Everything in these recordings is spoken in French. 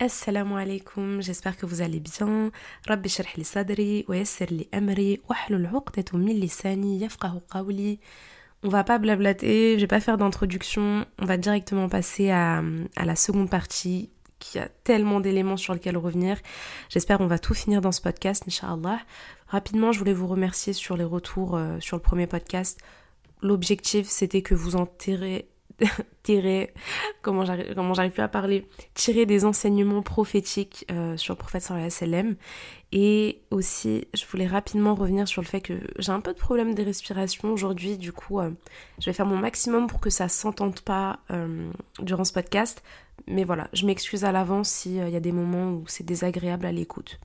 Assalamu alaikum, j'espère que vous allez bien. Rabbi li sadri li amri min lisani yafqahu qawli. On va pas blablater, je vais pas faire d'introduction, on va directement passer à, à la seconde partie qui a tellement d'éléments sur lesquels revenir. J'espère qu'on va tout finir dans ce podcast, Inch'Allah. Rapidement, je voulais vous remercier sur les retours euh, sur le premier podcast. L'objectif, c'était que vous en tirez tirer, comment j'arrive, plus à parler, tirer des enseignements prophétiques euh, sur le prophète sallallahu alayhi Et aussi, je voulais rapidement revenir sur le fait que j'ai un peu de problème de respiration aujourd'hui, du coup, euh, je vais faire mon maximum pour que ça s'entende pas euh, durant ce podcast. Mais voilà, je m'excuse à l'avance s'il y a des moments où c'est désagréable à l'écoute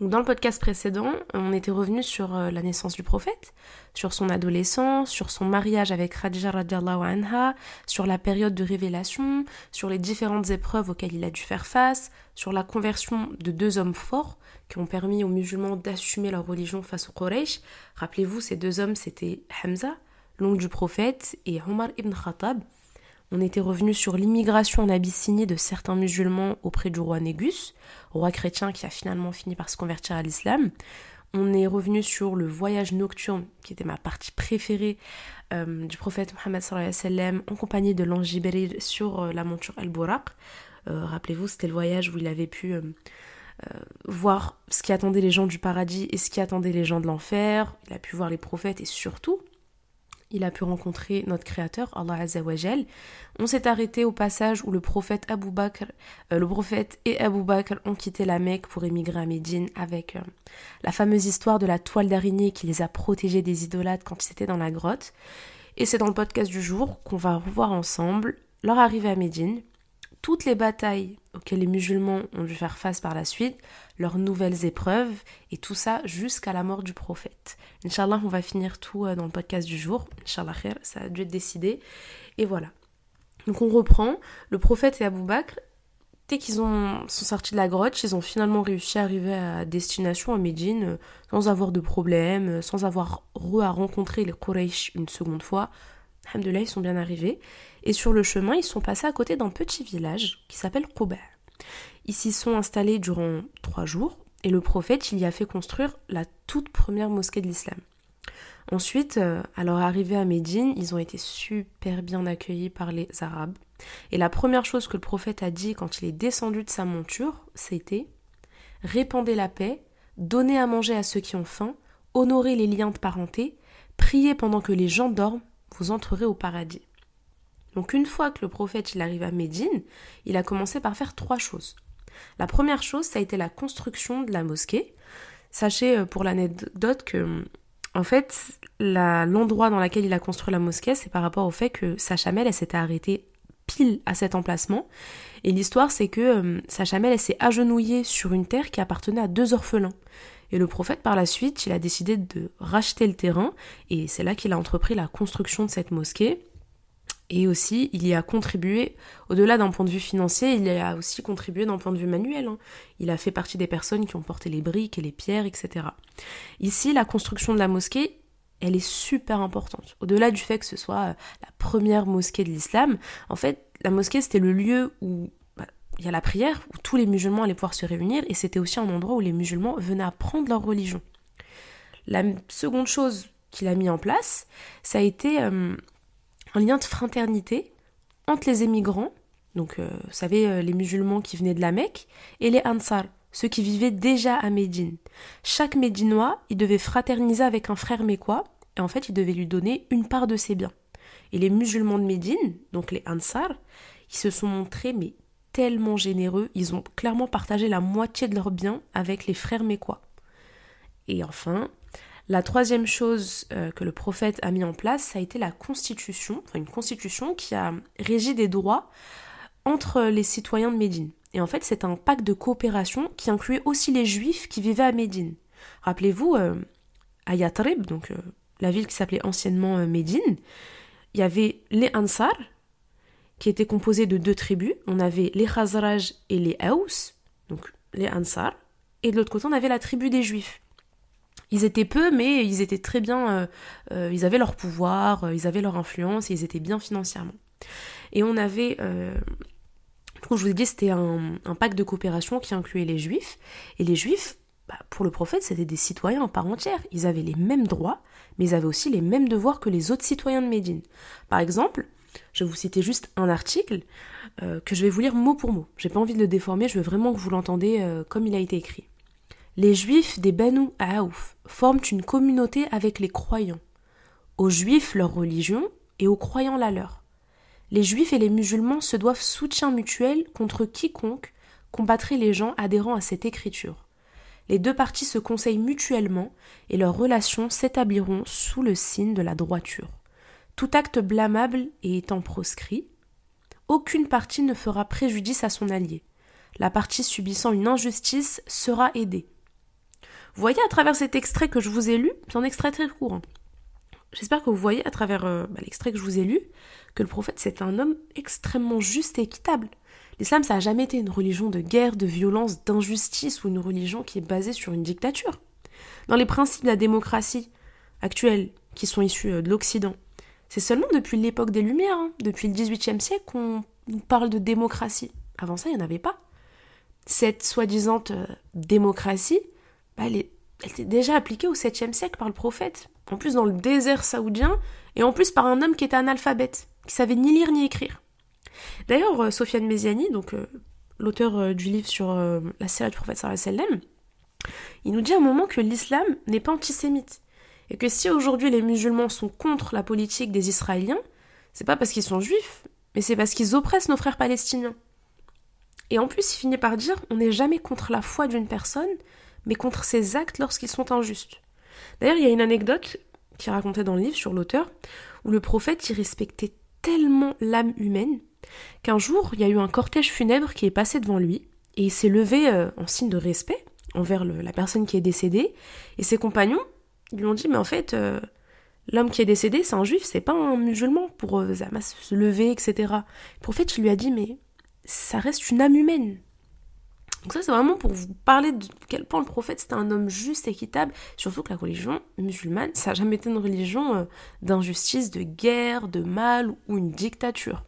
dans le podcast précédent, on était revenu sur euh, la naissance du prophète, sur son adolescence, sur son mariage avec Khadija radiallahu anha, sur la période de révélation, sur les différentes épreuves auxquelles il a dû faire face, sur la conversion de deux hommes forts qui ont permis aux musulmans d'assumer leur religion face aux Quraysh. Rappelez-vous, ces deux hommes, c'était Hamza, l'oncle du prophète, et Omar ibn Khattab, on était revenu sur l'immigration en Abyssinie de certains musulmans auprès du roi Négus, roi chrétien qui a finalement fini par se convertir à l'islam. On est revenu sur le voyage nocturne, qui était ma partie préférée euh, du prophète Mohammed sallam, en compagnie de l'ange sur euh, la monture Al-Buraq. Euh, rappelez-vous, c'était le voyage où il avait pu voir ce qui attendait les gens du paradis et ce qui attendait les gens de l'enfer. Il a pu voir les prophètes et surtout il a pu rencontrer notre créateur, Allah Azzawajal. On s'est arrêté au passage où le prophète Abu Bakr, euh, le prophète et Abu Bakr ont quitté la Mecque pour émigrer à Médine avec euh, la fameuse histoire de la toile d'araignée qui les a protégés des idolâtres quand ils étaient dans la grotte. Et c'est dans le podcast du jour qu'on va revoir ensemble leur arrivée à Médine, toutes les batailles auxquelles les musulmans ont dû faire face par la suite, leurs nouvelles épreuves, et tout ça jusqu'à la mort du prophète. Inch'Allah, on va finir tout euh, dans le podcast du jour. Inch'Allah, ça a dû être décidé. Et voilà. Donc on reprend. Le prophète et Abou Bakr, dès qu'ils sont sortis de la grotte, ils ont finalement réussi à arriver à destination à Médine euh, sans avoir de problème, euh, sans avoir re à rencontrer les Quraysh une seconde fois. Alhamdulillah, ils sont bien arrivés. Et sur le chemin, ils sont passés à côté d'un petit village qui s'appelle Quba. Ils s'y sont installés durant trois jours et le prophète, il y a fait construire la toute première mosquée de l'islam. Ensuite, euh, à leur arrivée à Médine, ils ont été super bien accueillis par les Arabes. Et la première chose que le prophète a dit quand il est descendu de sa monture, c'était Répandez la paix, donnez à manger à ceux qui ont faim, honorez les liens de parenté, priez pendant que les gens dorment, vous entrerez au paradis. Donc une fois que le prophète il arrive à Médine, il a commencé par faire trois choses. La première chose, ça a été la construction de la mosquée. Sachez euh, pour l'anecdote que en fait, l'endroit dans lequel il a construit la mosquée, c'est par rapport au fait que sa chamelle, elle s'était arrêtée pile à cet emplacement. Et l'histoire, c'est que euh, sa chamelle, elle s'est agenouillée sur une terre qui appartenait à deux orphelins. Et le prophète, par la suite, il a décidé de racheter le terrain, et c'est là qu'il a entrepris la construction de cette mosquée. Et aussi, il y a contribué, au-delà d'un point de vue financier, il y a aussi contribué d'un point de vue manuel. Hein. Il a fait partie des personnes qui ont porté les briques et les pierres, etc. Ici, la construction de la mosquée, elle est super importante. Au-delà du fait que ce soit euh, la première mosquée de l'islam, en fait, la mosquée, c'était le lieu où il y a la prière, où tous les musulmans allaient pouvoir se réunir, et c'était aussi un endroit où les musulmans venaient apprendre leur religion. La seconde chose qu'il a mis en place, ça a été... Euh, un lien de fraternité entre les émigrants, donc euh, vous savez euh, les musulmans qui venaient de la Mecque, et les Ansar, ceux qui vivaient déjà à Médine. Chaque Médinois, il devait fraterniser avec un frère mécois, et en fait il devait lui donner une part de ses biens. Et les musulmans de Médine, donc les Ansar, ils se sont montrés mais tellement généreux, ils ont clairement partagé la moitié de leurs biens avec les frères mécois. Et enfin, la troisième chose euh, que le prophète a mis en place, ça a été la constitution, enfin une constitution qui a régi des droits entre les citoyens de Médine. Et en fait, c'est un pacte de coopération qui incluait aussi les juifs qui vivaient à Médine. Rappelez-vous, euh, à Yatrib, donc euh, la ville qui s'appelait anciennement Médine, il y avait les Ansar, qui étaient composés de deux tribus. On avait les Khazraj et les Aous, donc les Ansar. Et de l'autre côté, on avait la tribu des Juifs. Ils étaient peu, mais ils étaient très bien, euh, euh, ils avaient leur pouvoir, euh, ils avaient leur influence et ils étaient bien financièrement. Et on avait je vous ai dit, c'était un, pacte de coopération qui incluait les juifs. Et les juifs, bah, pour le prophète, c'était des citoyens en part entière. Ils avaient les mêmes droits, mais ils avaient aussi les mêmes devoirs que les autres citoyens de Médine. Par exemple, je vais vous citer juste un article euh, que je vais vous lire mot pour mot. J'ai pas envie de le déformer, je veux vraiment que vous l'entendez euh, comme il a été écrit. Les juifs des Banu Aouf forment une communauté avec les croyants. Aux juifs leur religion et aux croyants la leur. Les juifs et les musulmans se doivent soutien mutuel contre quiconque combattrait les gens adhérant à cette écriture. Les deux parties se conseillent mutuellement et leurs relations s'établiront sous le signe de la droiture. Tout acte blâmable et étant proscrit, aucune partie ne fera préjudice à son allié. La partie subissant une injustice sera aidée. Voyez à travers cet extrait que je vous ai lu, c'est un extrait très court. Hein. J'espère que vous voyez à travers euh, bah, l'extrait que je vous ai lu que le prophète c'est un homme extrêmement juste et équitable. L'islam ça n'a jamais été une religion de guerre, de violence, d'injustice ou une religion qui est basée sur une dictature. Dans les principes de la démocratie actuelle qui sont issus euh, de l'Occident, c'est seulement depuis l'époque des Lumières, hein, depuis le XVIIIe siècle, qu'on parle de démocratie. Avant ça, il n'y en avait pas. Cette soi-disant euh, démocratie, bah, elle, était déjà appliquée au 7e siècle par le prophète. En plus, dans le désert saoudien, et en plus par un homme qui était analphabète, qui savait ni lire ni écrire. D'ailleurs, euh, Sofiane Meziani, donc euh, l'auteur du livre sur la série du prophète sallam, il nous dit à un moment que l'islam n'est pas antisémite. Et que si aujourd'hui les musulmans sont contre la politique des Israéliens, c'est pas parce qu'ils sont juifs, mais c'est parce qu'ils oppressent nos frères palestiniens. Et en plus, il finit par dire on n'est jamais contre la foi d'une personne, mais contre ses actes lorsqu'ils sont injustes. D'ailleurs, il y a une anecdote qui racontée dans le livre sur l'auteur, où le prophète y respectait tellement l'âme humaine qu'un jour, il y a eu un cortège funèbre qui est passé devant lui, et il s'est levé euh, en signe de respect envers la personne qui est décédée, et ses compagnons lui ont dit, mais en fait, euh, l'homme qui est décédé, c'est un juif, c'est pas un musulman pour euh, se lever, etc. Le prophète lui a dit, mais ça reste une âme humaine, donc ça, c'est vraiment pour vous parler de quel point le prophète c'était un homme juste, équitable, surtout que la religion musulmane, ça n'a jamais été une religion euh, d'injustice, de guerre, de mal ou une dictature.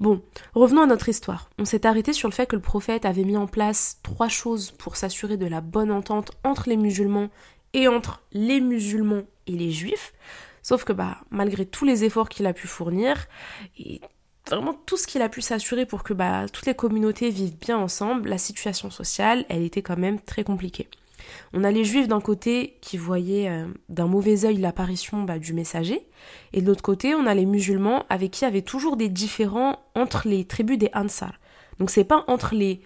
Bon, revenons à notre histoire. On s'est arrêté sur le fait que le prophète avait mis en place trois choses pour s'assurer de la bonne entente entre les musulmans et entre les musulmans et les juifs. Sauf que bah malgré tous les efforts qu'il a pu fournir et vraiment tout ce qu'il a pu s'assurer pour que bah, toutes les communautés vivent bien ensemble, la situation sociale, elle était quand même très compliquée. On a les juifs d'un côté qui voyaient euh, d'un mauvais œil l'apparition bah, du messager, et de l'autre côté, on a les musulmans avec qui il y avait toujours des différends entre les tribus des Ansar. Donc c'est pas entre les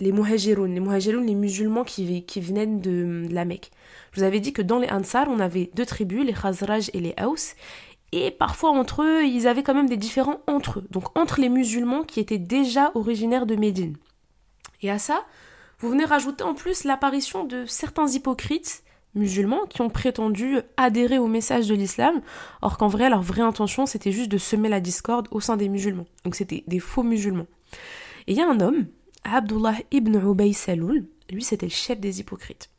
les muhajiroun, les muhajiroun, les musulmans qui, qui venaient de, la Mecque. Je vous avais dit que dans les Ansar, on avait deux tribus, les Khazraj et les Haus, et parfois entre eux, ils avaient quand même des différends entre eux, donc entre les musulmans qui étaient déjà originaires de Médine. Et à ça, vous venez rajouter en plus l'apparition de certains hypocrites musulmans qui ont prétendu adhérer au message de l'islam, or qu'en vrai, leur vraie intention, c'était juste de semer la discorde au sein des musulmans. Donc c'était des faux musulmans. Et il y a un homme, Abdullah ibn Ubay Saloul, lui c'était le chef des hypocrites.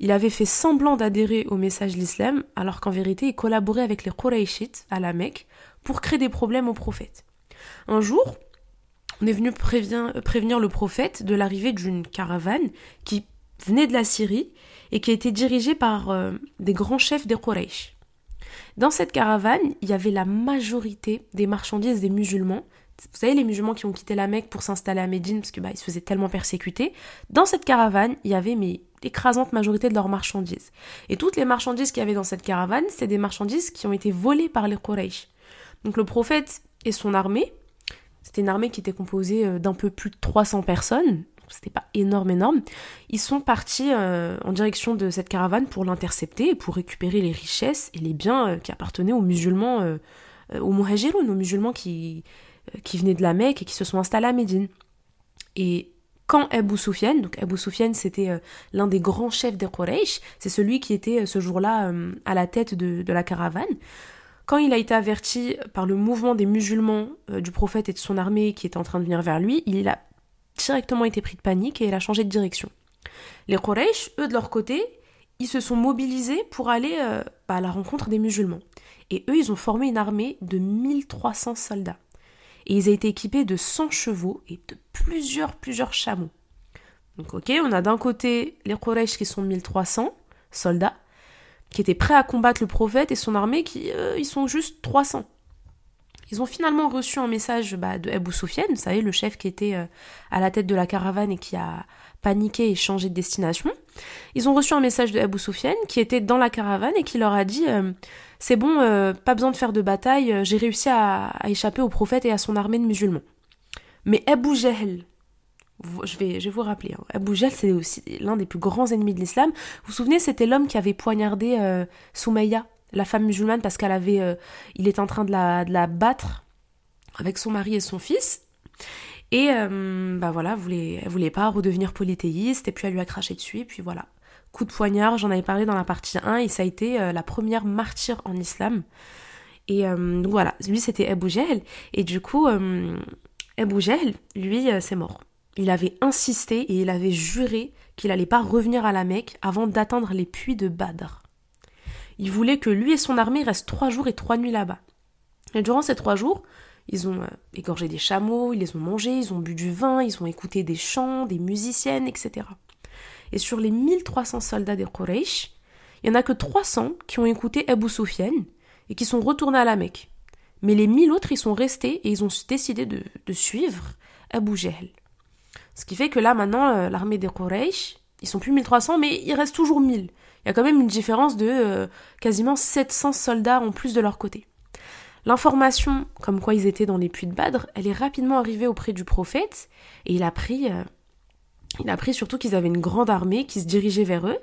Il avait fait semblant d'adhérer au message de l'islam, alors qu'en vérité il collaborait avec les Qurayshites à la Mecque pour créer des problèmes au prophète. Un jour, on est venu prévenir, le prophète de l'arrivée d'une caravane qui venait de la Syrie et qui était dirigée par euh, des grands chefs des Quraysh. Dans cette caravane, il y avait la majorité des marchandises des musulmans. Vous savez, les musulmans qui ont quitté la Mecque pour s'installer à Médine parce qu'ils bah, se faisaient tellement persécuter. Dans cette caravane, il y avait mais l'écrasante majorité de leurs marchandises. Et toutes les marchandises qu'il y avait dans cette caravane, c'est des marchandises qui ont été volées par les Quraysh. Donc le prophète et son armée, c'était une armée qui était composée euh, d'un peu plus de 300 personnes, c'était pas énorme énorme, ils sont partis euh, en direction de cette caravane pour l'intercepter et pour récupérer les richesses et les biens euh, qui appartenaient aux musulmans, aux muhajiroun, aux musulmans qui, qui venaient de la Mecque et qui se sont installés à Médine. Et quand Abu Sufyan, donc Abu Sufyan c'était euh, l'un des grands chefs des Quraysh, c'est celui qui était euh, ce jour-là euh, à la tête de, la caravane, quand il a été averti par le mouvement des musulmans du prophète et de son armée qui était en train de venir vers lui, il a directement été pris de panique et il a changé de direction. Les Quraysh, eux de leur côté, ils se sont mobilisés pour aller bah, à la rencontre des musulmans. Et eux, ils ont formé une armée de 1300 soldats. Et ils étaient équipés de 100 chevaux et de plusieurs, plusieurs chameaux. Donc ok, on a d'un côté les Quraysh qui sont 1300 soldats, qui étaient prêts à combattre le prophète et son armée qui, euh, ils sont juste 300. Ils ont finalement reçu un message bah, de Abu Sufyan, vous savez, le chef qui était euh, à la tête de la caravane et qui a paniqué et changé de destination. Ils ont reçu un message de Abu Sufyan qui était dans la caravane et qui leur a dit euh, C'est bon, pas besoin de faire de bataille, j'ai réussi à, échapper au prophète et à son armée de musulmans. Mais Abu Jahl, je vais, je vous rappeler, hein. Abu Jahl, c'est aussi l'un des plus grands ennemis de l'islam. Vous vous souvenez, c'était l'homme qui avait poignardé euh, la femme musulmane, parce qu'elle avait, euh, il était en train de la battre avec son mari et son fils. Et euh, bah voilà, elle voulait, voulait pas redevenir polythéiste, et puis elle lui a craché dessus, et puis voilà. Coup de poignard, j'en avais parlé dans la partie 1, et ça a été la première martyre en islam. Et donc voilà, lui c'était Abu Jahl, et du coup, Abu Jahl, lui, c'est mort. Il avait insisté et il avait juré qu'il n'allait pas revenir à la Mecque avant d'atteindre les puits de Badr. Il voulait que lui et son armée restent trois jours et trois nuits là-bas. Et durant ces trois jours, ils ont euh, égorgé des chameaux, ils les ont mangés, ils ont bu du vin, ils ont écouté des chants, des musiciennes, etc. Et sur les 1300 soldats des Quraysh, il n'y en a que 300 qui ont écouté Abu Sufyan et qui sont retournés à la Mecque. Mais les 1000 autres, ils sont restés et ils ont décidé de, de suivre Abu Jahl. Ce qui fait que là, maintenant, euh, l'armée des Quraysh, ils sont plus 1300, mais il reste toujours 1000. Il y a quand même une différence de euh, quasiment 700 soldats en plus de leur côté. L'information, comme quoi ils étaient dans les puits de Badr, elle est rapidement arrivée auprès du prophète, et il a pris, euh, il a pris surtout qu'ils avaient une grande armée qui se dirigeait vers eux.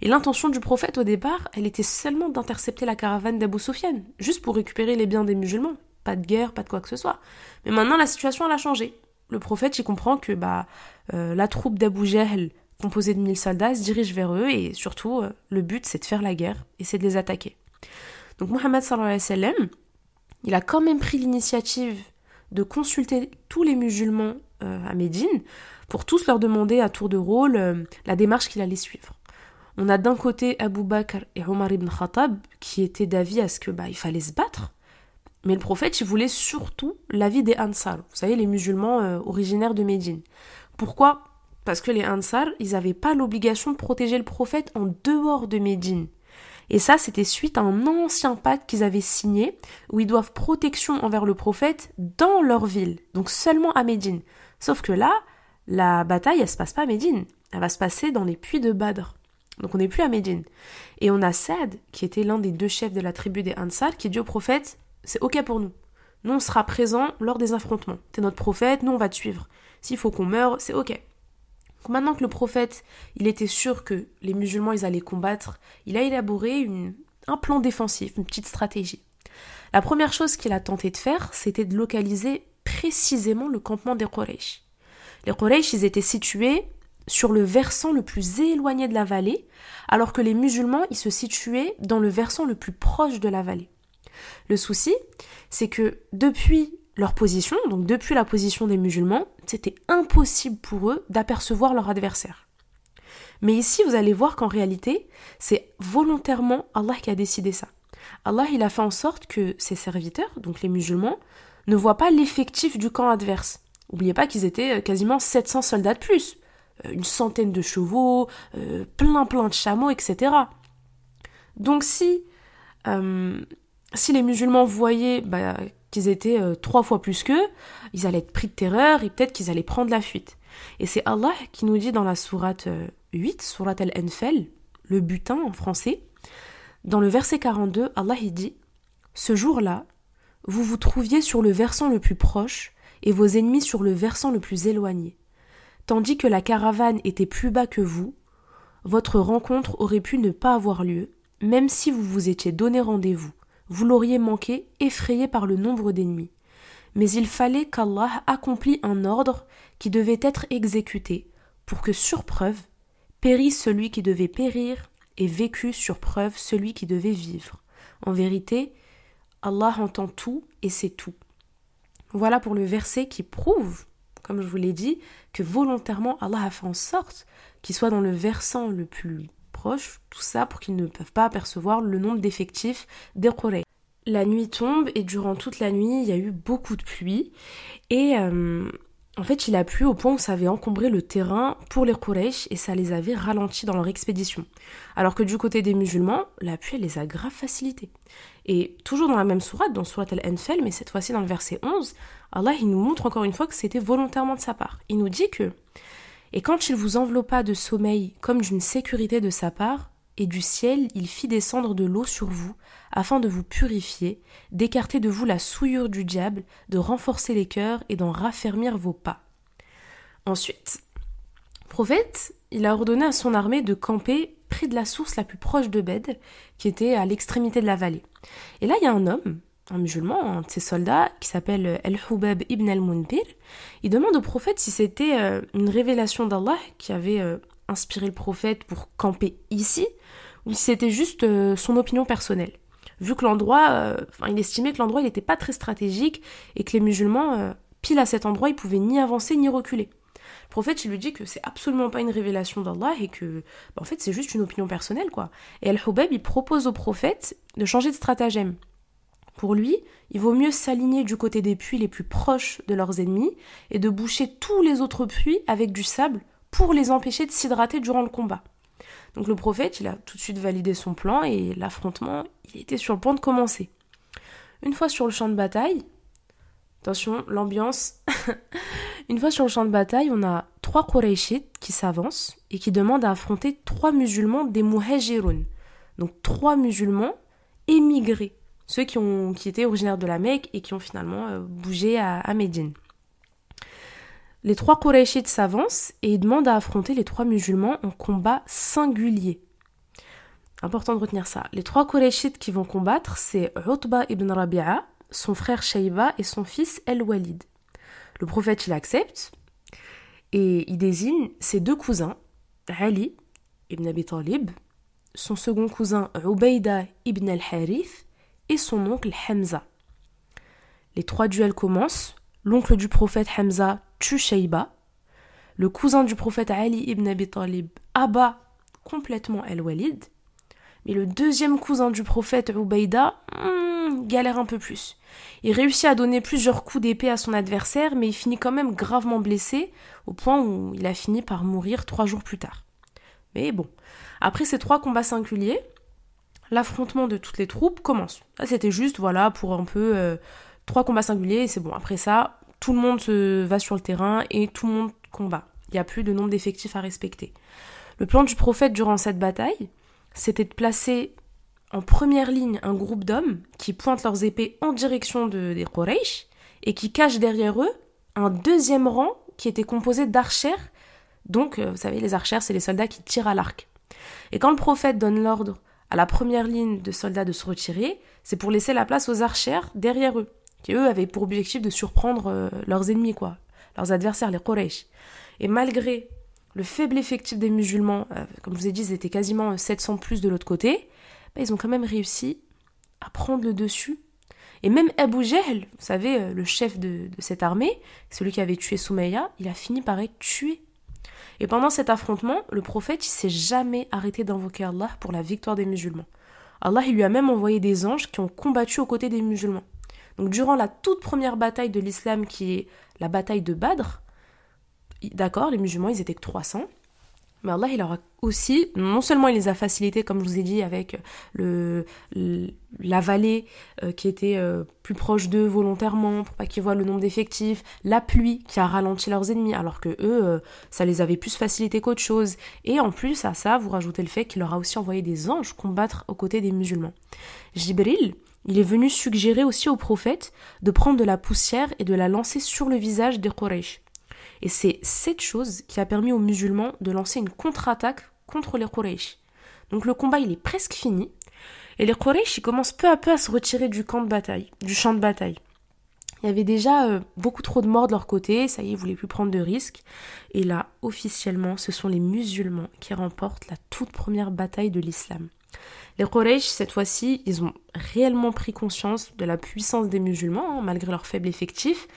Et l'intention du prophète au départ, elle était seulement d'intercepter la caravane d'Abu Sufyan, juste pour récupérer les biens des musulmans. Pas de guerre, pas de quoi que ce soit. Mais maintenant, la situation, elle a changé le prophète il comprend que bah, euh, la troupe d'Abu Jahl, composée de 1000 soldats, se dirige vers eux et surtout euh, le but c'est de faire la guerre et c'est de les attaquer. Donc Mohammed sallallahu alayhi wa il a quand même pris l'initiative de consulter tous les musulmans euh, à Médine pour tous leur demander à tour de rôle la démarche qu'il allait suivre. On a d'un côté Abu Bakr et Omar ibn Khattab qui étaient d'avis à ce que bah, il fallait se battre mais le prophète, il voulait surtout l'avis des Ansar, vous savez, les musulmans euh, originaires de Médine. Pourquoi? Parce que les Ansar, ils n'avaient pas l'obligation de protéger le prophète en dehors de Médine. Et ça, c'était suite à un ancien pacte qu'ils avaient signé, où ils doivent protection envers le prophète dans leur ville, donc seulement à Médine. Sauf que là, la bataille, elle se passe pas à Médine, elle va se passer dans les puits de Badr. Donc on n'est plus à Médine. Et on a Saad, qui était l'un des deux chefs de la tribu des Ansar, qui dit au prophète c'est ok pour nous. Nous, on sera présent lors des affrontements. T'es notre prophète, nous, on va te suivre. S'il faut qu'on meure, c'est ok. Maintenant que le prophète, il était sûr que les musulmans, allaient combattre, il a élaboré un plan défensif, une petite stratégie. La première chose qu'il a tenté de faire, c'était de localiser précisément le campement des Quraysh. Les Quraysh, ils étaient situés sur le versant le plus éloigné de la vallée, alors que les musulmans, ils se situaient dans le versant le plus proche de la vallée. Le souci, c'est que depuis leur position, donc depuis la position des musulmans, c'était impossible pour eux d'apercevoir leur adversaire. Mais ici, vous allez voir qu'en réalité, c'est volontairement Allah qui a décidé ça. Allah, il a fait en sorte que ses serviteurs, donc les musulmans, ne voient pas l'effectif du camp adverse. N'oubliez pas qu'ils étaient euh, quasiment 700 soldats de plus, euh, une centaine de chevaux, euh, plein plein de chameaux, etc. Donc si si les musulmans voyaient bah, qu'ils étaient euh, trois fois plus qu'eux, ils allaient être pris de terreur et peut-être qu'ils allaient prendre la fuite. Et c'est Allah qui nous dit dans la sourate 8, euh, sourate al-Enfel, le butin en français, dans le verset 42, Allah dit Ce jour-là, vous vous trouviez sur le versant le plus proche et vos ennemis sur le versant le plus éloigné. Tandis que la caravane était plus bas que vous, votre rencontre aurait pu ne pas avoir lieu, même si vous vous étiez donné rendez-vous vous l'auriez manqué, effrayé par le nombre d'ennemis. Mais il fallait qu'Allah accomplît un ordre qui devait être exécuté, pour que sur preuve périsse celui qui devait périr et vécut sur preuve celui qui devait vivre. En vérité, Allah entend tout et sait tout. Voilà pour le verset qui prouve, comme je vous l'ai dit, que volontairement Allah a fait en sorte qu'il soit dans le versant le plus tout ça pour qu'ils ne peuvent pas apercevoir le nombre d'effectifs des la nuit tombe et durant toute la nuit, il y a eu beaucoup de pluie. Et euh, en fait, il a plu au point où ça avait encombré le terrain pour les Quraysh et ça les avait ralentis dans leur expédition. Alors que du côté des musulmans, la pluie les a grave facilités. Et toujours dans la même sourate, dans sourate al-Anfal, mais cette fois-ci dans le verset 11, Allah il nous montre encore une fois que c'était volontairement de sa part. Il nous dit que Et quand il vous enveloppa de sommeil comme d'une sécurité de sa part, et du ciel il fit descendre de l'eau sur vous, afin de vous purifier, d'écarter de vous la souillure du diable, de renforcer les cœurs et d'en raffermir vos pas. Ensuite, prophète, il a ordonné à son armée de camper près de la source la plus proche de Bed, qui était à l'extrémité de la vallée. Et là, il y a un homme, un musulman, un de ses soldats, qui s'appelle El-Hubab ibn al-Munbir. Il demande au prophète si c'était euh, une révélation d'Allah qui avait euh, inspiré le prophète pour camper ici, ou si c'était juste euh, son opinion personnelle vu que l'endroit, euh, enfin, il estimait que l'endroit n'était pas très stratégique et que les musulmans, euh, pile à cet endroit, ils pouvaient ni avancer ni reculer. Le prophète, il lui dit que c'est absolument pas une révélation d'Allah et que, bah, en fait, c'est juste une opinion personnelle, quoi. Et Al-Hubab, il propose au prophète de changer de stratagème. Pour lui, il vaut mieux s'aligner du côté des puits les plus proches de leurs ennemis et de boucher tous les autres puits avec du sable pour les empêcher de s'hydrater durant le combat. Donc le prophète, il a tout de suite validé son plan et l'affrontement, il était sur le point de commencer. Une fois sur le champ de bataille, attention, l'ambiance. Une fois sur le champ de bataille, on a trois Qurayshites qui s'avancent et qui demandent à affronter trois musulmans des Muhajirun. Donc trois musulmans émigrés, ceux qui, ont, qui étaient originaires de la Mecque et qui ont finalement euh, bougé à, Médine. Les trois Qurayshites s'avancent et demandent à affronter les trois musulmans en combat singulier. Important de retenir ça. Les trois Qurayshites qui vont combattre, c'est Utba ibn Rabi'a, son frère Shayba et son fils El-Walid. Le prophète, il accepte et il désigne ses deux cousins, Ali ibn Abi Talib, son second cousin Ubayda ibn al-Harith et son oncle Hamza. Les trois duels commencent. L'oncle du prophète Hamza tue Le cousin du prophète Ali ibn Abi Talib abat complètement El-Walid. Mais le deuxième cousin du prophète Ubaïda hmm, galère un peu plus. Il réussit à donner plusieurs coups d'épée à son adversaire, mais il finit quand même gravement blessé, au point où il a fini par mourir trois jours plus tard. Mais bon, après ces trois combats singuliers, l'affrontement de toutes les troupes commence. c'était juste, voilà, pour un peu euh, trois combats singuliers, et c'est bon. Après ça, tout le monde se va sur le terrain et tout le monde combat. Il n'y a plus de nombre d'effectifs à respecter. Le plan du prophète durant cette bataille, c'était de placer en première ligne un groupe d'hommes qui pointent leurs épées en direction de, des Quraysh et qui cachent derrière eux un deuxième rang qui était composé d'archères. Donc, euh, vous savez, les archères, c'est les soldats qui tirent à l'arc. Et quand le prophète donne l'ordre à la première ligne de soldats de se retirer, c'est pour laisser la place aux archères derrière eux qui eux avaient pour objectif de surprendre euh, leurs ennemis, quoi, leurs adversaires, les Quraysh. Et malgré le faible effectif des musulmans, euh, comme je vous ai dit, ils étaient quasiment 700 plus de l'autre côté, bah, ils ont quand même réussi à prendre le dessus. Et même Abu Jahl, vous savez, euh, le chef de, de cette armée, celui qui avait tué Soumaïa, il a fini par être tué. Et pendant cet affrontement, le prophète, il s'est jamais arrêté d'invoquer Allah pour la victoire des musulmans. Allah, il lui a même envoyé des anges qui ont combattu aux côtés des musulmans. Donc durant la toute première bataille de l'islam qui est la bataille de Badr, d'accord, les musulmans ils étaient que 300, mais Allah il leur a aussi, non seulement il les a facilités comme je vous ai dit avec le, la vallée euh, qui était euh, plus proche d'eux volontairement pour pas qu'ils voient le nombre d'effectifs, la pluie qui a ralenti leurs ennemis alors que eux euh, ça les avait plus facilité qu'autre chose et en plus à ça vous rajoutez le fait qu'il leur a aussi envoyé des anges combattre aux côtés des musulmans. Jibril il est venu suggérer aussi au prophète de prendre de la poussière et de la lancer sur le visage des Quraysh. Et c'est cette chose qui a permis aux musulmans de lancer une contre-attaque contre les Quraysh. Donc le combat il est presque fini et les Quraysh commencent peu à peu à se retirer du camp de bataille, du champ de bataille. Il y avait déjà euh, beaucoup trop de morts de leur côté, ça y est, ils voulaient plus prendre de risques. Et là, officiellement, ce sont les musulmans qui remportent la toute première bataille de l'islam. Les Quraysh, cette fois-ci, ils ont réellement pris conscience de la puissance des musulmans, hein, malgré leur faible effectif.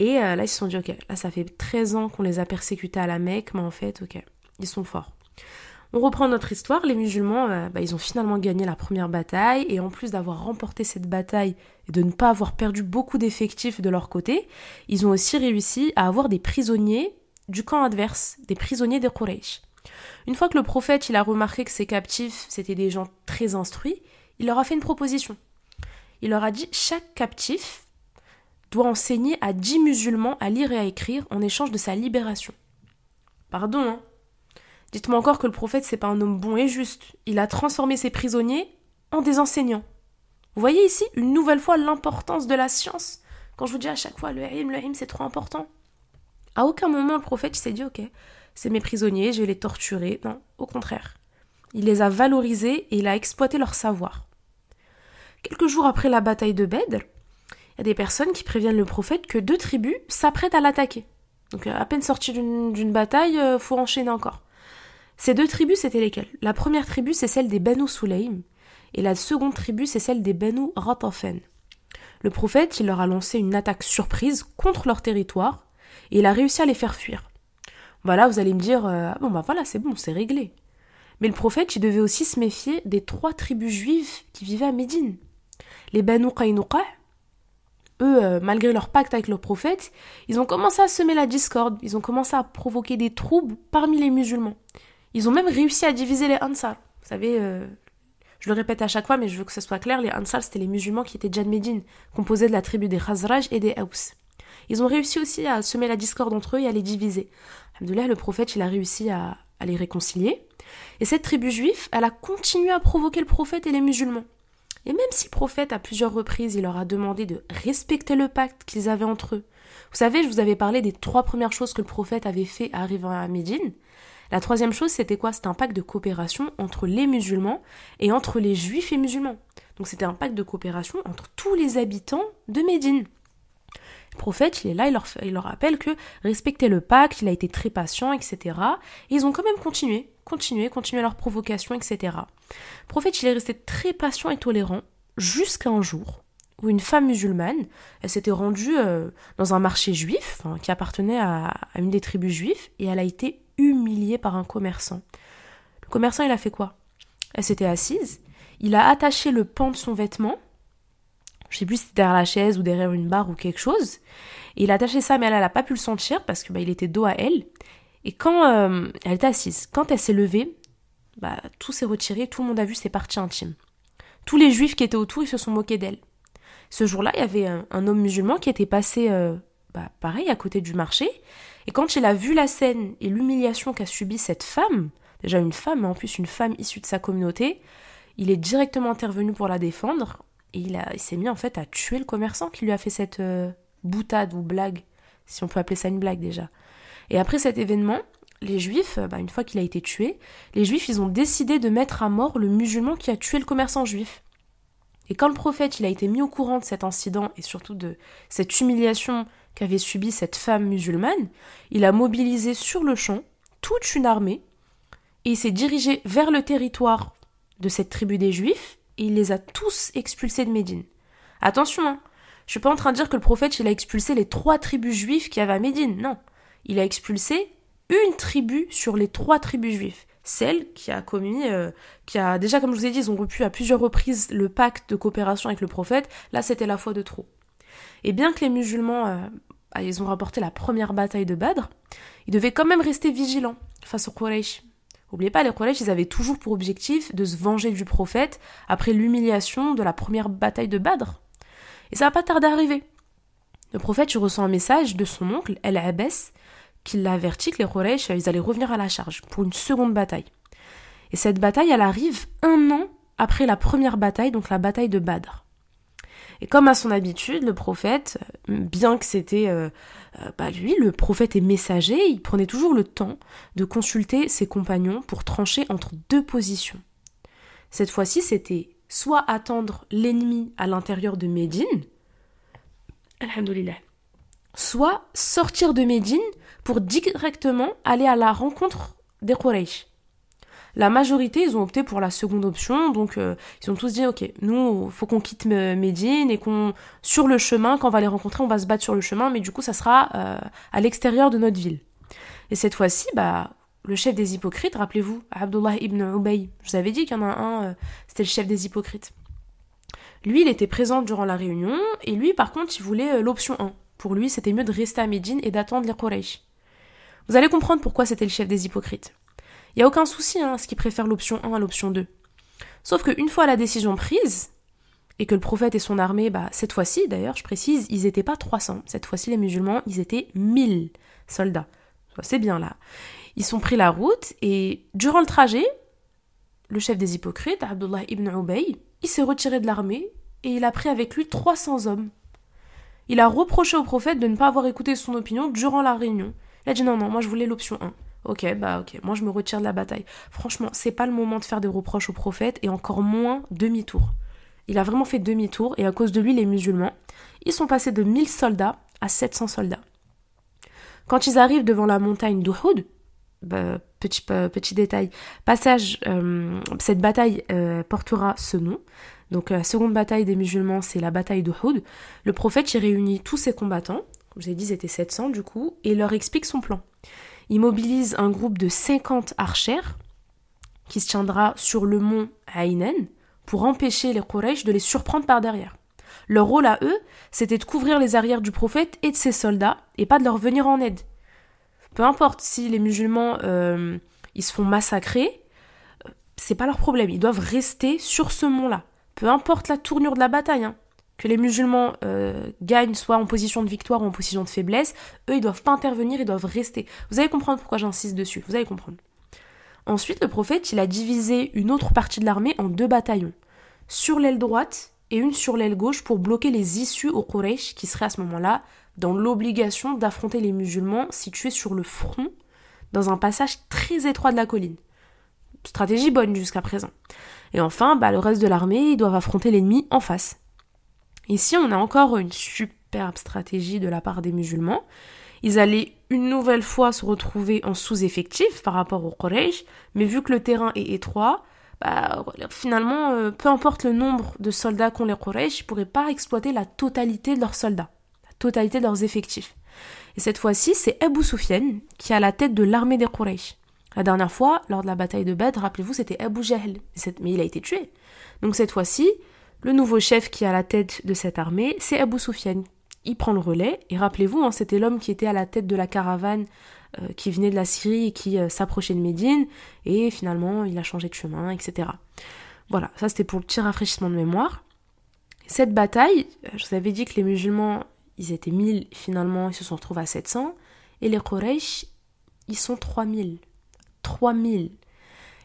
Et euh, là, ils se sont dit, ok, là, ça fait 13 ans qu'on les a persécutés à la Mecque, mais en fait, ok, ils sont forts. On reprend notre histoire, les musulmans, euh, bah, ils ont finalement gagné la première bataille, et en plus d'avoir remporté cette bataille et de ne pas avoir perdu beaucoup d'effectifs de leur côté, ils ont aussi réussi à avoir des prisonniers du camp adverse, des prisonniers des Quraysh. Une fois que le prophète il a remarqué que ces captifs c'était des gens très instruits, il leur a fait une proposition. Il leur a dit chaque captif doit enseigner à dix musulmans à lire et à écrire en échange de sa libération. Pardon, hein, Dites-moi encore que le prophète, c'est pas un homme bon et juste. Il a transformé ses prisonniers en des enseignants. Vous voyez ici, une nouvelle fois, l'importance de la science? Quand je vous dis à chaque fois, le him, le him, c'est trop important. À aucun moment, le prophète s'est dit, ok, c'est mes prisonniers, je vais les torturer. Non, au contraire. Il les a valorisés et il a exploité leur savoir. Quelques jours après la bataille de Bedr, il y a des personnes qui préviennent le prophète que deux tribus s'apprêtent à l'attaquer. Donc à peine sorti d'une bataille, euh, faut enchaîner encore. Ces deux tribus, c'était lesquelles? La première tribu, c'est celle des Banu Sulaim, et la seconde tribu, c'est celle des Banu Ratafen. Le prophète, il leur a lancé une attaque surprise contre leur territoire, et il a réussi à les faire fuir. Voilà, vous allez me dire, euh, bon bah voilà, c'est bon, c'est réglé. Mais le prophète, il devait aussi se méfier des trois tribus juives qui vivaient à Médine. Les Banu eux, euh, malgré leur pacte avec le prophète, ils ont commencé à semer la discorde, ils ont commencé à provoquer des troubles parmi les musulmans. Ils ont même réussi à diviser les Ansar. Vous savez, euh, je le répète à chaque fois, mais je veux que ce soit clair, les Ansar, c'était les musulmans qui étaient déjà composés de la tribu des Khazraj et des Haus. Ils ont réussi aussi à semer la discorde entre eux et à les diviser. Alhamdoulilah, le prophète, il a réussi à, à les réconcilier. Et cette tribu juive, elle a continué à provoquer le prophète et les musulmans. Et même si le prophète, à plusieurs reprises, il leur a demandé de respecter le pacte qu'ils avaient entre eux. Vous savez, je vous avais parlé des trois premières choses que le prophète avait fait arrivant à Médine. La troisième chose, c'était quoi? C'était un pacte de coopération entre les musulmans et entre les juifs et musulmans. Donc c'était un pacte de coopération entre tous les habitants de Médine. Le prophète, il est là, il leur, il rappelle que respecter le pacte, il a été très patient, etc. Et ils ont quand même continué, continué, continué leur provocation, etc. Prophète, il est resté très patient et tolérant jusqu'à un jour où une femme musulmane, elle s'était rendue euh, dans un marché juif, qui appartenait à, à, une des tribus juives, et elle a été humiliée par un commerçant. Le commerçant, il a fait quoi? Elle s'était assise, il a attaché le pan de son vêtement, je sais plus si c'était derrière la chaise ou derrière une barre ou quelque chose, et il a attaché ça, mais elle, n'a pas pu le sentir parce que bah, il était dos à elle. Et quand euh, elle était assise, quand elle s'est levée, bah, tout s'est retiré, tout le monde a vu ses parties intimes. Tous les juifs qui étaient autour, ils se sont moqués d'elle. Ce jour-là, il y avait un, homme musulman qui était passé, euh, bah, pareil, à côté du marché, et quand il a vu la scène et l'humiliation qu'a subi cette femme, déjà une femme, mais en plus une femme issue de sa communauté, il est directement intervenu pour la défendre et il, il s'est mis en fait à tuer le commerçant qui lui a fait cette euh, boutade ou blague, si on peut appeler ça une blague déjà. Et après cet événement, les juifs, bah, une fois qu'il a été tué, les juifs ils ont décidé de mettre à mort le musulman qui a tué le commerçant juif. Et quand le prophète il a été mis au courant de cet incident et surtout de cette humiliation qu'avait subi cette femme musulmane, il a mobilisé sur le champ toute une armée et il s'est dirigé vers le territoire de cette tribu des Juifs et il les a tous expulsés de Médine. Attention, hein, je suis pas en train de dire que le prophète il a expulsé les trois tribus juives qui avaient à Médine, non. Il a expulsé une tribu sur les trois tribus juives, celle qui a commis, euh, qui a déjà comme je vous ai dit, ils ont rompu à plusieurs reprises le pacte de coopération avec le prophète. Là, c'était la fois de trop. Et bien que les musulmans, euh, ils ont rapporté la première bataille de Badr, ils devaient quand même rester vigilants face aux Quraysh. N'oubliez pas, les Quraysh, ils avaient toujours pour objectif de se venger du prophète après l'humiliation de la première bataille de Badr. Et ça va pas tarder à arriver. Le prophète, il reçoit un message de son oncle, El Abbas, qui l'avertit que les Quraysh, ils allaient revenir à la charge pour une seconde bataille. Et cette bataille, elle arrive un an après la première bataille, donc la bataille de Badr. Et comme à son habitude, le prophète, bien que c'était euh, euh, bah lui, le prophète est messager, il prenait toujours le temps de consulter ses compagnons pour trancher entre deux positions. Cette fois-ci, c'était soit attendre l'ennemi à l'intérieur de Médine, soit sortir de Médine pour directement aller à la rencontre des Quraysh. La majorité, ils ont opté pour la seconde option, donc euh, ils ont tous dit ok, nous, faut qu'on quitte Médine et qu'on sur le chemin, quand on va les rencontrer, on va se battre sur le chemin, mais du coup, ça sera euh, à l'extérieur de notre ville. Et cette fois-ci, bah, le chef des hypocrites, rappelez-vous, Abdullah ibn Ubay, je vous avais dit qu'il y en a un, euh, c'était le chef des hypocrites. Lui, il était présent durant la réunion, et lui, par contre, il voulait l'option 1. Pour lui, c'était mieux de rester à Médine et d'attendre les Quraysh. Vous allez comprendre pourquoi c'était le chef des hypocrites. Il n'y a aucun souci hein, ce qu'il préfère l'option 1 à l'option 2. Sauf qu'une fois la décision prise, et que le prophète et son armée, bah, cette fois-ci d'ailleurs, je précise, ils n'étaient pas 300. Cette fois-ci, les musulmans, ils étaient 1000 soldats. C'est bien là. Ils sont pris la route et durant le trajet, le chef des hypocrites, Abdullah ibn Ubay, il s'est retiré de l'armée et il a pris avec lui 300 hommes. Il a reproché au prophète de ne pas avoir écouté son opinion durant la réunion. Il a dit non, non, moi je voulais l'option 1. Ok, bah ok, moi je me retire de la bataille. Franchement, c'est pas le moment de faire des reproches au prophète et encore moins demi-tour. Il a vraiment fait demi-tour et à cause de lui, les musulmans, ils sont passés de 1000 soldats à 700 soldats. Quand ils arrivent devant la montagne d'Uhud, bah, petit, petit détail, passage, euh, cette bataille euh, portera ce nom. Donc la seconde bataille des musulmans, c'est la bataille d'Uhud. Le prophète y réunit tous ses combattants, je vous ai dit, ils étaient 700 du coup, et leur explique son plan. Il mobilise un groupe de 50 archères qui se tiendra sur le mont Aïnen pour empêcher les Quraysh de les surprendre par derrière. Leur rôle à eux, c'était de couvrir les arrières du prophète et de ses soldats, et pas de leur venir en aide. Peu importe si les musulmans euh, ils se font massacrer, euh, c'est pas leur problème. Ils doivent rester sur ce mont-là. Peu importe la tournure de la bataille, hein. Que les musulmans euh, gagnent soit en position de victoire ou en position de faiblesse, eux ils doivent pas intervenir, ils doivent rester. Vous allez comprendre pourquoi j'insiste dessus. Vous allez comprendre. Ensuite, le prophète, il a divisé une autre partie de l'armée en deux bataillons, sur l'aile droite et une sur l'aile gauche pour bloquer les issues aux Quraysh qui seraient à ce moment-là dans l'obligation d'affronter les musulmans situés sur le front dans un passage très étroit de la colline. Stratégie bonne jusqu'à présent. Et enfin, bah, le reste de l'armée, ils doivent affronter l'ennemi en face. Ici, on a encore une superbe stratégie de la part des musulmans. Ils allaient une nouvelle fois se retrouver en sous-effectif par rapport aux Quraysh, mais vu que le terrain est étroit, bah, finalement, euh, peu importe le nombre de soldats qu'ont les Quraysh, ils ne pourraient pas exploiter la totalité de leurs soldats, la totalité de leurs effectifs. Et cette fois-ci, c'est Abu Sufyan qui a la tête de l'armée des Quraysh. La dernière fois, lors de la bataille de Badr, rappelez-vous, c'était Abu Jahl, mais il a été tué. Donc cette fois-ci, le nouveau chef qui a la tête de cette armée, c'est Abu Sufyan, il prend le relais, et rappelez-vous, hein, c'était l'homme qui était à la tête de la caravane euh, qui venait de la Syrie et qui euh, s'approchait de Médine, et finalement il a changé de chemin, etc. Voilà, ça c'était pour le petit rafraîchissement de mémoire. Cette bataille, euh, je vous avais dit que les musulmans, ils étaient 1000, finalement ils se sont retrouvés à 700, et les Quraysh, ils sont 3000. 3000.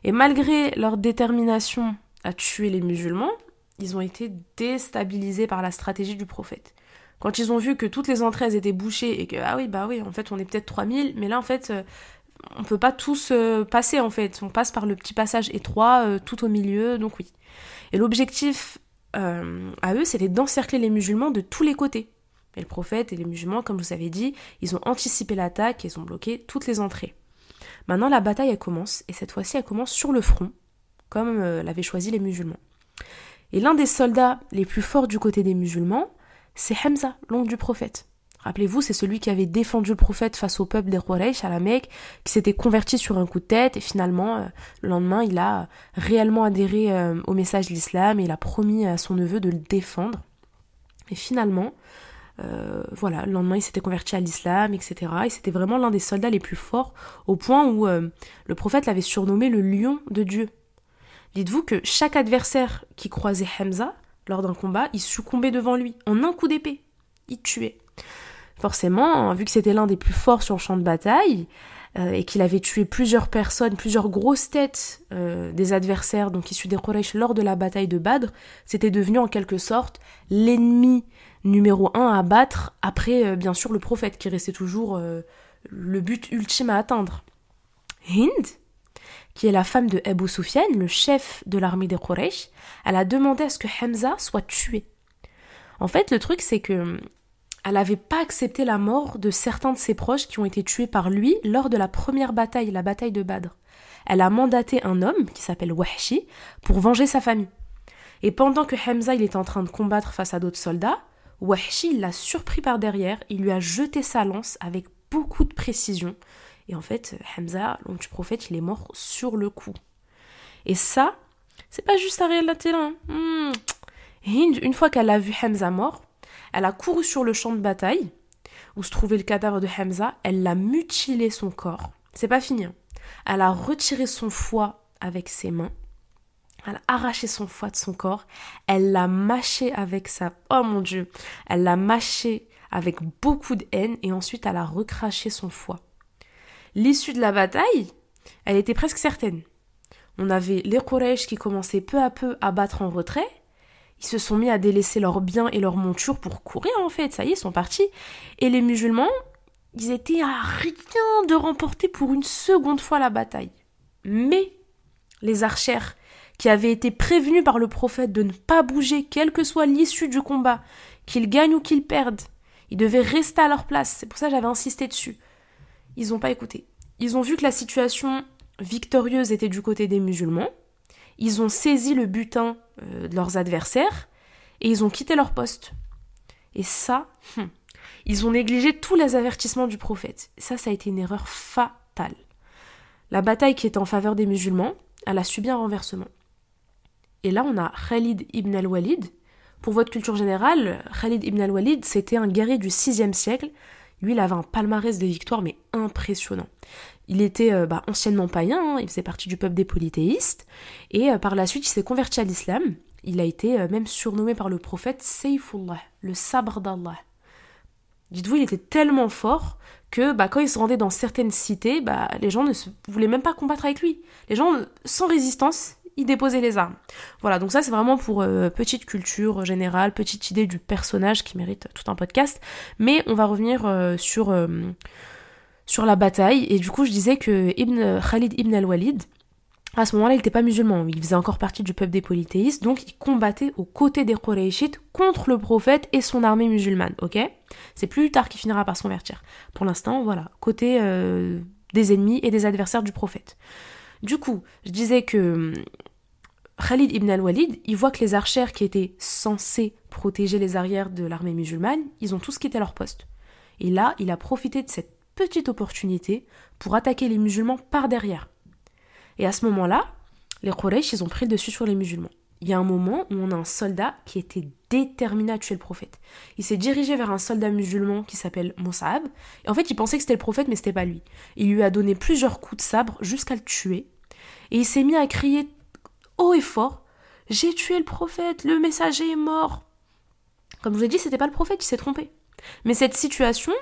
Et malgré leur détermination à tuer les musulmans, ils ont été déstabilisés par la stratégie du prophète. Quand ils ont vu que toutes les entrées étaient bouchées et que, ah oui, bah oui, en fait, on est peut-être 3000, mais là, en fait, euh, on peut pas tous euh, passer, en fait. On passe par le petit passage étroit euh, tout au milieu, donc oui. Et l'objectif à eux, c'était d'encercler les musulmans de tous les côtés. Et le prophète et les musulmans, comme vous avais dit, ils ont anticipé l'attaque et ils ont bloqué toutes les entrées. Maintenant, la bataille, elle commence, et cette fois-ci, elle commence sur le front, comme l'avaient choisi les musulmans. Et l'un des soldats les plus forts du côté des musulmans, c'est Hamza, l'oncle du prophète. Rappelez-vous, c'est celui qui avait défendu le prophète face au peuple des Quraysh à la Mecque, qui s'était converti sur un coup de tête, et finalement, euh, le lendemain, il a réellement adhéré euh, au message de l'islam et il a promis à son neveu de le défendre. Et finalement, euh, voilà, le lendemain, il s'était converti à l'islam, etc. Et c'était vraiment l'un des soldats les plus forts, au point où le prophète l'avait surnommé le lion de Dieu. Dites-vous que chaque adversaire qui croisait Hamza, lors d'un combat, il succombait devant lui, en un coup d'épée. Il tuait. Forcément, vu que c'était l'un des plus forts sur le champ de bataille, euh, et qu'il avait tué plusieurs personnes, plusieurs grosses têtes euh, des adversaires, donc issus des Quraysh lors de la bataille de Badr, c'était devenu en quelque sorte l'ennemi numéro un à battre, après euh, bien sûr le prophète qui restait toujours le but ultime à atteindre. Hind, qui est la femme de Abu Sufyan, le chef de l'armée des Quraysh, elle a demandé à ce que Hamza soit tué. En fait, le truc, c'est que elle n'avait pas accepté la mort de certains de ses proches qui ont été tués par lui lors de la première bataille, la bataille de Badr. Elle a mandaté un homme, qui s'appelle Wahshi, pour venger sa famille. Et pendant que Hamza il était en train de combattre face à d'autres soldats, Wahshi l'a surpris par derrière, il lui a jeté sa lance avec beaucoup de précision, Et en fait, Hamza, l'oncle du prophète, il est mort sur le coup. Et ça, c'est pas juste Ariel la télé. Hmm. Hind, une fois qu'elle a vu Hamza mort, elle a couru sur le champ de bataille où se trouvait le cadavre de Hamza, elle l'a mutilé son corps. C'est pas fini. Hein. Elle a retiré son foie avec ses mains. Elle a arraché son foie de son corps. Elle l'a mâché avec sa... Oh mon Dieu. Elle l'a mâché avec beaucoup de haine et ensuite elle a recraché son foie. L'issue de la bataille, elle était presque certaine. On avait les Quraysh qui commençaient peu à peu à battre en retrait. Ils se sont mis à délaisser leurs biens et leurs montures pour courir en fait. Ça y est, ils sont partis. Et les musulmans, ils étaient à rien de remporter pour une seconde fois la bataille. Mais les archères, qui avaient été prévenus par le prophète de ne pas bouger, quelle que soit l'issue du combat, qu'ils gagnent ou qu'ils perdent, ils devaient rester à leur place. C'est pour ça que j'avais insisté dessus. Ils n'ont pas écouté. Ils ont vu que la situation victorieuse était du côté des musulmans. Ils ont saisi le butin euh, de leurs adversaires et ils ont quitté leur poste. Et ça, hum, ils ont négligé tous les avertissements du prophète. Ça, ça a été une erreur fatale. La bataille qui était en faveur des musulmans, elle a subi un renversement. Et là, on a Khalid ibn al-Walid. Pour votre culture générale, Khalid ibn al-Walid, c'était un guerrier du 6e siècle. Lui, il avait un palmarès de victoires, mais impressionnant. Il était euh, bah, anciennement païen, hein, il faisait partie du peuple des polythéistes, et euh, par la suite il s'est converti à l'islam. Il a été euh, même surnommé par le prophète Saifullah, le sabre d'Allah. Dites-vous, il était tellement fort que bah, quand il se rendait dans certaines cités, bah, les gens ne voulaient même pas combattre avec lui. Les gens, sans résistance, ils déposaient les armes. Voilà, donc ça c'est vraiment pour petite culture générale, petite idée du personnage qui mérite tout un podcast. Mais on va revenir sur sur la bataille. Et du coup, je disais que Ibn, Khalid ibn al-Walid, à ce moment-là, il n'était pas musulman, il faisait encore partie du peuple des polythéistes, donc il combattait aux côtés des Qurayshites contre le prophète et son armée musulmane, ok? C'est plus tard qu'il finira par se convertir. Pour l'instant, voilà, côté euh, des ennemis et des adversaires du prophète. Du coup, je disais que hum, Khalid ibn al-Walid, il voit que les archères qui étaient censées protéger les arrières de l'armée musulmane, ils ont tous quitté leur poste. Et là, il a profité de cette petite opportunité pour attaquer les musulmans par derrière. Et à ce moment-là, les Quraysh, ils ont pris le dessus sur les musulmans. Il y a un moment où on a un soldat qui était déterminé à tuer le prophète. Il s'est dirigé vers un soldat musulman qui s'appelle Moussab. Et en fait, il pensait que c'était le prophète, mais c'était pas lui. Il lui a donné plusieurs coups de sabre jusqu'à le tuer. Et il s'est mis à crier haut et fort J'ai tué le prophète, le messager est mort. Comme je vous ai dit, c'était pas le prophète, il s'est trompé. Mais cette situation,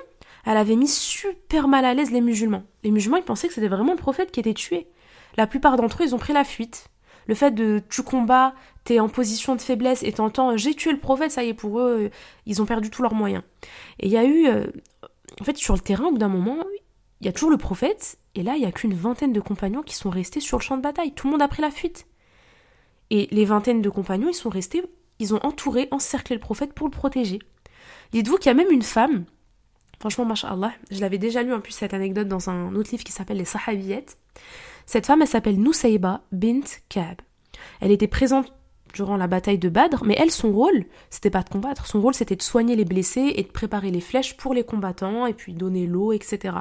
elle avait mis super mal à l'aise les musulmans. Les musulmans, ils pensaient que c'était vraiment le prophète qui était tué. La plupart d'entre eux, ils ont pris la fuite. Le fait de tu combats, t'es en position de faiblesse et t'entends j'ai tué le prophète, ça y est, pour eux, ils ont perdu tous leurs moyens. Et il y a eu, euh, en fait, sur le terrain, au bout d'un moment, il y a toujours le prophète, et là, il y a qu'une vingtaine de compagnons qui sont restés sur le champ de bataille. Tout le monde a pris la fuite. Et les vingtaines de compagnons, ils sont restés, ils ont entouré, encerclé le prophète pour le protéger. Dites-vous qu'il y a même une femme Franchement, mashallah, je l'avais déjà lu en plus cette anecdote dans un autre livre qui s'appelle Les Sahabiyettes. Cette femme, elle s'appelle Nusayba bint Kab. Elle était présente durant la bataille de Badr, mais elle, son rôle, c'était pas de combattre. Son rôle, c'était de soigner les blessés et de préparer les flèches pour les combattants et puis donner l'eau, etc.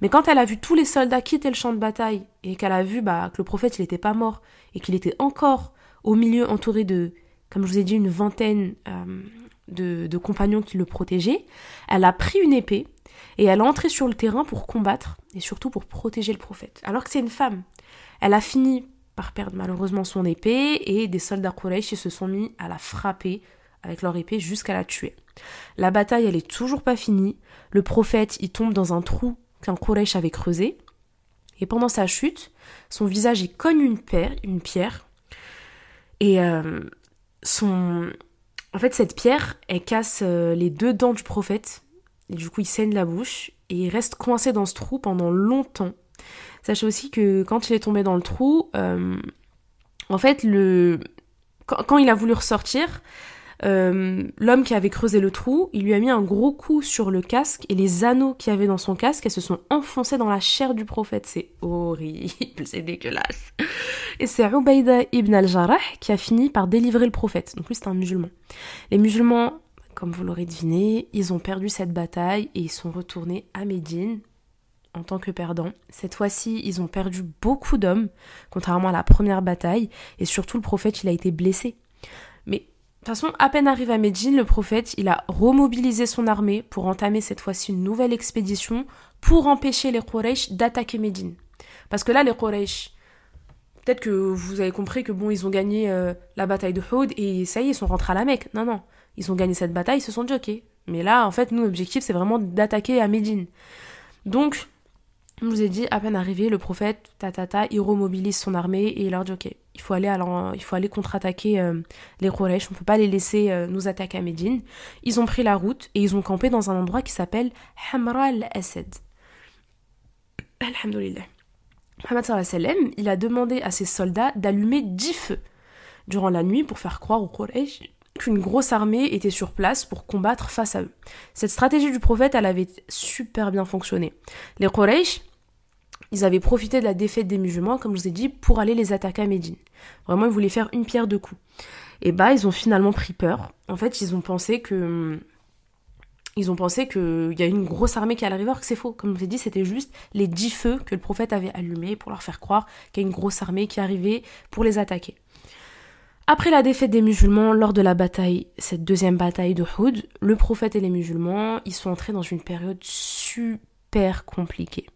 Mais quand elle a vu tous les soldats quitter le champ de bataille et qu'elle a vu bah, que le prophète, il n'était pas mort et qu'il était encore au milieu entouré de, comme je vous ai dit, une vingtaine euh, de, compagnons qui le protégeaient, elle a pris une épée et elle est entrée sur le terrain pour combattre et surtout pour protéger le prophète. Alors que c'est une femme. Elle a fini par perdre malheureusement son épée et des soldats Quraysh se sont mis à la frapper avec leur épée jusqu'à la tuer. La bataille, elle est toujours pas finie. Le prophète, il tombe dans un trou qu'un Quraysh avait creusé. Et pendant sa chute, son visage, cogne une, une pierre. Et euh, son, en fait, cette pierre, elle casse euh, les deux dents du prophète. Et du coup, il saigne la bouche. Et il reste coincé dans ce trou pendant longtemps. Sachez aussi que quand il est tombé dans le trou, euh, en fait, le... quand, il a voulu ressortir, euh, l'homme qui avait creusé le trou, il lui a mis un gros coup sur le casque et les anneaux qu'il avait dans son casque, elles se sont enfoncés dans la chair du prophète. C'est horrible, c'est dégueulasse. Et c'est Ubaïda ibn al-Jarrah qui a fini par délivrer le prophète. Donc lui, c'est un musulman. Les musulmans, comme vous l'aurez deviné, ils ont perdu cette bataille et ils sont retournés à Médine en tant que perdants. Cette fois-ci, ils ont perdu beaucoup d'hommes, contrairement à la première bataille, et surtout le prophète, il a été blessé. Mais de toute façon, à peine arrivé à Médine, le prophète, il a remobilisé son armée pour entamer cette fois-ci une nouvelle expédition pour empêcher les Quraysh d'attaquer Médine. Parce que là, les Quraysh, peut-être que vous avez compris que bon, ils ont gagné euh, la bataille de Houd et ça y est, ils sont rentrés à la Mecque. Non, non. Ils ont gagné cette bataille, ils se sont ok. Mais là, en fait, nous, l'objectif, c'est vraiment d'attaquer à Médine. Donc, je vous ai dit, à peine arrivé, le prophète, tatata, il remobilise son armée et il leur dit ok, il faut aller, aller contre-attaquer euh, les Quraysh, on peut pas les laisser euh, nous attaquer à Médine. Ils ont pris la route et ils ont campé dans un endroit qui s'appelle Hamra al-Asad. Alhamdulillah. Muhammad sallam, il a demandé à ses soldats d'allumer dix feux durant la nuit pour faire croire aux Quraysh qu'une grosse armée était sur place pour combattre face à eux. Cette stratégie du prophète, elle avait super bien fonctionné. Les Quraysh, ils avaient profité de la défaite des musulmans, comme je vous ai dit, pour aller les attaquer à Médine. Vraiment, ils voulaient faire une pierre deux coups. Et bah, ils ont finalement pris peur. En fait, ils ont pensé que ils ont pensé qu'il y a une grosse armée qui allait arriver, alors que c'est faux. Comme je vous ai dit, c'était juste les dix feux que le prophète avait allumés pour leur faire croire qu'il y a une grosse armée qui arrivait pour les attaquer. Après la défaite des musulmans lors de la bataille, cette deuxième bataille de Houd, le prophète et les musulmans, ils sont entrés dans une période super compliquée.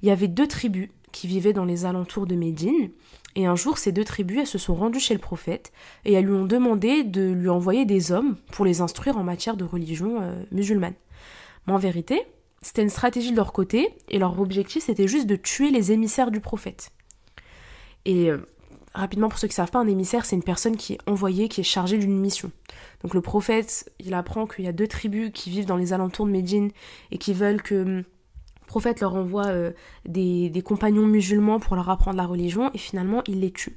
Il y avait deux tribus qui vivaient dans les alentours de Médine, et un jour ces deux tribus, elles se sont rendues chez le prophète, et elles lui ont demandé de lui envoyer des hommes pour les instruire en matière de religion euh, musulmane. Mais en vérité, c'était une stratégie de leur côté, et leur objectif c'était juste de tuer les émissaires du prophète. Et euh, rapidement, pour ceux qui ne savent pas, un émissaire, c'est une personne qui est envoyée, qui est chargée d'une mission. Donc le prophète, il apprend qu'il y a deux tribus qui vivent dans les alentours de Médine et qui veulent que hum, le prophète leur envoie euh, des, compagnons musulmans pour leur apprendre la religion et finalement il les tue.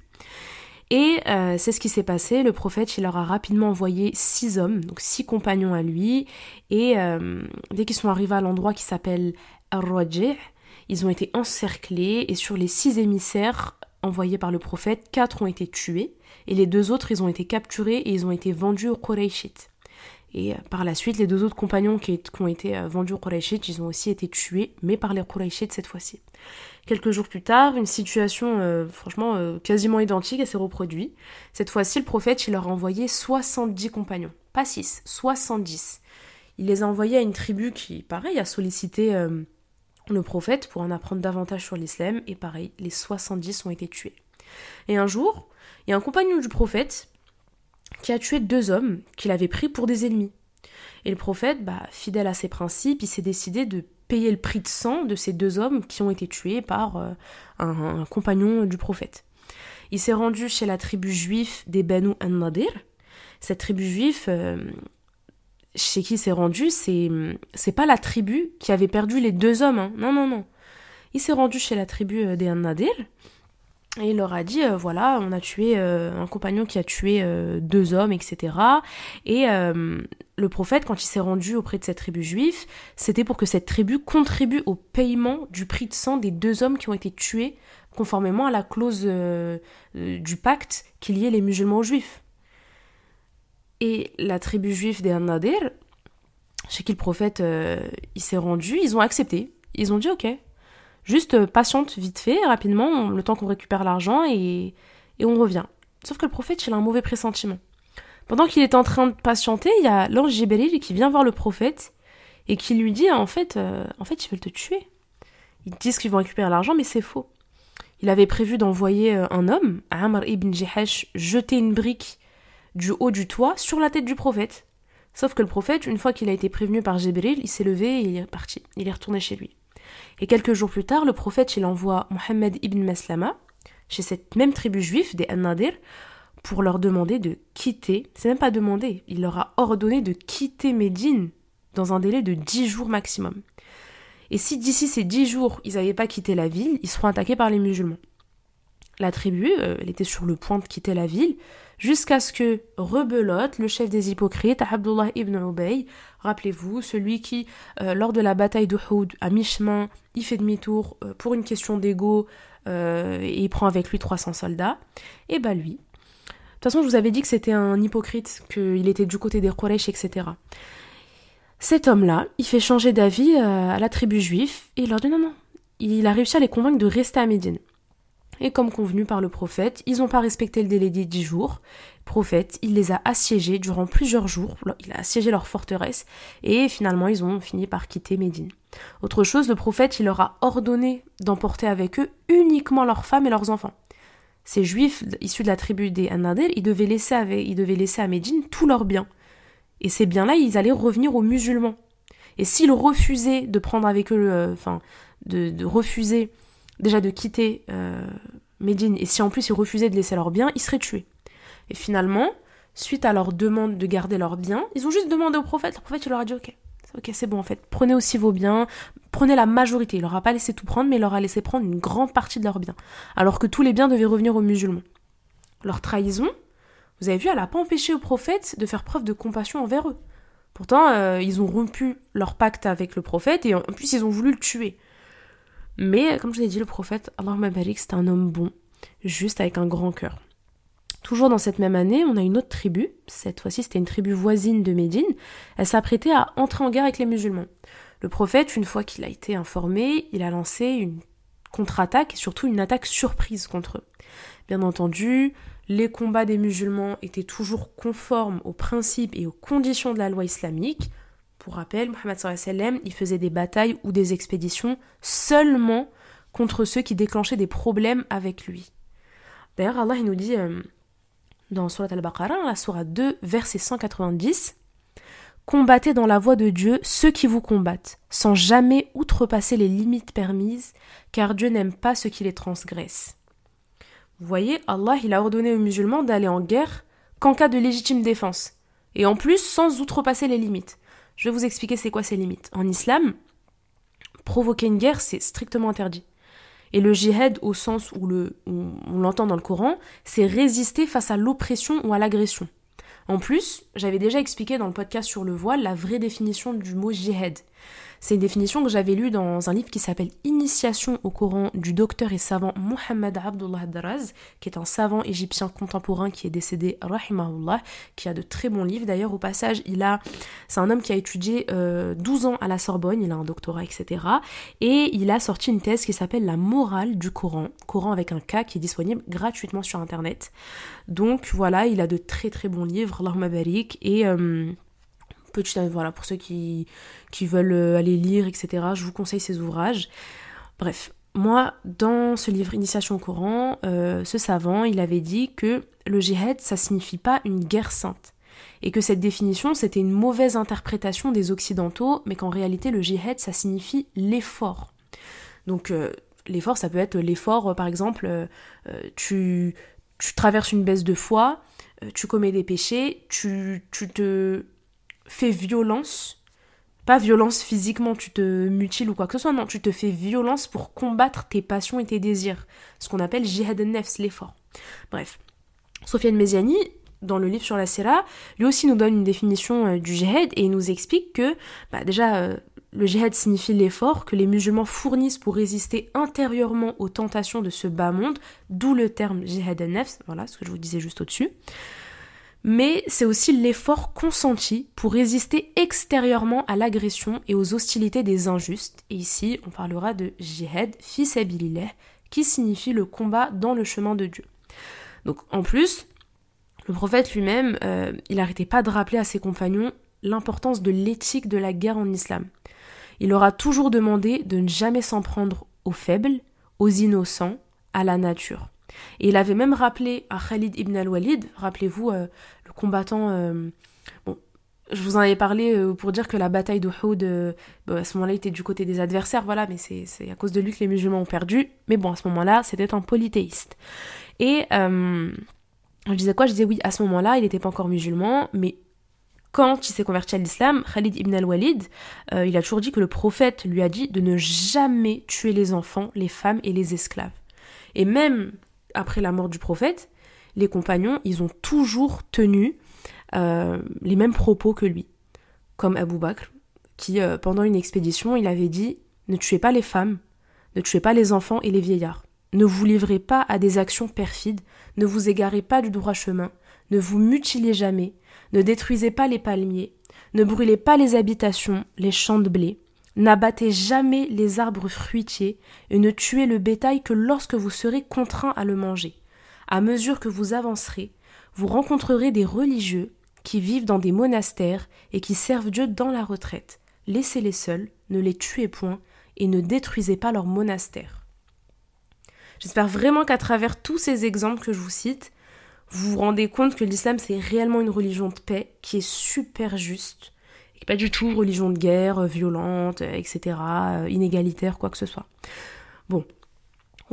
Et euh, c'est ce qui s'est passé. Le prophète, il leur a rapidement envoyé six hommes, donc six compagnons à lui. Et euh, dès qu'ils sont arrivés à l'endroit qui s'appelle ar ils ont été encerclés et sur les six émissaires, envoyés par le prophète, quatre ont été tués, et les deux autres, ils ont été capturés et ils ont été vendus aux Qurayshites. Et euh, par la suite, les deux autres compagnons qui, ont été euh, vendus aux Qurayshites, ils ont aussi été tués, mais par les Qurayshites cette fois-ci. Quelques jours plus tard, une situation euh, franchement quasiment identique s'est reproduite. Cette fois-ci, le prophète, il leur a envoyé 70 compagnons. Pas 6, 70. Il les a envoyés à une tribu qui, pareil, a sollicité le prophète pour en apprendre davantage sur l'islam, et pareil, les 70 ont été tués. Et un jour, il y a un compagnon du prophète qui a tué deux hommes qu'il avait pris pour des ennemis. Et le prophète, bah, fidèle à ses principes, il s'est décidé de payer le prix de sang de ces deux hommes qui ont été tués par euh, un, compagnon du prophète. Il s'est rendu chez la tribu juive des Banu an-Nadir. Cette tribu juive, euh, chez qui s'est rendu, c'est c'est pas la tribu qui avait perdu les deux hommes. Hein. Non, non, non. Il s'est rendu chez la tribu euh, des An-Nadir et il leur a dit euh, voilà, on a tué euh, un compagnon qui a tué deux hommes, etc. Et le prophète, quand il s'est rendu auprès de cette tribu juive, c'était pour que cette tribu contribue au paiement du prix de sang des deux hommes qui ont été tués conformément à la clause du pacte qui liait les musulmans aux juifs. Et la tribu juive des An-Nadir, chez qui le prophète euh, il s'est rendu, ils ont accepté. Ils ont dit ok, juste euh, patiente vite fait, rapidement, le temps qu'on récupère l'argent et, et on revient. Sauf que le prophète, il a un mauvais pressentiment. Pendant qu'il est en train de patienter, il y a l'ange Jibril qui vient voir le prophète et qui lui dit en fait, euh, en fait, ils veulent te tuer. Ils disent qu'ils vont récupérer l'argent, mais c'est faux. Il avait prévu d'envoyer un homme, Amr ibn Jihash, jeter une brique du haut du toit sur la tête du prophète. Sauf que le prophète, une fois qu'il a été prévenu par Jibril, il s'est levé et il est parti. Il est retourné chez lui. Et quelques jours plus tard, le prophète, il envoie Mohammed ibn Maslama, chez cette même tribu juive des An-Nadir, pour leur demander de quitter, c'est même pas demander, il leur a ordonné de quitter Médine dans un délai de dix jours maximum. Et si d'ici ces dix jours, ils n'avaient pas quitté la ville, ils seront attaqués par les musulmans. La tribu, euh, elle était sur le point de quitter la ville, jusqu'à ce que rebelote, le chef des hypocrites, Abdullah ibn Ubay, rappelez-vous, celui qui, euh, lors de la bataille de Houd, à mi-chemin, il fait demi-tour euh, pour une question d'ego euh, et il prend avec lui 300 soldats, et bah lui. De toute façon, je vous avais dit que c'était un hypocrite, qu'il était du côté des Quraysh, etc. Cet homme-là, il fait changer d'avis à la tribu juive et il leur dit non, non, il a réussi à les convaincre de rester à Médine. Et comme convenu par le prophète, ils n'ont pas respecté le délai des dix jours. Prophète, il les a assiégés durant plusieurs jours, il a assiégé leur forteresse, et finalement ils ont fini par quitter Médine. Autre chose, le prophète, il leur a ordonné d'emporter avec eux uniquement leurs femmes et leurs enfants. Ces juifs issus de la tribu des Anadir, ils devaient laisser, ils devaient laisser à Médine tous leurs biens. Et ces biens-là, ils allaient revenir aux musulmans. Et s'ils refusaient de prendre avec eux, euh, enfin, de, refuser déjà de quitter euh, Médine, et si en plus ils refusaient de laisser leurs biens, ils seraient tués. Et finalement, suite à leur demande de garder leurs biens, ils ont juste demandé au prophète. Le prophète, il leur a dit, ok, ok, c'est bon en fait, prenez aussi vos biens, prenez la majorité. Il leur a pas laissé tout prendre, mais il leur a laissé prendre une grande partie de leurs biens. Alors que tous les biens devaient revenir aux musulmans. Leur trahison, vous avez vu, elle n'a pas empêché au prophète de faire preuve de compassion envers eux. Pourtant, euh, ils ont rompu leur pacte avec le prophète et en plus, ils ont voulu le tuer. Mais, comme je l'ai dit, le prophète, Allah barik, c'est un homme bon, juste avec un grand cœur. Toujours dans cette même année, on a une autre tribu, cette fois-ci c'était une tribu voisine de Médine, elle s'apprêtait à entrer en guerre avec les musulmans. Le prophète, une fois qu'il a été informé, il a lancé une contre-attaque et surtout une attaque surprise contre eux. Bien entendu, les combats des musulmans étaient toujours conformes aux principes et aux conditions de la loi islamique. Pour rappel, Mohammed il faisait des batailles ou des expéditions seulement contre ceux qui déclenchaient des problèmes avec lui. D'ailleurs, Allah il nous dit euh, dans Surat al-Baqarah, la Surah 2, verset 190, Combattez dans la voie de Dieu ceux qui vous combattent, sans jamais outrepasser les limites permises, car Dieu n'aime pas ceux qui les transgressent. Vous voyez, Allah il a ordonné aux musulmans d'aller en guerre qu'en cas de légitime défense, et en plus sans outrepasser les limites. Je vais vous expliquer c'est quoi ces limites. En islam, provoquer une guerre, c'est strictement interdit. Et le jihad, au sens où, où on l'entend dans le Coran, c'est résister face à l'oppression ou à l'agression. En plus, j'avais déjà expliqué dans le podcast sur le voile la vraie définition du mot jihad. C'est une définition que j'avais lue dans un livre qui s'appelle Initiation au Coran du docteur et savant Mohammed Abdullah Daraz, qui est un savant égyptien contemporain qui est décédé, rahimahullah, qui a de très bons livres. D'ailleurs, au passage, il a, c'est un homme qui a étudié 12 euh, ans à la Sorbonne, il a un doctorat, etc. Et il a sorti une thèse qui s'appelle La morale du Coran, Coran avec un K, qui est disponible gratuitement sur Internet. Donc voilà, il a de très très bons livres, Allahumma et... Euh, Voilà, pour ceux qui, qui veulent euh, aller lire, etc., je vous conseille ces ouvrages. Bref, moi, dans ce livre Initiation au Coran, euh, ce savant, il avait dit que le jihad, ça signifie pas une guerre sainte. Et que cette définition, c'était une mauvaise interprétation des Occidentaux, mais qu'en réalité, le jihad, ça signifie l'effort. Donc, euh, l'effort, ça peut être l'effort, par exemple, tu, tu traverses une baisse de foi, tu commets des péchés, tu, tu te fais violence, pas violence physiquement, tu te mutiles ou quoi que ce soit, non, tu te fais violence pour combattre tes passions et tes désirs, ce qu'on appelle jihad nefs, l'effort. Bref, Sofiane Meziani, dans le livre sur la Sera, lui aussi nous donne une définition euh, du jihad et nous explique que bah, déjà euh, le jihad signifie l'effort que les musulmans fournissent pour résister intérieurement aux tentations de ce bas monde, d'où le terme jihad nefs, voilà ce que je vous disais juste au-dessus mais c'est aussi l'effort consenti pour résister extérieurement à l'agression et aux hostilités des injustes. Et ici, on parlera de jihad fils qui signifie le combat dans le chemin de Dieu. Donc en plus, le prophète lui-même, euh, il n'arrêtait pas de rappeler à ses compagnons l'importance de l'éthique de la guerre en islam. Il leur a toujours demandé de ne jamais s'en prendre aux faibles, aux innocents, à la nature. Et il avait même rappelé à Khalid ibn al-Walid, rappelez-vous, euh, le combattant. Euh, bon, je vous en avais parlé euh, pour dire que la bataille d'Uhud, à ce moment-là, était du côté des adversaires, voilà, mais c'est à cause de lui que les musulmans ont perdu. Mais bon, à ce moment-là, c'était un polythéiste. Et je disais quoi? Je disais oui, à ce moment-là, il n'était pas encore musulman, mais quand il s'est converti à l'islam, Khalid ibn al-Walid, il a toujours dit que le prophète lui a dit de ne jamais tuer les enfants, les femmes et les esclaves. Et même après la mort du prophète, les compagnons, ils ont toujours tenu euh, les mêmes propos que lui. Comme Abu Bakr, qui, euh, pendant une expédition, il avait dit Ne tuez pas les femmes, ne tuez pas les enfants et les vieillards, ne vous livrez pas à des actions perfides, ne vous égarez pas du droit chemin, ne vous mutilez jamais, ne détruisez pas les palmiers, ne brûlez pas les habitations, les champs de blé, N'abattez jamais les arbres fruitiers et ne tuez le bétail que lorsque vous serez contraint à le manger. À mesure que vous avancerez, vous rencontrerez des religieux qui vivent dans des monastères et qui servent Dieu dans la retraite. Laissez-les seuls, ne les tuez point et ne détruisez pas leur monastère. J'espère vraiment qu'à travers tous ces exemples que je vous cite, vous vous rendez compte que l'islam c'est réellement une religion de paix qui est super juste pas du tout religion de guerre, euh, violente, euh, etc., euh, inégalitaire, quoi que ce soit. Bon,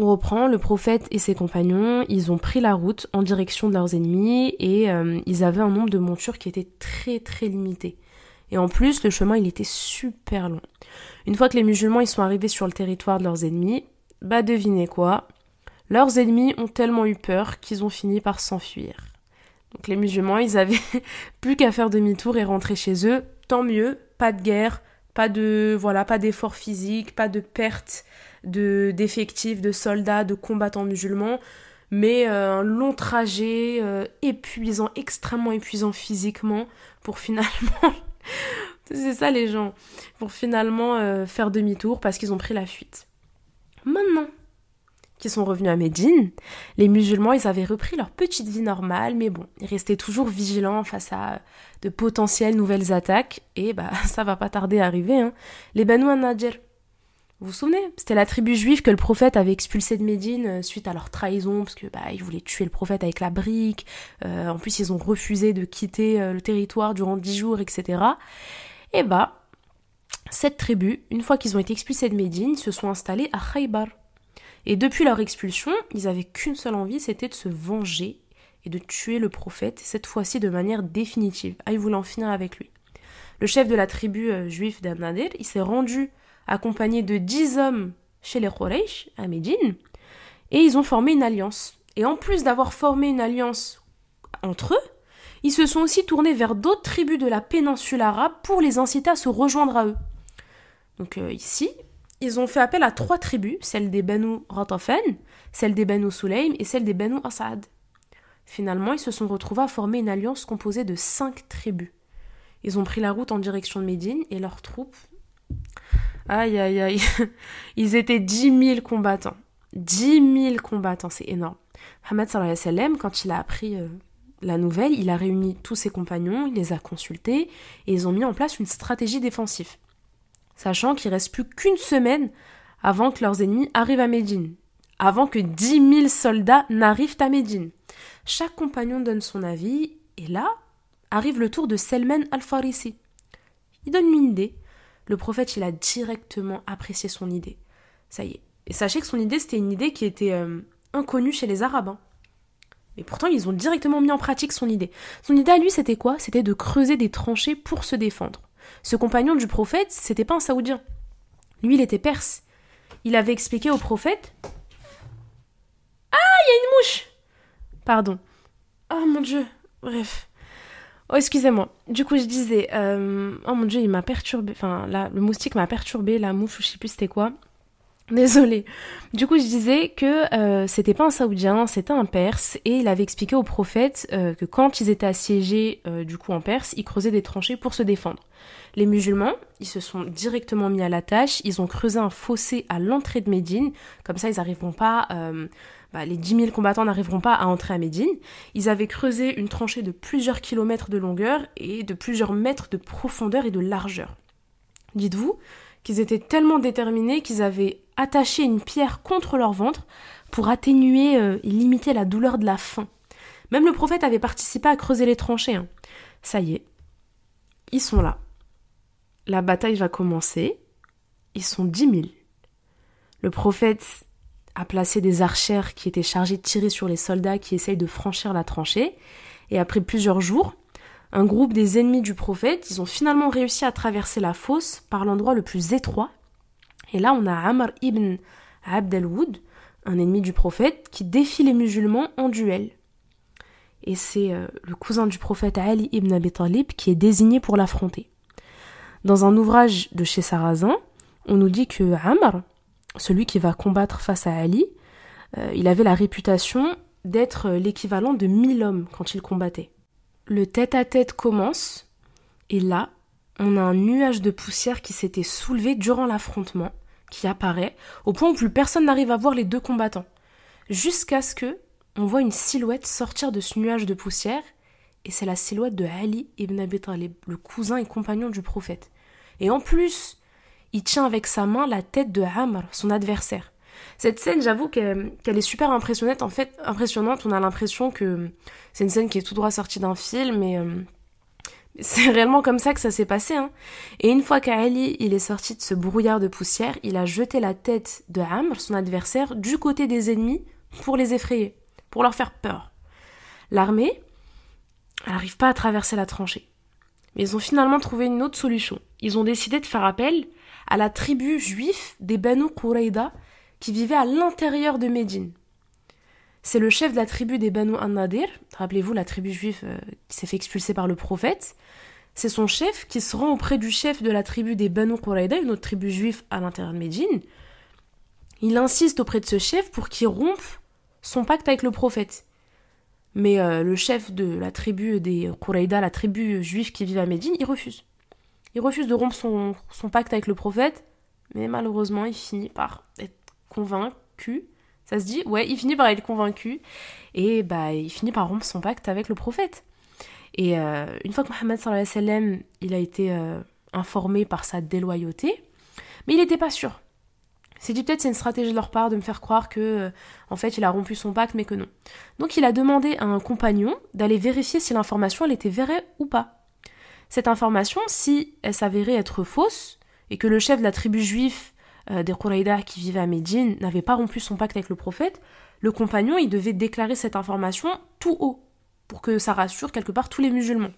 on reprend, le prophète et ses compagnons, ils ont pris la route en direction de leurs ennemis et ils avaient un nombre de montures qui était très très limité. Et en plus, le chemin, il était super long. Une fois que les musulmans ils sont arrivés sur le territoire de leurs ennemis, bah devinez quoi? Leurs ennemis ont tellement eu peur qu'ils ont fini par s'enfuir. Donc les musulmans, ils avaient plus qu'à faire demi-tour et rentrer chez eux tant mieux, pas de guerre, pas de voilà, pas d'effort physique, pas de perte de d'effectifs, de soldats, de combattants musulmans, mais euh, un long trajet euh, épuisant, extrêmement épuisant physiquement pour finalement c'est ça les gens, pour finalement euh, faire demi-tour parce qu'ils ont pris la fuite. Maintenant, qui sont revenus à Médine, les musulmans, ils avaient repris leur petite vie normale, mais bon, ils restaient toujours vigilants face à de potentielles nouvelles attaques, et bah ça va pas tarder à arriver. Hein. Les Banu An-Najr, vous vous souvenez? C'était la tribu juive que le prophète avait expulsé de Médine euh, suite à leur trahison, parce que bah ils voulaient tuer le prophète avec la brique. Euh, en plus, ils ont refusé de quitter euh, le territoire durant dix jours, etc. Et bah cette tribu, une fois qu'ils ont été expulsés de Médine, se sont installés à Khaybar. Et depuis leur expulsion, ils avaient qu'une seule envie, c'était de se venger et de tuer le prophète, cette fois-ci de manière définitive. Ah, ils voulaient en finir avec lui. Le chef de la tribu juive d'Anadir, il s'est rendu accompagné de dix hommes chez les Quraysh, à Médine, et ils ont formé une alliance. Et en plus d'avoir formé une alliance entre eux, ils se sont aussi tournés vers d'autres tribus de la péninsule arabe pour les inciter à se rejoindre à eux. Donc euh, ici, ils ont fait appel à trois tribus, celle des Banu Ratafan, celle des Banu Sulaym et celle des Banu Asad. Finalement, ils se sont retrouvés à former une alliance composée de cinq tribus. Ils ont pris la route en direction de Médine et leurs troupes. Aïe aïe aïe. Ils étaient dix mille combattants. Dix mille combattants, c'est énorme. Muhammad sallam, quand il a appris euh, la nouvelle, il a réuni tous ses compagnons, il les a consultés et ils ont mis en place une stratégie défensive sachant qu'il reste plus qu'une semaine avant que leurs ennemis arrivent à Médine, avant que dix mille soldats n'arrivent à Médine. Chaque compagnon donne son avis, et là arrive le tour de Selman al-Farisi. Il donne une idée. Le prophète, il a directement apprécié son idée. Ça y est. Et sachez que son idée, c'était une idée qui était euh, inconnue chez les Arabes. Hein. Mais pourtant, ils ont directement mis en pratique son idée. Son idée à lui, c'était quoi? C'était de creuser des tranchées pour se défendre. Ce compagnon du prophète, c'était pas un saoudien. Lui, il était perse. Il avait expliqué au prophète Ah, il y a une mouche Pardon. Oh mon dieu. Bref. Oh, excusez-moi. Du coup, je disais, euh, oh mon dieu, il m'a perturbé. Enfin, là, le moustique m'a perturbé, la mouche, je sais plus c'était quoi. Désolée. Du coup, je disais que euh, c'était pas un Saoudien, c'était un Perse, et il avait expliqué au prophète euh, que quand ils étaient assiégés, euh, du coup en Perse, ils creusaient des tranchées pour se défendre. Les musulmans, ils se sont directement mis à la tâche, ils ont creusé un fossé à l'entrée de Médine, comme ça ils n'arriveront pas, bah, les 10 000 combattants n'arriveront pas à entrer à Médine. Ils avaient creusé une tranchée de plusieurs kilomètres de longueur et de plusieurs mètres de profondeur et de largeur. Dites-vous qu'ils étaient tellement déterminés qu'ils avaient attacher une pierre contre leur ventre pour atténuer euh, et limiter la douleur de la faim. Même le prophète avait participé à creuser les tranchées. Hein. Ça y est, ils sont là. La bataille va commencer. Ils sont dix mille. Le prophète a placé des archères qui étaient chargées de tirer sur les soldats qui essayent de franchir la tranchée. Et après plusieurs jours, un groupe des ennemis du prophète, ils ont finalement réussi à traverser la fosse par l'endroit le plus étroit et là, on a Amr ibn Abd un ennemi du prophète, qui défie les musulmans en duel. Et c'est euh, le cousin du prophète Ali ibn Abi Talib qui est désigné pour l'affronter. Dans un ouvrage de chez Sarrazin, on nous dit que Amr, celui qui va combattre face à Ali, euh, il avait la réputation d'être l'équivalent de mille hommes quand il combattait. Le tête-à-tête commence, et là, on a un nuage de poussière qui s'était soulevé durant l'affrontement, qui apparaît, au point où plus personne n'arrive à voir les deux combattants. Jusqu'à ce que on voit une silhouette sortir de ce nuage de poussière, et c'est la silhouette de Ali ibn Abi Talib, le cousin et compagnon du prophète. Et en plus, il tient avec sa main la tête de Amr, son adversaire. Cette scène, j'avoue qu'elle est super impressionnante. En fait, impressionnante. On a l'impression que c'est une scène qui est tout droit sortie d'un film, mais euh, c'est réellement comme ça que ça s'est passé. Hein. Et une fois qu'Ali il est sorti de ce brouillard de poussière, il a jeté la tête de Amr, son adversaire, du côté des ennemis pour les effrayer, pour leur faire peur. L'armée, elle n'arrive pas à traverser la tranchée. Mais ils ont finalement trouvé une autre solution. Ils ont décidé de faire appel à la tribu juive des Banu Qurayda qui vivait à l'intérieur de Médine. C'est le chef de la tribu des Banu An-Nadir, rappelez-vous la tribu juive euh, qui s'est fait expulser par le prophète. C'est son chef qui se rend auprès du chef de la tribu des Banu Qurayda, une autre tribu juive à l'intérieur de Médine. Il insiste auprès de ce chef pour qu'il rompe son pacte avec le prophète. Mais euh, le chef de la tribu des Qurayda, la tribu juive qui vit à Médine, il refuse. Il refuse de rompre son, pacte avec le prophète, mais malheureusement, il finit par être convaincu. Ça se dit Ouais, il finit par être convaincu. Et bah, il finit par rompre son pacte avec le prophète. Et euh, une fois que Mohammed sallam, il a été euh, informé par sa déloyauté, mais il n'était pas sûr. Il s'est dit peut-être c'est une stratégie de leur part de me faire croire que euh, en fait il a rompu son pacte mais que non. Donc il a demandé à un compagnon d'aller vérifier si l'information était vraie ou pas. Cette information, si elle s'avérait être fausse et que le chef de la tribu juive euh, des Quraïda qui vivaient à Médine n'avait pas rompu son pacte avec le prophète, le compagnon, il devait déclarer cette information tout haut, pour que ça rassure quelque part tous les musulmans.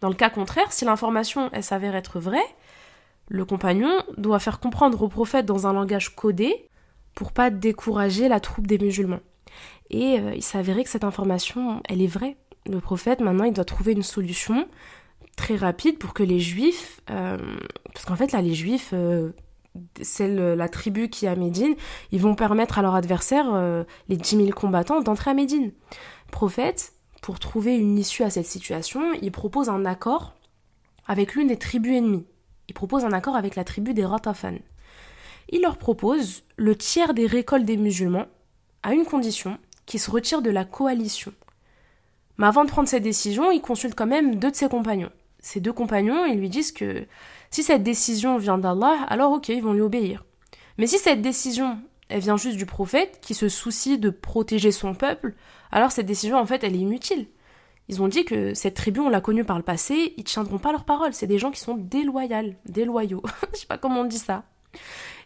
Dans le cas contraire, si l'information s'avère être vraie, le compagnon doit faire comprendre au prophète dans un langage codé pour pas décourager la troupe des musulmans. Et euh, il s'avérait que cette information, elle est vraie. Le prophète, maintenant, il doit trouver une solution très rapide pour que les juifs, euh, parce qu'en fait là, les juifs, celle, la tribu qui est à Médine, ils vont permettre à leur adversaire, euh, les 10 000 combattants, d'entrer à Médine. Prophète, pour trouver une issue à cette situation, il propose un accord avec l'une des tribus ennemies. Il propose un accord avec la tribu des Ratafan. Il leur propose le tiers des récoltes des musulmans, à une condition, qu'ils se retirent de la coalition. Mais avant de prendre cette décision, il consulte quand même deux de ses compagnons. Ces deux compagnons, ils lui disent que si cette décision vient d'Allah, alors ok, ils vont lui obéir. Mais si cette décision, elle vient juste du prophète, qui se soucie de protéger son peuple, alors cette décision, en fait, elle est inutile. Ils ont dit que cette tribu, on l'a connue par le passé, ils tiendront pas leur parole. C'est des gens qui sont déloyaux, déloyaux. Je sais pas comment on dit ça.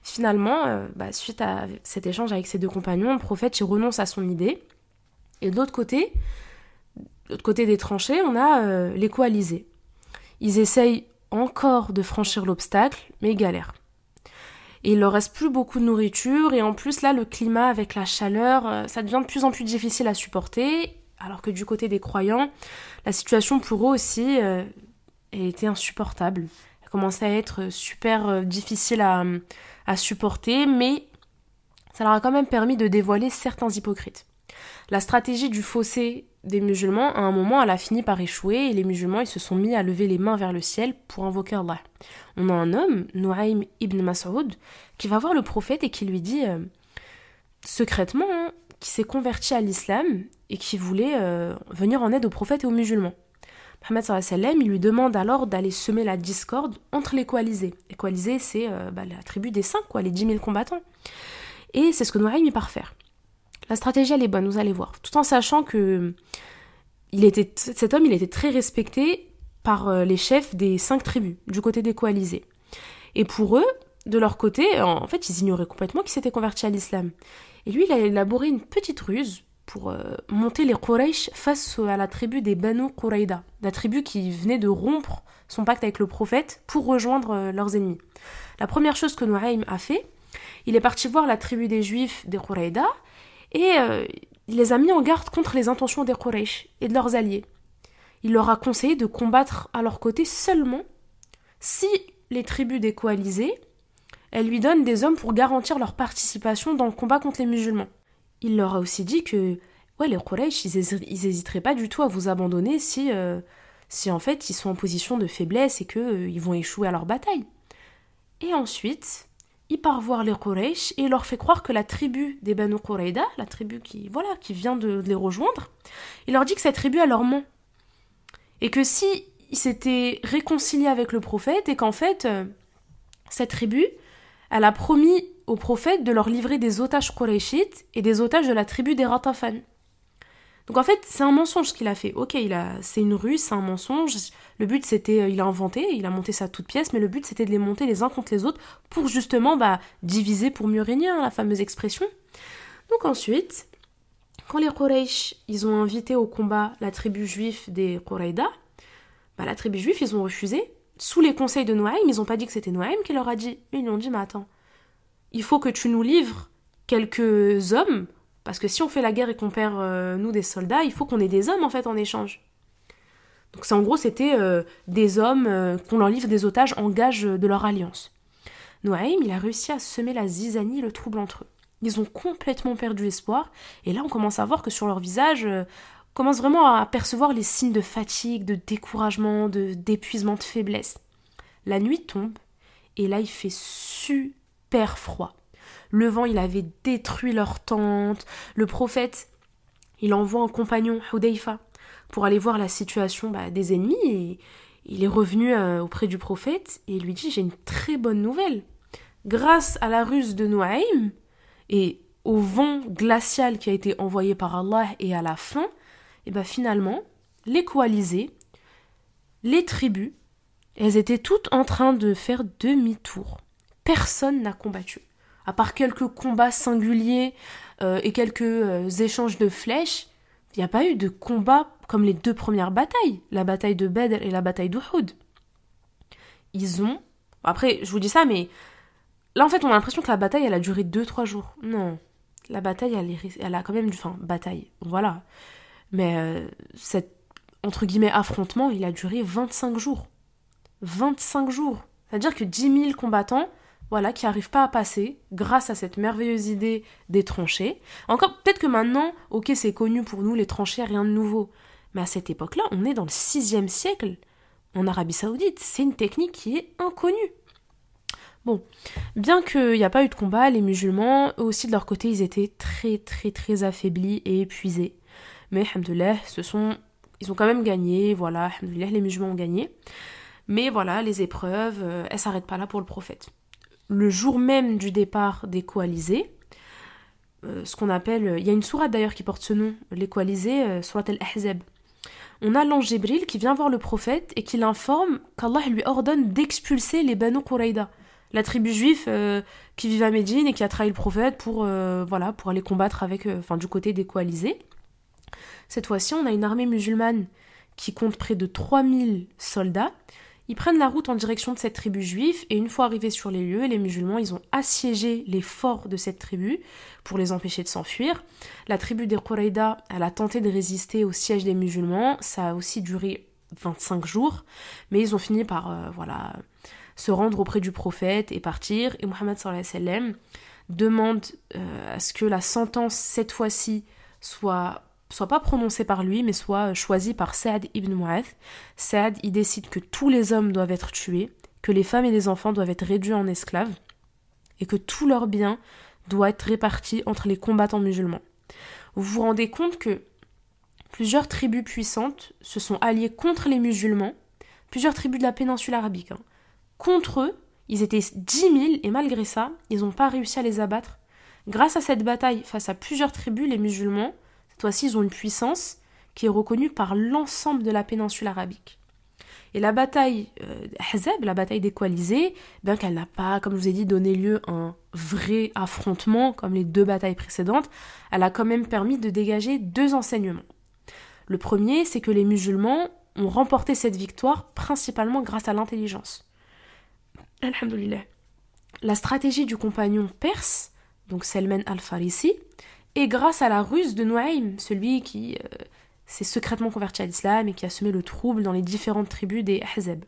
Finalement, euh, bah, suite à cet échange avec ses deux compagnons, le prophète renonce à son idée. Et de l'autre côté, de l'autre côté des tranchées, on a euh, les coalisés. Ils essayent encore de franchir l'obstacle, mais galèrent. Et il leur reste plus beaucoup de nourriture, et en plus là, le climat avec la chaleur, euh, ça devient de plus en plus difficile à supporter, alors que du côté des croyants, la situation pour eux aussi euh, était insupportable. Elle commençait à être super euh, difficile à, à supporter, mais ça leur a quand même permis de dévoiler certains hypocrites. La stratégie du fossé des musulmans, à un moment, elle a fini par échouer et les musulmans ils se sont mis à lever les mains vers le ciel pour invoquer Allah. On a un homme, Nuaym ibn Mas'ud, qui va voir le prophète et qui lui dit euh, secrètement hein, qui s'est converti à l'islam et qui voulait euh, venir en aide au prophète et aux musulmans. Mohammed sallam, il lui demande alors d'aller semer la discorde entre les coalisés. Les coalisés, c'est euh, bah, la tribu des cinq, quoi, les dix mille combattants. Et c'est ce que Nuaym y part faire. La stratégie, elle est bonne, vous allez voir. Tout en sachant que il était, cet homme, il était très respecté par euh, les chefs des cinq tribus, du côté des coalisés. Et pour eux, de leur côté, en fait, ils ignoraient complètement qu'il s'était converti à l'islam. Et lui, il a élaboré une petite ruse pour euh, monter les Quraysh face à la tribu des Banu Qurayda, la tribu qui venait de rompre son pacte avec le prophète pour rejoindre euh, leurs ennemis. La première chose que Nuaym a fait, il est parti voir la tribu des Juifs des Qurayda et euh, il les a mis en garde contre les intentions des Quraysh et de leurs alliés. Il leur a conseillé de combattre à leur côté seulement si les tribus des coalisés elles lui donnent des hommes pour garantir leur participation dans le combat contre les musulmans. Il leur a aussi dit que ouais, les Quraysh, ils, n'hésiteraient pas du tout à vous abandonner si, euh, si en fait ils sont en position de faiblesse et qu'ils euh, vont échouer à leur bataille. Et ensuite, il part voir les Quraysh et il leur fait croire que la tribu des Banu Qurayda, la tribu qui, voilà, qui vient de, les rejoindre, il leur dit que cette tribu a leur ment. Et que si il s'était réconcilié avec le prophète et qu'en fait, euh, cette tribu, elle a promis au prophète de leur livrer des otages Qurayshites et des otages de la tribu des Ratafan. Donc en fait, c'est un mensonge qu'il a fait. Ok, il a, c'est une ruse, c'est un mensonge. Le but c'était, euh, il a inventé, il a monté ça toute pièce, mais le but c'était de les monter les uns contre les autres pour justement bah, diviser pour mieux régner, hein, la fameuse expression. Donc ensuite, quand les Quraysh, ils ont invité au combat la tribu juive des Quraïda, bah, la tribu juive, ils ont refusé. Sous les conseils de Noaim, ils n'ont pas dit que c'était Noaim qui leur a dit. Ils lui ont dit, mais attends, il faut que tu nous livres quelques hommes parce que si on fait la guerre et qu'on perd, euh, nous, des soldats, il faut qu'on ait des hommes, en fait, en échange. Donc c'est en gros, c'était euh, des hommes euh, qu'on leur livre des otages en gage de leur alliance. Noaim, il a réussi à semer la zizanie, le trouble entre eux. Ils ont complètement perdu espoir, et là on commence à voir que sur leur visage, on commence vraiment à percevoir les signes de fatigue, de découragement, de d'épuisement, de faiblesse. La nuit tombe, et là il fait super froid. Le vent, il avait détruit leur tente. Le prophète, il envoie un compagnon, Hudayfa, pour aller voir la situation bah, des ennemis. Et il est revenu euh, auprès du prophète et lui dit J'ai une très bonne nouvelle. Grâce à la ruse de Noaïm et au vent glacial qui a été envoyé par Allah et à la fin, et bah finalement, les coalisés, les tribus, elles étaient toutes en train de faire demi-tour. Personne n'a combattu à part quelques combats singuliers euh, et quelques euh, échanges de flèches, il n'y a pas eu de combat comme les deux premières batailles, la bataille de Badr et la bataille d'Uhud. Ils ont... Après, je vous dis ça, mais là, en fait, on a l'impression que la bataille, elle a duré 2-3 jours. Non. La bataille, elle, a quand même. Enfin, bataille, voilà. Mais euh, cet, entre affrontement, il a duré 25 jours. 25 jours. C'est-à-dire que 10 000 combattants voilà, qui n'arrivent pas à passer grâce à cette merveilleuse idée des tranchées. Encore, peut-être que maintenant, ok, c'est connu pour nous, les tranchées, rien de nouveau. Mais à cette époque-là, on est dans le 6 siècle, en Arabie Saoudite. C'est une technique qui est inconnue. Bon, bien qu'il n'y a pas eu de combat, les musulmans, eux aussi de leur côté, ils étaient très très très affaiblis et épuisés. Mais, alhamdoulilah. Ils ont quand même gagné, voilà, les musulmans ont gagné. Mais voilà, les épreuves, elles euh, elles s'arrêtent pas là pour le prophète le jour même du départ des coalisés, euh, ce qu'on appelle, il y a une sourate d'ailleurs qui porte ce nom, les coalisés, euh, surat al-Ahzab. On a l'ange Jibril qui vient voir le prophète et qui l'informe qu'Allah lui ordonne d'expulser les Banu Quraïda, la tribu juive euh, qui vit à Médine et qui a trahi le prophète pour, voilà, pour aller combattre avec, enfin, du côté des coalisés. Cette fois-ci, on a une armée musulmane qui compte près de 3000 soldats ils prennent la route en direction de cette tribu juive et une fois arrivés sur les lieux, les musulmans, ils ont assiégé les forts de cette tribu pour les empêcher de s'enfuir. La tribu des Quraïda, elle a tenté de résister au siège des musulmans, ça a aussi duré 25 jours, mais ils ont fini par euh, voilà se rendre auprès du prophète et partir. Et Mohammed sallam demande euh, à ce que la sentence cette fois-ci soit soit pas prononcé par lui, mais soit choisi par Saad ibn Mu'ath. Saad, il décide que tous les hommes doivent être tués, que les femmes et les enfants doivent être réduits en esclaves, et que tous leurs biens doivent être répartis entre les combattants musulmans. Vous vous rendez compte que plusieurs tribus puissantes se sont alliées contre les musulmans, plusieurs tribus de la péninsule arabique. Hein. Contre eux, ils étaient dix 000 et malgré ça, ils n'ont pas réussi à les abattre. Grâce à cette bataille face à plusieurs tribus, les musulmans cette ils ont une puissance qui est reconnue par l'ensemble de la péninsule arabique. Et la bataille euh, la bataille des coalisés, bien qu'elle n'a pas, comme je vous ai dit, donné lieu à un vrai affrontement comme les deux batailles précédentes, elle a quand même permis de dégager deux enseignements. Le premier, c'est que les musulmans ont remporté cette victoire principalement grâce à l'intelligence. Alhamdulillah. La stratégie du compagnon perse, donc Selman al-Farisi, et grâce à la ruse de Noaim, celui qui euh, s'est secrètement converti à l'islam et qui a semé le trouble dans les différentes tribus des Ahzab.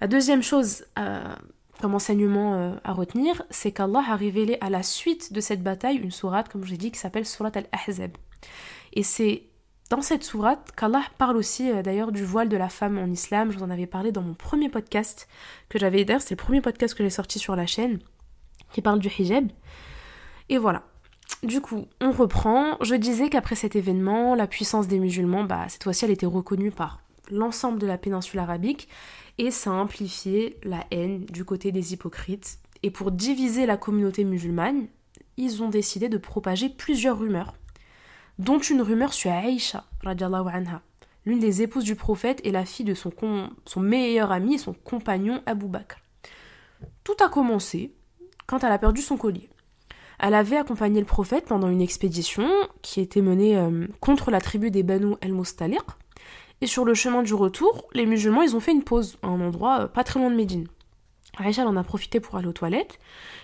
La deuxième chose euh, comme enseignement euh, à retenir, c'est qu'Allah a révélé à la suite de cette bataille une sourate, comme je l'ai dit, qui s'appelle Surat al-Ahzab. Et c'est dans cette sourate qu'Allah parle aussi d'ailleurs du voile de la femme en islam. Je vous en avais parlé dans mon premier podcast que j'avais d'ailleurs, c'est le premier podcast que j'ai sorti sur la chaîne qui parle du hijab. Et voilà. Du coup, on reprend. Je disais qu'après cet événement, la puissance des musulmans, bah, cette fois-ci, elle était reconnue par l'ensemble de la péninsule arabique et ça a amplifié la haine du côté des hypocrites. Et pour diviser la communauté musulmane, ils ont décidé de propager plusieurs rumeurs, dont une rumeur sur Aïcha, anha, l'une des épouses du prophète et la fille de son, meilleur ami son compagnon Abu Bakr. Tout a commencé quand elle a perdu son collier. Elle avait accompagné le prophète pendant une expédition qui était menée euh, contre la tribu des Banu el-Mustaliq. Et sur le chemin du retour, les musulmans, ils ont fait une pause à un endroit euh, pas très loin de Médine. Aïcha en a profité pour aller aux toilettes.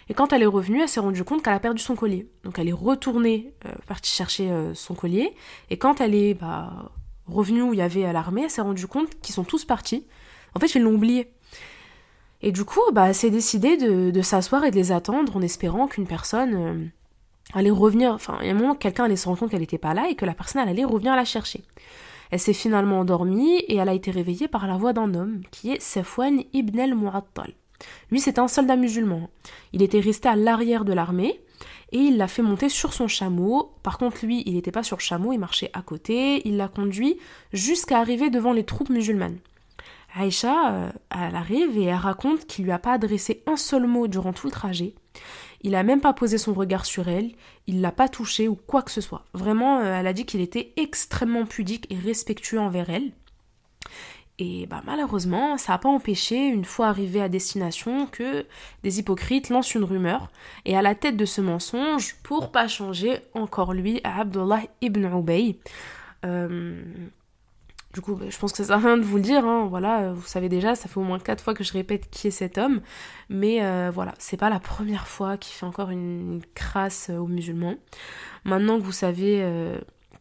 Et quand elle est revenue, elle s'est rendue compte qu'elle a perdu son collier. Donc elle est retournée, euh, partie chercher son collier. Et quand elle est bah, revenue où il y avait l'armée, elle s'est rendue compte qu'ils sont tous partis. En fait, ils l'ont oublié. Et du coup, bah, c'est décidé de, s'asseoir et de les attendre en espérant qu'une personne euh, allait revenir. Enfin, il y a un moment, quelqu'un allait se rendre compte qu'elle n'était pas là et que la personne allait revenir la chercher. Elle s'est finalement endormie et elle a été réveillée par la voix d'un homme qui est Safwan ibn al-Mu'attal. Lui, c'était un soldat musulman. Il était resté à l'arrière de l'armée et il l'a fait monter sur son chameau. Par contre, lui, il n'était pas sur le chameau, il marchait à côté. Il l'a conduit jusqu'à arriver devant les troupes musulmanes. Aïcha, euh, elle arrive et elle raconte qu'il lui a pas adressé un seul mot durant tout le trajet. Il a même pas posé son regard sur elle, il l'a pas touchée ou quoi que ce soit. Vraiment, euh, elle a dit qu'il était extrêmement pudique et respectueux envers elle. Et bah malheureusement, ça n'a pas empêché, une fois arrivé à destination, que des hypocrites lancent une rumeur. Et à la tête de ce mensonge, pour pas changer, encore lui, Abdullah ibn Ubay. Euh, du coup, bah, je pense que ça sert à rien de vous le dire, hein. voilà, euh, vous savez déjà, ça fait au moins quatre fois que je répète qui est cet homme, mais euh, voilà, c'est pas la première fois qu'il fait encore une crasse euh, aux musulmans. Maintenant que vous savez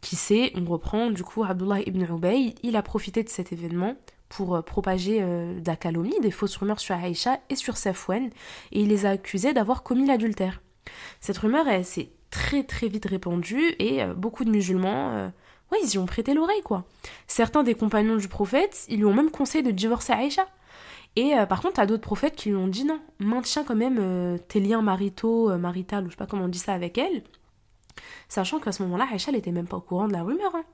qui c'est, on reprend, du coup, Abdullah ibn Ubay, il a profité de cet événement pour propager de la calomnie, des fausses rumeurs sur Aïcha et sur Safwan, et il les a accusés d'avoir commis l'adultère. Cette rumeur, elle s'est très très vite répandue, et beaucoup de musulmans Ouais, ils y ont prêté l'oreille, quoi. Certains des compagnons du prophète, ils lui ont même conseillé de divorcer Aïcha. Et euh, par contre, t'as d'autres prophètes qui lui ont dit non, maintiens quand même euh, tes liens maritaux, euh, marital, ou je sais pas comment on dit ça avec elle. Sachant qu'à ce moment-là, Aïcha, n'était même pas au courant de la rumeur. Hein.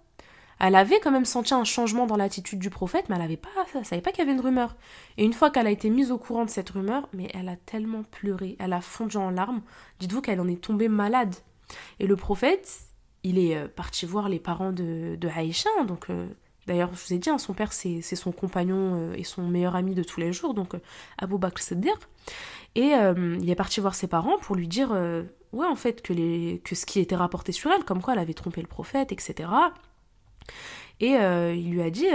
Elle avait quand même senti un changement dans l'attitude du prophète, mais elle avait pas, elle savait pas qu'il y avait une rumeur. Et une fois qu'elle a été mise au courant de cette rumeur, mais elle a tellement pleuré, elle a fondu en larmes. Dites-vous qu'elle en est tombée malade. Et le prophète, il est euh, parti voir les parents de, de Aïcha. Donc, euh, d'ailleurs, je vous ai dit, hein, son père, c'est son compagnon euh, et son meilleur ami de tous les jours, donc Abou Bakr Siddiq. Et il est parti voir ses parents pour lui dire, ouais, en fait, que, que ce qui était rapporté sur elle, comme quoi elle avait trompé le prophète, etc. Et il lui a dit,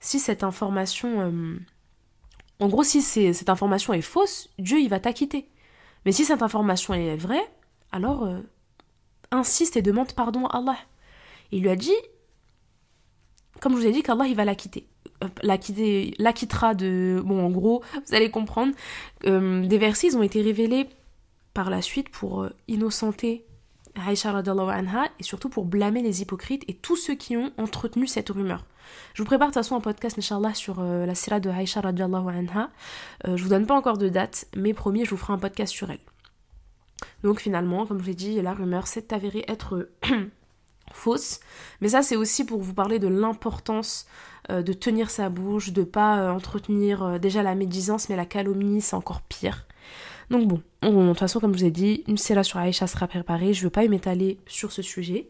si cette information... en gros, si cette information est fausse, Dieu, il va t'acquitter. Mais si cette information est vraie, alors insiste et demande pardon à Allah. Il lui a dit, comme je vous ai dit, qu'Allah il va l'acquitter. Euh, l'acquittera de... Bon, en gros, vous allez comprendre. Euh, des versets, ils ont été révélés par la suite pour euh, innocenter Aïcha anha et surtout pour blâmer les hypocrites et tous ceux qui ont entretenu cette rumeur. Je vous prépare de toute façon un podcast, Inch'Allah, sur la sira de Aïcha anha. je vous donne pas encore de date, mais promis, je vous ferai un podcast sur elle. Donc finalement, comme je l'ai dit, la rumeur s'est avérée être fausse. Mais ça, c'est aussi pour vous parler de l'importance euh, de tenir sa bouche, de pas euh, entretenir euh, déjà la médisance, mais la calomnie, c'est encore pire. Donc bon, de toute façon, comme je vous ai dit, une série sur Aïcha sera préparée. Je ne veux pas m'étaler sur ce sujet.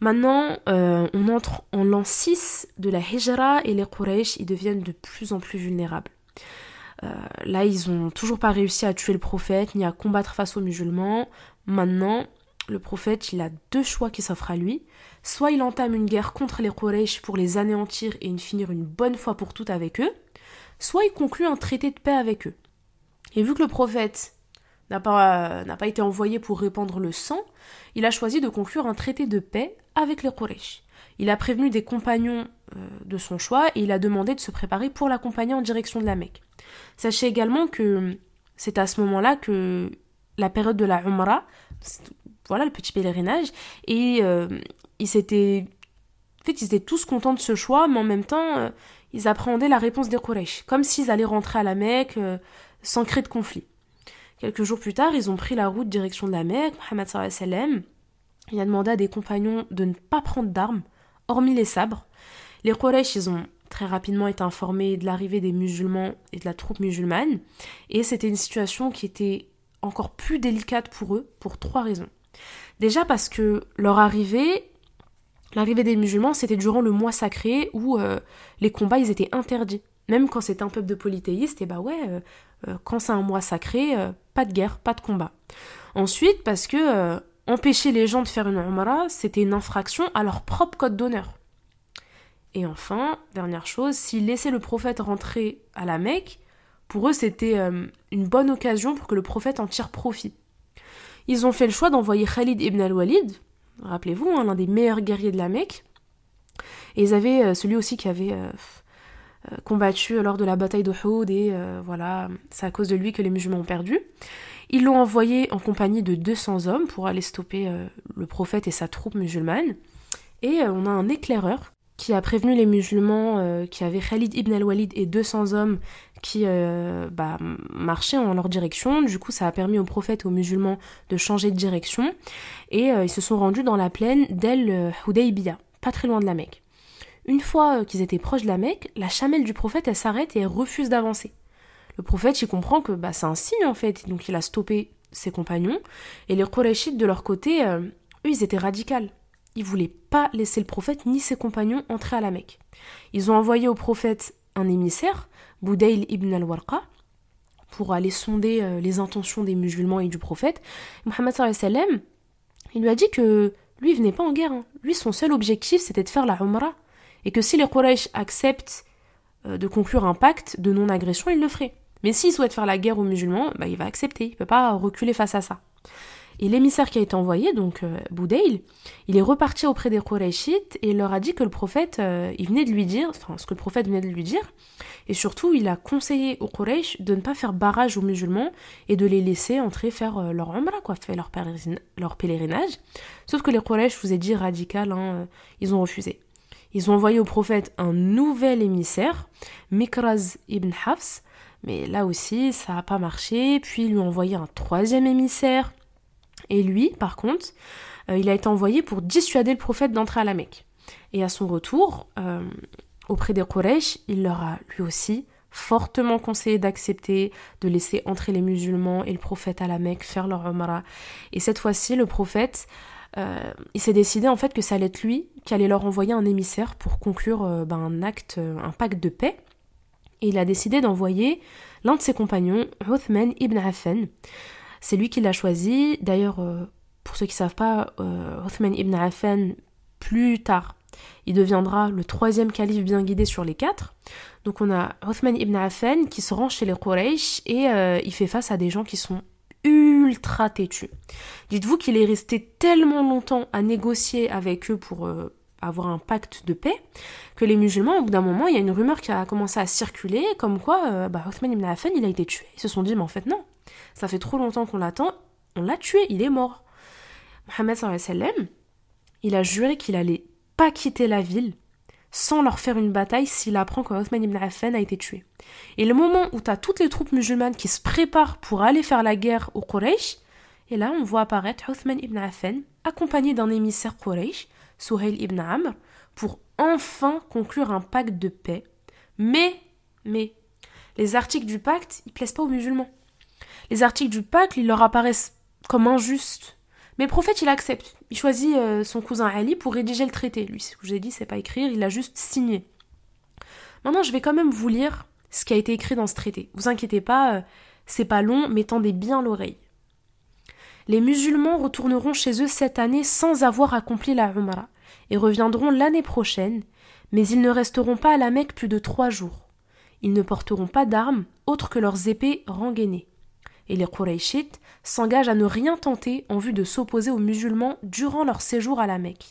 Maintenant, on entre en l'an 6 de la Hijra et les Quraysh, ils deviennent de plus en plus vulnérables. Euh, là, ils ont toujours pas réussi à tuer le prophète ni à combattre face aux musulmans. Maintenant, le prophète, il a deux choix qui s'offrent à lui. Soit il entame une guerre contre les Quraysh pour les anéantir et finir une bonne fois pour toutes avec eux, soit il conclut un traité de paix avec eux. Et vu que le prophète n'a pas, pas été envoyé pour répandre le sang, il a choisi de conclure un traité de paix avec les Quraysh. Il a prévenu des compagnons de son choix et il a demandé de se préparer pour l'accompagner en direction de la Mecque. Sachez également que c'est à ce moment-là que la période de la Umrah, voilà le petit pèlerinage, et euh, il s'était En fait, ils étaient tous contents de ce choix, mais en même temps, euh, ils appréhendaient la réponse des Quraysh, comme s'ils allaient rentrer à la Mecque euh, sans créer de conflit. Quelques jours plus tard, ils ont pris la route direction de la Mecque. Mohammed sallam, il a demandé à des compagnons de ne pas prendre d'armes, hormis les sabres. Les Quraysh, ils ont très rapidement été informés de l'arrivée des musulmans et de la troupe musulmane, et c'était une situation qui était encore plus délicate pour eux, pour trois raisons. Déjà parce que leur arrivée, l'arrivée des musulmans, c'était durant le mois sacré où euh, les combats, ils étaient interdits. Même quand c'est un peuple de polythéistes, et bah ouais, euh, euh, quand c'est un mois sacré, pas de guerre, pas de combat. Ensuite, parce que empêcher les gens de faire une umrah, c'était une infraction à leur propre code d'honneur. Et enfin, dernière chose, s'ils laissaient le prophète rentrer à la Mecque, pour eux c'était une bonne occasion pour que le prophète en tire profit. Ils ont fait le choix d'envoyer Khalid ibn al-Walid, rappelez-vous, hein, l'un des meilleurs guerriers de la Mecque, et ils avaient euh, celui aussi qui avait euh, euh, combattu lors de la bataille d'Uhud, et voilà, c'est à cause de lui que les musulmans ont perdu. Ils l'ont envoyé en compagnie de 200 hommes pour aller stopper le prophète et sa troupe musulmane. Et on a un éclaireur qui a prévenu les musulmans qui avaient Khalid ibn al-Walid et 200 hommes qui euh, bah, marchaient en leur direction. Du coup, ça a permis aux prophètes et aux musulmans de changer de direction. Et euh, ils se sont rendus dans la plaine d'El Hudaybiya, pas très loin de la Mecque. Une fois euh, qu'ils étaient proches de la Mecque, la chamelle du prophète, elle s'arrête et elle refuse d'avancer. Le prophète, il comprend que bah, c'est un signe en fait, donc il a stoppé ses compagnons. Et les Qurayshites, de leur côté, eux, ils étaient radicaux. Ils voulaient pas laisser le prophète ni ses compagnons entrer à la Mecque. Ils ont envoyé au prophète un émissaire Boudail ibn al-Warqa pour aller sonder euh, les intentions des musulmans et du prophète. Mohammed sallam, il lui a dit que lui il venait pas en guerre. Hein. Lui son seul objectif c'était de faire la Umrah et que si les Quraysh acceptent euh, de conclure un pacte de non-agression, il le ferait. Mais s'il souhaite faire la guerre aux musulmans, bah, il va accepter, il peut pas reculer face à ça. Et l'émissaire qui a été envoyé, donc euh, Boudail, il est reparti auprès des Qurayshites et il leur a dit que le prophète, euh, il venait de lui dire, enfin ce que le prophète venait de lui dire, et surtout il a conseillé aux Quraysh de ne pas faire barrage aux musulmans et de les laisser entrer faire euh, leur umrah, quoi, faire leur, pèlerinage. Sauf que les Quraysh, vous ai dit, radical, hein, ils ont refusé. Ils ont envoyé au prophète un nouvel émissaire, Mikraz ibn Hafs, mais là aussi ça n'a pas marché, puis ils lui ont envoyé un troisième émissaire, et lui, par contre, euh, il a été envoyé pour dissuader le prophète d'entrer à la Mecque. Et à son retour, euh, auprès des Quraysh, il leur a lui aussi fortement conseillé d'accepter de laisser entrer les musulmans et le prophète à la Mecque faire leur Umrah. Et cette fois-ci, le prophète, euh, il s'est décidé en fait que ça allait être lui qui allait leur envoyer un émissaire pour conclure ben, un acte, un pacte de paix. Et il a décidé d'envoyer l'un de ses compagnons, Uthman ibn Affan. C'est lui qui l'a choisi. D'ailleurs, euh, pour ceux qui ne savent pas, euh, Othman ibn Affan, plus tard, il deviendra le troisième calife bien guidé sur les quatre. Donc on a Othman ibn Affan qui se rend chez les Quraysh et euh, il fait face à des gens qui sont ultra têtus. Dites-vous qu'il est resté tellement longtemps à négocier avec eux pour avoir un pacte de paix que les musulmans, au bout d'un moment, il y a une rumeur qui a commencé à circuler comme quoi bah, Othman ibn Affan il a été tué. Ils se sont dit mais en fait non, ça fait trop longtemps qu'on l'attend, on l'a tué, il est mort. Mohammed sallam, il a juré qu'il allait pas quitter la ville sans leur faire une bataille s'il apprend que Othman ibn Affan a été tué. Et le moment où tu as toutes les troupes musulmanes qui se préparent pour aller faire la guerre au Quraysh, et là on voit apparaître Othman ibn Affan accompagné d'un émissaire Quraysh, Suhail ibn Amr, pour enfin conclure un pacte de paix. Mais, mais, les articles du pacte, ils plaisent pas aux musulmans. Les articles du pacte, ils leur apparaissent comme injustes. Mais le prophète, il accepte. Il choisit euh, son cousin Ali pour rédiger le traité. Lui, ce que je vous ai dit, c'est pas écrire, il a juste signé. Maintenant, je vais quand même vous lire ce qui a été écrit dans ce traité. Vous inquiétez pas, euh, c'est pas long, mais tendez bien l'oreille. Les musulmans retourneront chez eux cette année sans avoir accompli la Umrah et reviendront l'année prochaine, mais ils ne resteront pas à la Mecque plus de trois jours. Ils ne porteront pas d'armes autres que leurs épées rengainées et les Qurayshites s'engagent à ne rien tenter en vue de s'opposer aux musulmans durant leur séjour à la Mecque.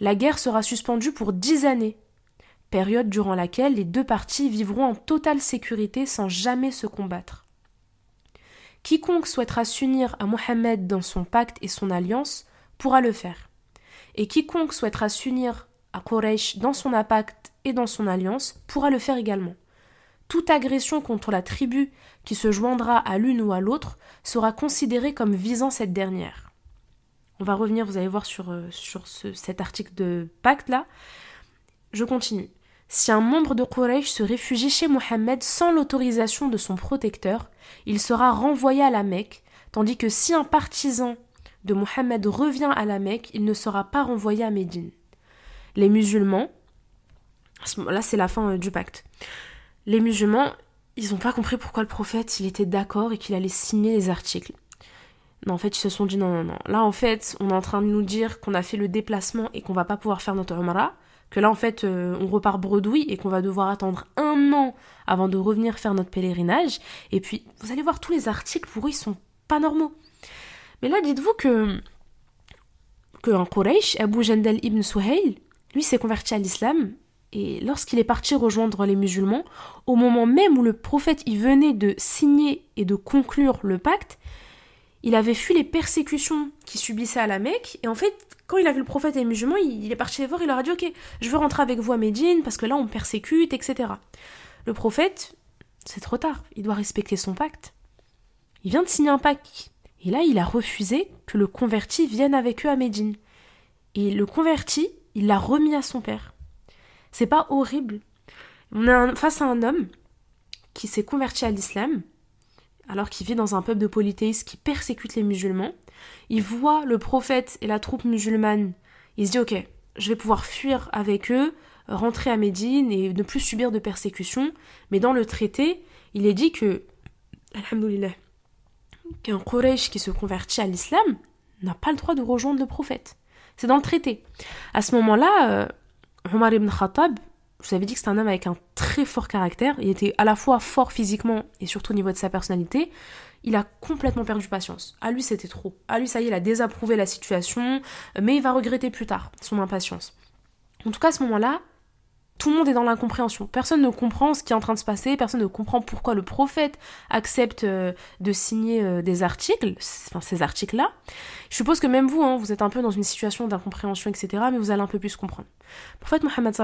La guerre sera suspendue pour dix années, période durant laquelle les deux parties vivront en totale sécurité sans jamais se combattre. Quiconque souhaitera s'unir à Mohammed dans son pacte et son alliance pourra le faire, et quiconque souhaitera s'unir à Quraysh dans son impact et dans son alliance pourra le faire également. Toute agression contre la tribu qui se joindra à l'une ou à l'autre sera considérée comme visant cette dernière. On va revenir, vous allez voir, sur, euh, sur cet article de pacte là. Je continue. Si un membre de Quraysh se réfugie chez Mohammed sans l'autorisation de son protecteur, il sera renvoyé à la Mecque, tandis que si un partisan de Mohammed revient à la Mecque, il ne sera pas renvoyé à Médine. Les musulmans, là c'est la fin euh, du pacte, les musulmans, ils n'ont pas compris pourquoi le prophète, il était d'accord et qu'il allait signer les articles. Non, en fait, ils se sont dit non, non, non. Là, en fait, on est en train de nous dire qu'on a fait le déplacement et qu'on va pas pouvoir faire notre Umrah que là en fait euh, on repart bredouille et qu'on va devoir attendre un an avant de revenir faire notre pèlerinage. Et puis vous allez voir tous les articles pour eux ils sont pas normaux. Mais là dites-vous que que un Quraysh, Abu Jandal ibn Suhail, lui s'est converti à l'islam et lorsqu'il est parti rejoindre les musulmans, au moment même où le prophète y venait de signer et de conclure le pacte, il avait fui les persécutions qu'il subissait à la Mecque, et en fait, quand il a vu le prophète et les musulmans, il, est parti les voir, il leur a dit Ok, je veux rentrer avec vous à Médine, parce que là on persécute, etc. Le prophète, c'est trop tard, il doit respecter son pacte. Il vient de signer un pacte, et là il a refusé que le converti vienne avec eux à Médine. Et le converti, il l'a remis à son père. C'est pas horrible. On est face à un homme qui s'est converti à l'islam, alors qu'il vit dans un peuple de polythéistes qui persécute les musulmans. Il voit le prophète et la troupe musulmane. Il se dit, ok, je vais pouvoir fuir avec eux, rentrer à Médine et ne plus subir de persécutions. Mais dans le traité, il est dit que, alhamdoulilah, qu'un Quraysh qui se convertit à l'islam n'a pas le droit de rejoindre le prophète. C'est dans le traité. À ce moment-là, euh, Omar ibn Khattab, je vous avais dit que c'est un homme avec un très fort caractère. Il était à la fois fort physiquement et surtout au niveau de sa personnalité. Il a complètement perdu patience. À lui, c'était trop. À lui, ça y est, il a désapprouvé la situation, mais il va regretter plus tard son impatience. En tout cas, à ce moment-là, tout le monde est dans l'incompréhension. Personne ne comprend ce qui est en train de se passer, personne ne comprend pourquoi le prophète accepte euh, de signer euh, des articles, enfin ces articles-là. Je suppose que même vous, hein, vous êtes un peu dans une situation d'incompréhension, etc., mais vous allez un peu plus comprendre. Le prophète Mohammed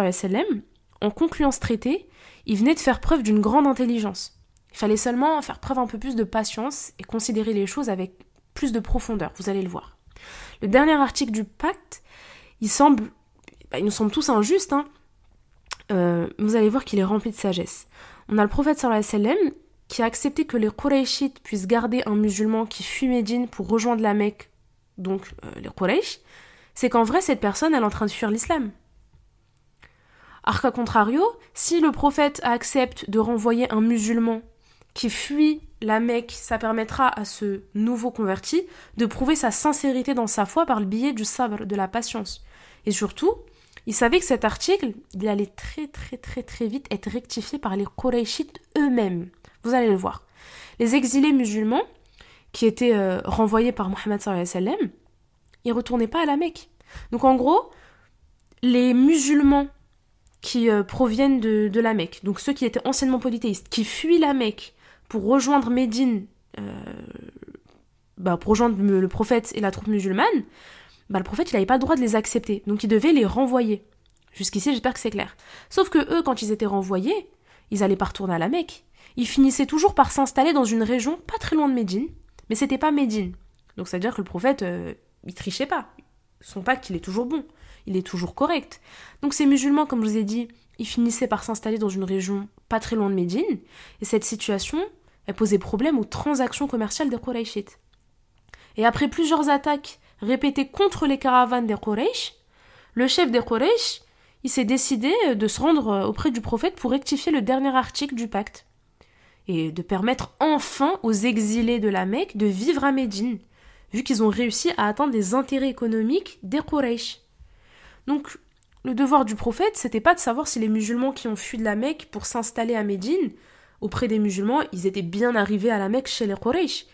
en concluant ce traité, il venait de faire preuve d'une grande intelligence. Il fallait seulement faire preuve un peu plus de patience et considérer les choses avec plus de profondeur, vous allez le voir. Le dernier article du pacte, il semble, bah, il nous semble tous injuste, hein. Euh, vous allez voir qu'il est rempli de sagesse. On a le prophète sallallahu alayhi wa qui a accepté que les Qurayshites puissent garder un musulman qui fuit Médine pour rejoindre la Mecque, donc euh, les Quraysh, c'est qu'en vrai cette personne elle est en train de fuir l'islam. Arca contrario, si le prophète accepte de renvoyer un musulman qui fuit la Mecque, ça permettra à ce nouveau converti de prouver sa sincérité dans sa foi par le biais du sabre, de la patience. Et surtout, il savait que cet article, il allait très très très très vite être rectifié par les Qurayshites eux-mêmes. Vous allez le voir. Les exilés musulmans, qui étaient euh, renvoyés par Mohammed sallam, ils retournaient pas à la Mecque. Donc en gros, les musulmans qui euh, proviennent de, la Mecque, donc ceux qui étaient anciennement polythéistes, qui fuient la Mecque pour rejoindre Médine, euh, bah, pour rejoindre le prophète et la troupe musulmane, bah, le prophète il n'avait pas le droit de les accepter, donc il devait les renvoyer. Jusqu'ici, j'espère que c'est clair. Sauf que eux, quand ils étaient renvoyés, ils allaient pas retourner à la Mecque. Ils finissaient toujours par s'installer dans une région pas très loin de Médine, mais c'était pas Médine. Donc ça veut dire que le prophète, euh, il trichait pas. Son pacte, il est toujours bon il est toujours correct. Donc ces musulmans, comme je vous ai dit, ils finissaient par s'installer dans une région pas très loin de Médine, et cette situation, elle posait problème aux transactions commerciales des Qurayshites. Et après plusieurs attaques répétées contre les caravanes des Quraysh, le chef des Quraysh, il s'est décidé de se rendre auprès du prophète pour rectifier le dernier article du pacte et de permettre enfin aux exilés de la Mecque de vivre à Médine, vu qu'ils ont réussi à atteindre des intérêts économiques des Quraysh. Donc, le devoir du prophète, c'était pas de savoir si les musulmans qui ont fui de la Mecque pour s'installer à Médine, auprès des musulmans, ils étaient bien arrivés à la Mecque chez les Quraysh,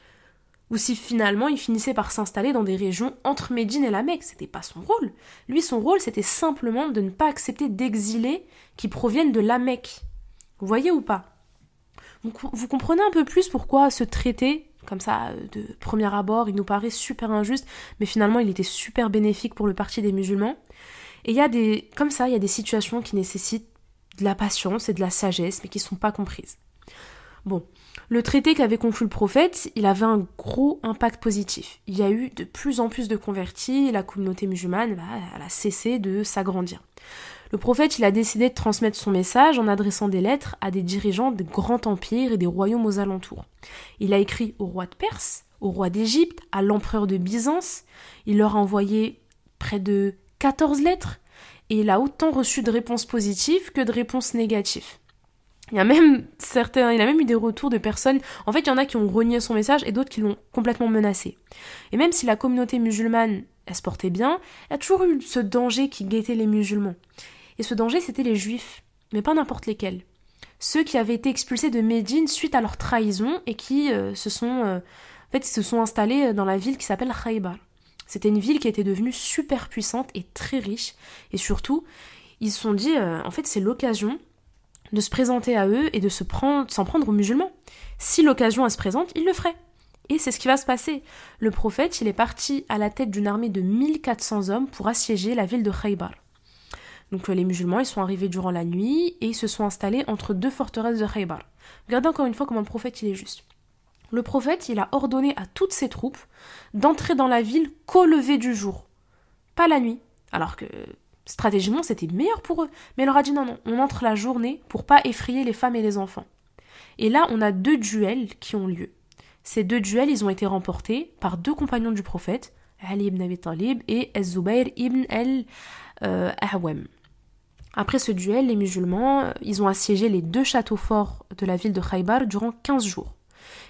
ou si finalement ils finissaient par s'installer dans des régions entre Médine et la Mecque. C'était pas son rôle. Lui, son rôle, c'était simplement de ne pas accepter d'exilés qui proviennent de la Mecque. Vous voyez ou pas? Vous comprenez un peu plus pourquoi ce traité, comme ça, de premier abord, il nous paraît super injuste, mais finalement il était super bénéfique pour le parti des musulmans? Et il y a des, comme ça, il y a des situations qui nécessitent de la patience et de la sagesse, mais qui ne sont pas comprises. Bon, le traité qu'avait conclu le prophète, il avait un gros impact positif. Il y a eu de plus en plus de convertis, la communauté musulmane, bah, elle a cessé de s'agrandir. Le prophète, il a décidé de transmettre son message en adressant des lettres à des dirigeants de grands empires et des royaumes aux alentours. Il a écrit au roi de Perse, au roi d'Égypte, à l'empereur de Byzance. Il leur a envoyé près de 14 lettres et il a autant reçu de réponses positives que de réponses négatives. Il y a même certains, il a même eu des retours de personnes. En fait, il y en a qui ont renié son message et d'autres qui l'ont complètement menacé. Et même si la communauté musulmane, elle se portait bien, il y a toujours eu ce danger qui guettait les musulmans. Et ce danger, c'était les juifs, mais pas n'importe lesquels. Ceux qui avaient été expulsés de Médine suite à leur trahison et qui euh, se sont, euh, en fait, se sont installés dans la ville qui s'appelle Khaybar. C'était une ville qui était devenue super puissante et très riche. Et surtout, ils se sont dit, euh, en fait, c'est l'occasion de se présenter à eux et de se prendre, s'en prendre aux musulmans. Si l'occasion se présente, ils le feraient. Et c'est ce qui va se passer. Le prophète, il est parti à la tête d'une armée de 1400 hommes pour assiéger la ville de Khaybar. Donc euh, les musulmans, ils sont arrivés durant la nuit et ils se sont installés entre deux forteresses de Khaybar. Regardez encore une fois comment le prophète il est juste. Le prophète, il a ordonné à toutes ses troupes d'entrer dans la ville qu'au lever du jour, pas la nuit. Alors que stratégiquement, c'était meilleur pour eux. Mais il leur a dit non, non, on entre la journée pour pas effrayer les femmes et les enfants. Et là, on a deux duels qui ont lieu. Ces deux duels, ils ont été remportés par deux compagnons du prophète, Ali ibn Abi Talib et Az-Zubayr ibn al-Ahwam. Après ce duel, les musulmans, ils ont assiégé les deux châteaux forts de la ville de Khaybar durant 15 jours.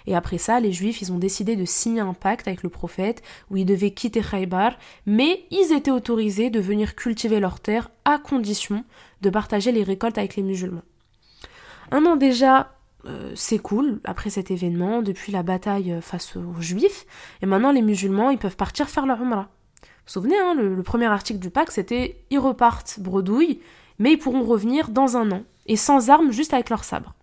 Et après ça, les Juifs, ils ont décidé de signer un pacte avec le prophète où ils devaient quitter Khaybar, mais ils étaient autorisés de venir cultiver leurs terres à condition de partager les récoltes avec les musulmans. Un an déjà euh, s'écoule après cet événement, depuis la bataille face aux Juifs, et maintenant les musulmans, ils peuvent partir faire leur umrah. Vous vous souvenez, hein, le, le, premier article du pacte, c'était ils repartent bredouille, mais ils pourront revenir dans un an, et sans armes, juste avec leur sabre.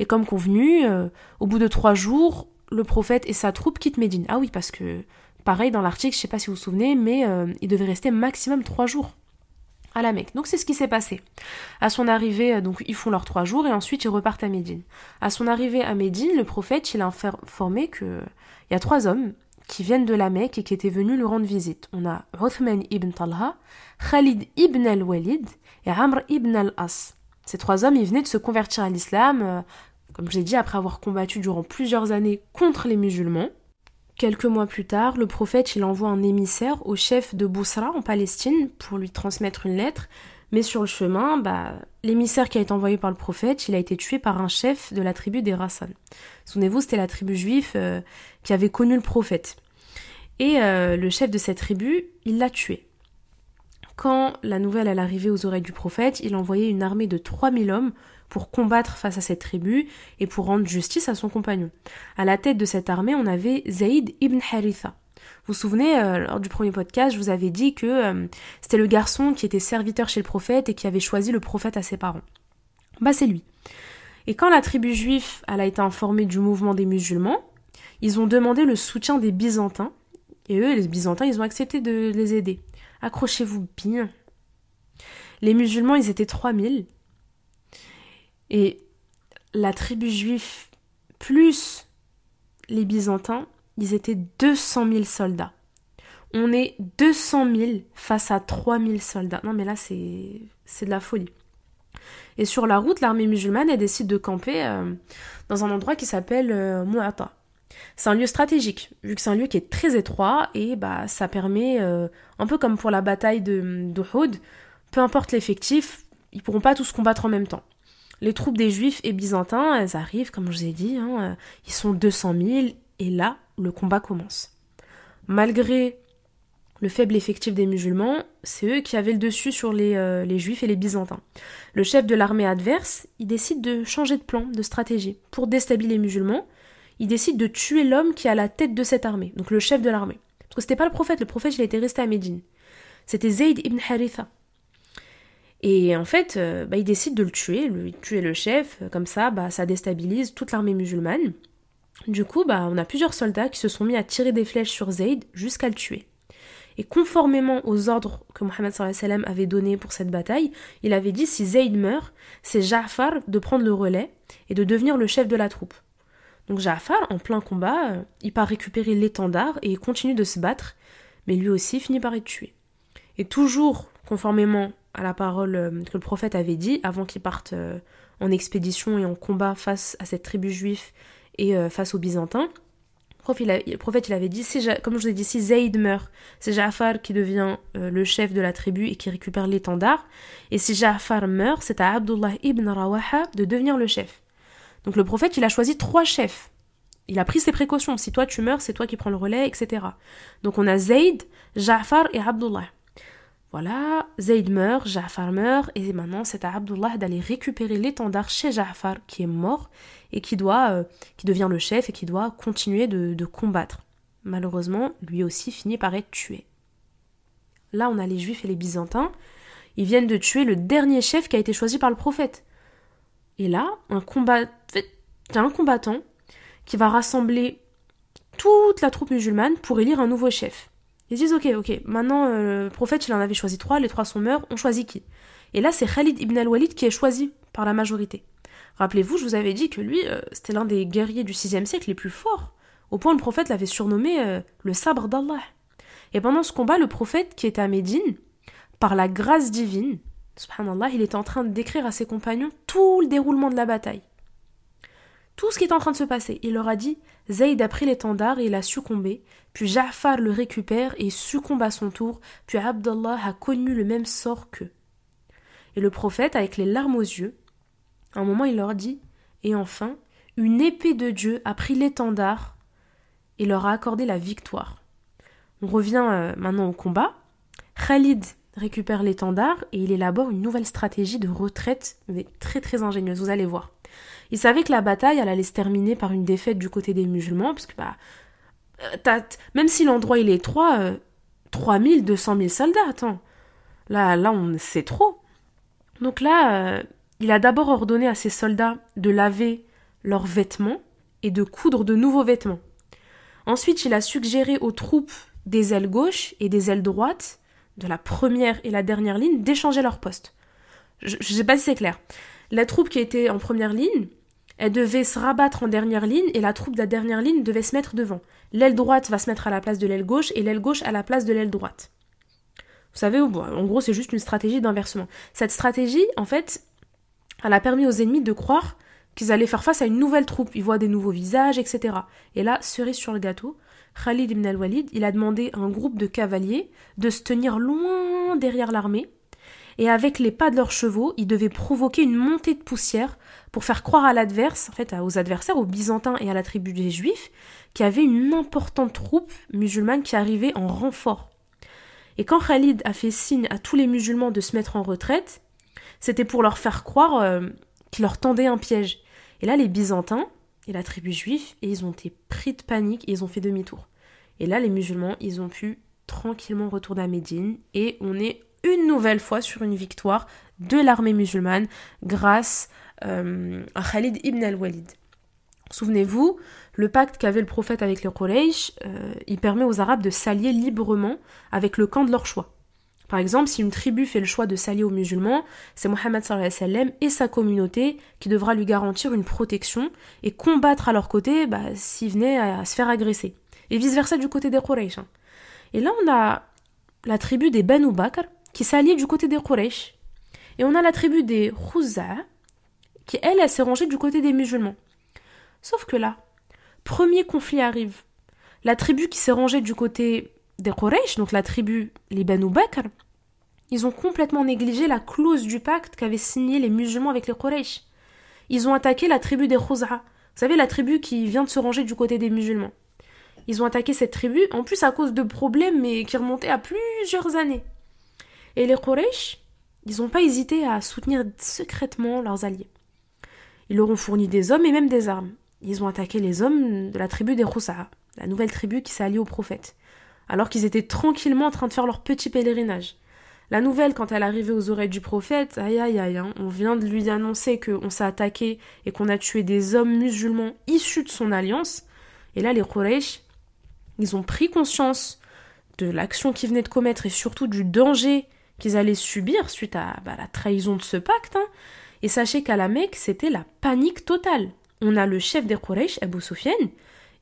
Et comme convenu, euh, au bout de trois jours, le prophète et sa troupe quittent Médine. Ah oui, parce que, pareil, dans l'article, je sais pas si vous vous souvenez, mais euh, il devait rester maximum trois jours à la Mecque. Donc c'est ce qui s'est passé. À son arrivée, euh, donc ils font leurs trois jours et ensuite ils repartent à Médine. À son arrivée à Médine, le prophète, il a informé que il y a trois hommes qui viennent de la Mecque et qui étaient venus lui rendre visite. On a Uthman ibn Talha, Khalid ibn al-Walid et Amr ibn al-As. Ces trois hommes, ils venaient de se convertir à l'islam comme je l'ai dit, après avoir combattu durant plusieurs années contre les musulmans. Quelques mois plus tard, le prophète il envoie un émissaire au chef de Bousra en Palestine pour lui transmettre une lettre, mais sur le chemin, bah, l'émissaire qui a été envoyé par le prophète, il a été tué par un chef de la tribu des Rassan. Souvenez-vous, c'était la tribu juive euh, qui avait connu le prophète. Et euh, le chef de cette tribu, il l'a tué. Quand la nouvelle est arrivée aux oreilles du prophète, il a envoyé une armée de 3000 hommes pour combattre face à cette tribu et pour rendre justice à son compagnon. À la tête de cette armée, on avait Zayd ibn Haritha. Vous vous souvenez, euh, lors du premier podcast, je vous avais dit que euh, c'était le garçon qui était serviteur chez le prophète et qui avait choisi le prophète à ses parents. Bah c'est lui. Et quand la tribu juive elle a été informée du mouvement des musulmans, ils ont demandé le soutien des Byzantins. Et eux, les Byzantins, ils ont accepté de les aider. Accrochez-vous bien. Les musulmans, ils étaient 3000 et la tribu juive plus les Byzantins, ils étaient 200 000 soldats. On est 200 000 face à 3 000 soldats. Non mais là c'est de la folie. Et sur la route, l'armée musulmane elle décide de camper euh, dans un endroit qui s'appelle euh, Mu'ata. C'est un lieu stratégique, vu que c'est un lieu qui est très étroit et bah ça permet, euh, un peu comme pour la bataille de d'Uhud, peu importe l'effectif, ils pourront pas tous combattre en même temps. Les troupes des Juifs et Byzantins, elles arrivent, comme je vous ai dit, hein, euh, ils sont 200 000, et là, le combat commence. Malgré le faible effectif des musulmans, c'est eux qui avaient le dessus sur les, euh, les Juifs et les Byzantins. Le chef de l'armée adverse, il décide de changer de plan, de stratégie. Pour déstabiliser les musulmans, il décide de tuer l'homme qui est à la tête de cette armée, donc le chef de l'armée. Parce que c'était pas le prophète, le prophète il était resté à Médine. C'était Zayd ibn Haritha. Et en fait, euh, bah, il décide de le tuer, lui, tuer le chef, comme ça, bah, ça déstabilise toute l'armée musulmane. Du coup, bah, on a plusieurs soldats qui se sont mis à tirer des flèches sur Zayd jusqu'à le tuer. Et conformément aux ordres que Mohammed sallam avait donnés pour cette bataille, il avait dit si Zayd meurt, c'est Ja'far de prendre le relais et de devenir le chef de la troupe. Donc Ja'far, en plein combat, euh, il part récupérer l'étendard et il continue de se battre, mais lui aussi finit par être tué. Et toujours conformément à la parole euh, que le prophète avait dit avant qu'il parte euh, en expédition et en combat face à cette tribu juive et face aux Byzantins, le prophète il avait dit, comme je vous ai dit, si Zayd meurt, c'est Ja'far qui devient le chef de la tribu et qui récupère l'étendard. Et si Ja'far meurt, c'est à Abdullah ibn Rawaha de devenir le chef. Donc le prophète, il a choisi trois chefs. Il a pris ses précautions. Si toi tu meurs, c'est toi qui prends le relais, etc. Donc on a Zayd, Ja'far et Abdullah. Voilà, Zayd meurt, Ja'far meurt, et maintenant c'est à Abdullah d'aller récupérer l'étendard chez Ja'far qui est mort et qui doit, euh, qui devient le chef et qui doit continuer de, de combattre. Malheureusement, lui aussi finit par être tué. Là, on a les Juifs et les Byzantins. Ils viennent de tuer le dernier chef qui a été choisi par le prophète. Et là, un combat, un combattant qui va rassembler toute la troupe musulmane pour élire un nouveau chef. Ils disent ok, ok, maintenant euh, le prophète il en avait choisi trois, les trois sont morts, on choisit qui? Et là c'est Khalid ibn al-Walid qui est choisi par la majorité. Rappelez-vous, je vous avais dit que lui, euh, c'était l'un des guerriers du 6 siècle les plus forts, au point le prophète l'avait surnommé euh, le sabre d'Allah. Et pendant ce combat, le prophète qui était à Médine, par la grâce divine, subhanallah, il était en train de décrire à ses compagnons tout le déroulement de la bataille. Tout ce qui est en train de se passer. Il leur a dit Zayd a pris l'étendard et il a succombé, puis Ja'far le récupère et succombe à son tour, puis Abdallah a connu le même sort qu'eux. Et le prophète, avec les larmes aux yeux, un moment il leur dit Et enfin, une épée de Dieu a pris l'étendard et leur a accordé la victoire. On revient euh, maintenant au combat. Khalid récupère l'étendard et il élabore une nouvelle stratégie de retraite, mais très très ingénieuse, vous allez voir. Il savait que la bataille allait se terminer par une défaite du côté des musulmans, parce que bah, euh, même si l'endroit il est étroit, euh, 3000, 200 000 soldats, attends. Là, là, on sait trop. Donc là, euh, il a d'abord ordonné à ses soldats de laver leurs vêtements et de coudre de nouveaux vêtements. Ensuite, il a suggéré aux troupes des ailes gauches et des ailes droites de la première et la dernière ligne d'échanger leur poste. Je ne sais pas si c'est clair. La troupe qui était en première ligne, elle devait se rabattre en dernière ligne et la troupe de la dernière ligne devait se mettre devant. L'aile droite va se mettre à la place de l'aile gauche et l'aile gauche à la place de l'aile droite. Vous savez, en gros, c'est juste une stratégie d'inversement. Cette stratégie, en fait, elle a permis aux ennemis de croire qu'ils allaient faire face à une nouvelle troupe. Ils voient des nouveaux visages, etc. Et là, cerise sur le gâteau, Khalid ibn al-Walid, il a demandé à un groupe de cavaliers de se tenir loin derrière l'armée, et avec les pas de leurs chevaux, ils devaient provoquer une montée de poussière pour faire croire à l'adverse, en fait aux adversaires, aux Byzantins et à la tribu des Juifs, qu'il y avait une importante troupe musulmane qui arrivait en renfort. Et quand Khalid a fait signe à tous les musulmans de se mettre en retraite, c'était pour leur faire croire euh, qu'il leur tendait un piège. Et là, les Byzantins, et la tribu juive, et ils ont été pris de panique et ils ont fait demi-tour. Et là, les musulmans, ils ont pu tranquillement retourner à Médine et on est une nouvelle fois sur une victoire de l'armée musulmane grâce à Khalid ibn al-Walid. Souvenez-vous, le pacte qu'avait le prophète avec les Quraysh, euh, il permet aux Arabes de s'allier librement avec le camp de leur choix. Par exemple, si une tribu fait le choix de s'allier aux musulmans, c'est Mohammed et sa communauté qui devra lui garantir une protection et combattre à leur côté bah, s'il venait à, se faire agresser. Et vice-versa du côté des Quraysh. Hein. Et là, on a la tribu des Banu Bakr qui s'allie du côté des Quraysh. Et on a la tribu des Khuzza qui, elle, elle s'est rangée du côté des musulmans. Sauf que là, premier conflit arrive. La tribu qui s'est rangée du côté des Quraysh, donc la tribu les Banu Bakr, ils ont complètement négligé la clause du pacte qu'avaient signé les musulmans avec les Quraysh. Ils ont attaqué la tribu des Khuz'a. Vous savez, la tribu qui vient de se ranger du côté des musulmans. Ils ont attaqué cette tribu, en plus à cause de problèmes, mais qui remontaient à plusieurs années. Et les Quraysh, ils n'ont pas hésité à soutenir secrètement leurs alliés. Ils leur ont fourni des hommes et même des armes. Ils ont attaqué les hommes de la tribu des Khuz'a, la nouvelle tribu qui s'est alliée au prophète alors qu'ils étaient tranquillement en train de faire leur petit pèlerinage. La nouvelle, quand elle arrivait aux oreilles du prophète, aïe aïe aïe, hein, on vient de lui annoncer qu'on s'est attaqué et qu'on a tué des hommes musulmans issus de son alliance. Et là, les Quraysh, ils ont pris conscience de l'action qu'ils venaient de commettre et surtout du danger qu'ils allaient subir suite à bah, la trahison de ce pacte. Hein. Et sachez qu'à la Mecque, c'était la panique totale. On a le chef des Quraysh, Abu Sufyan,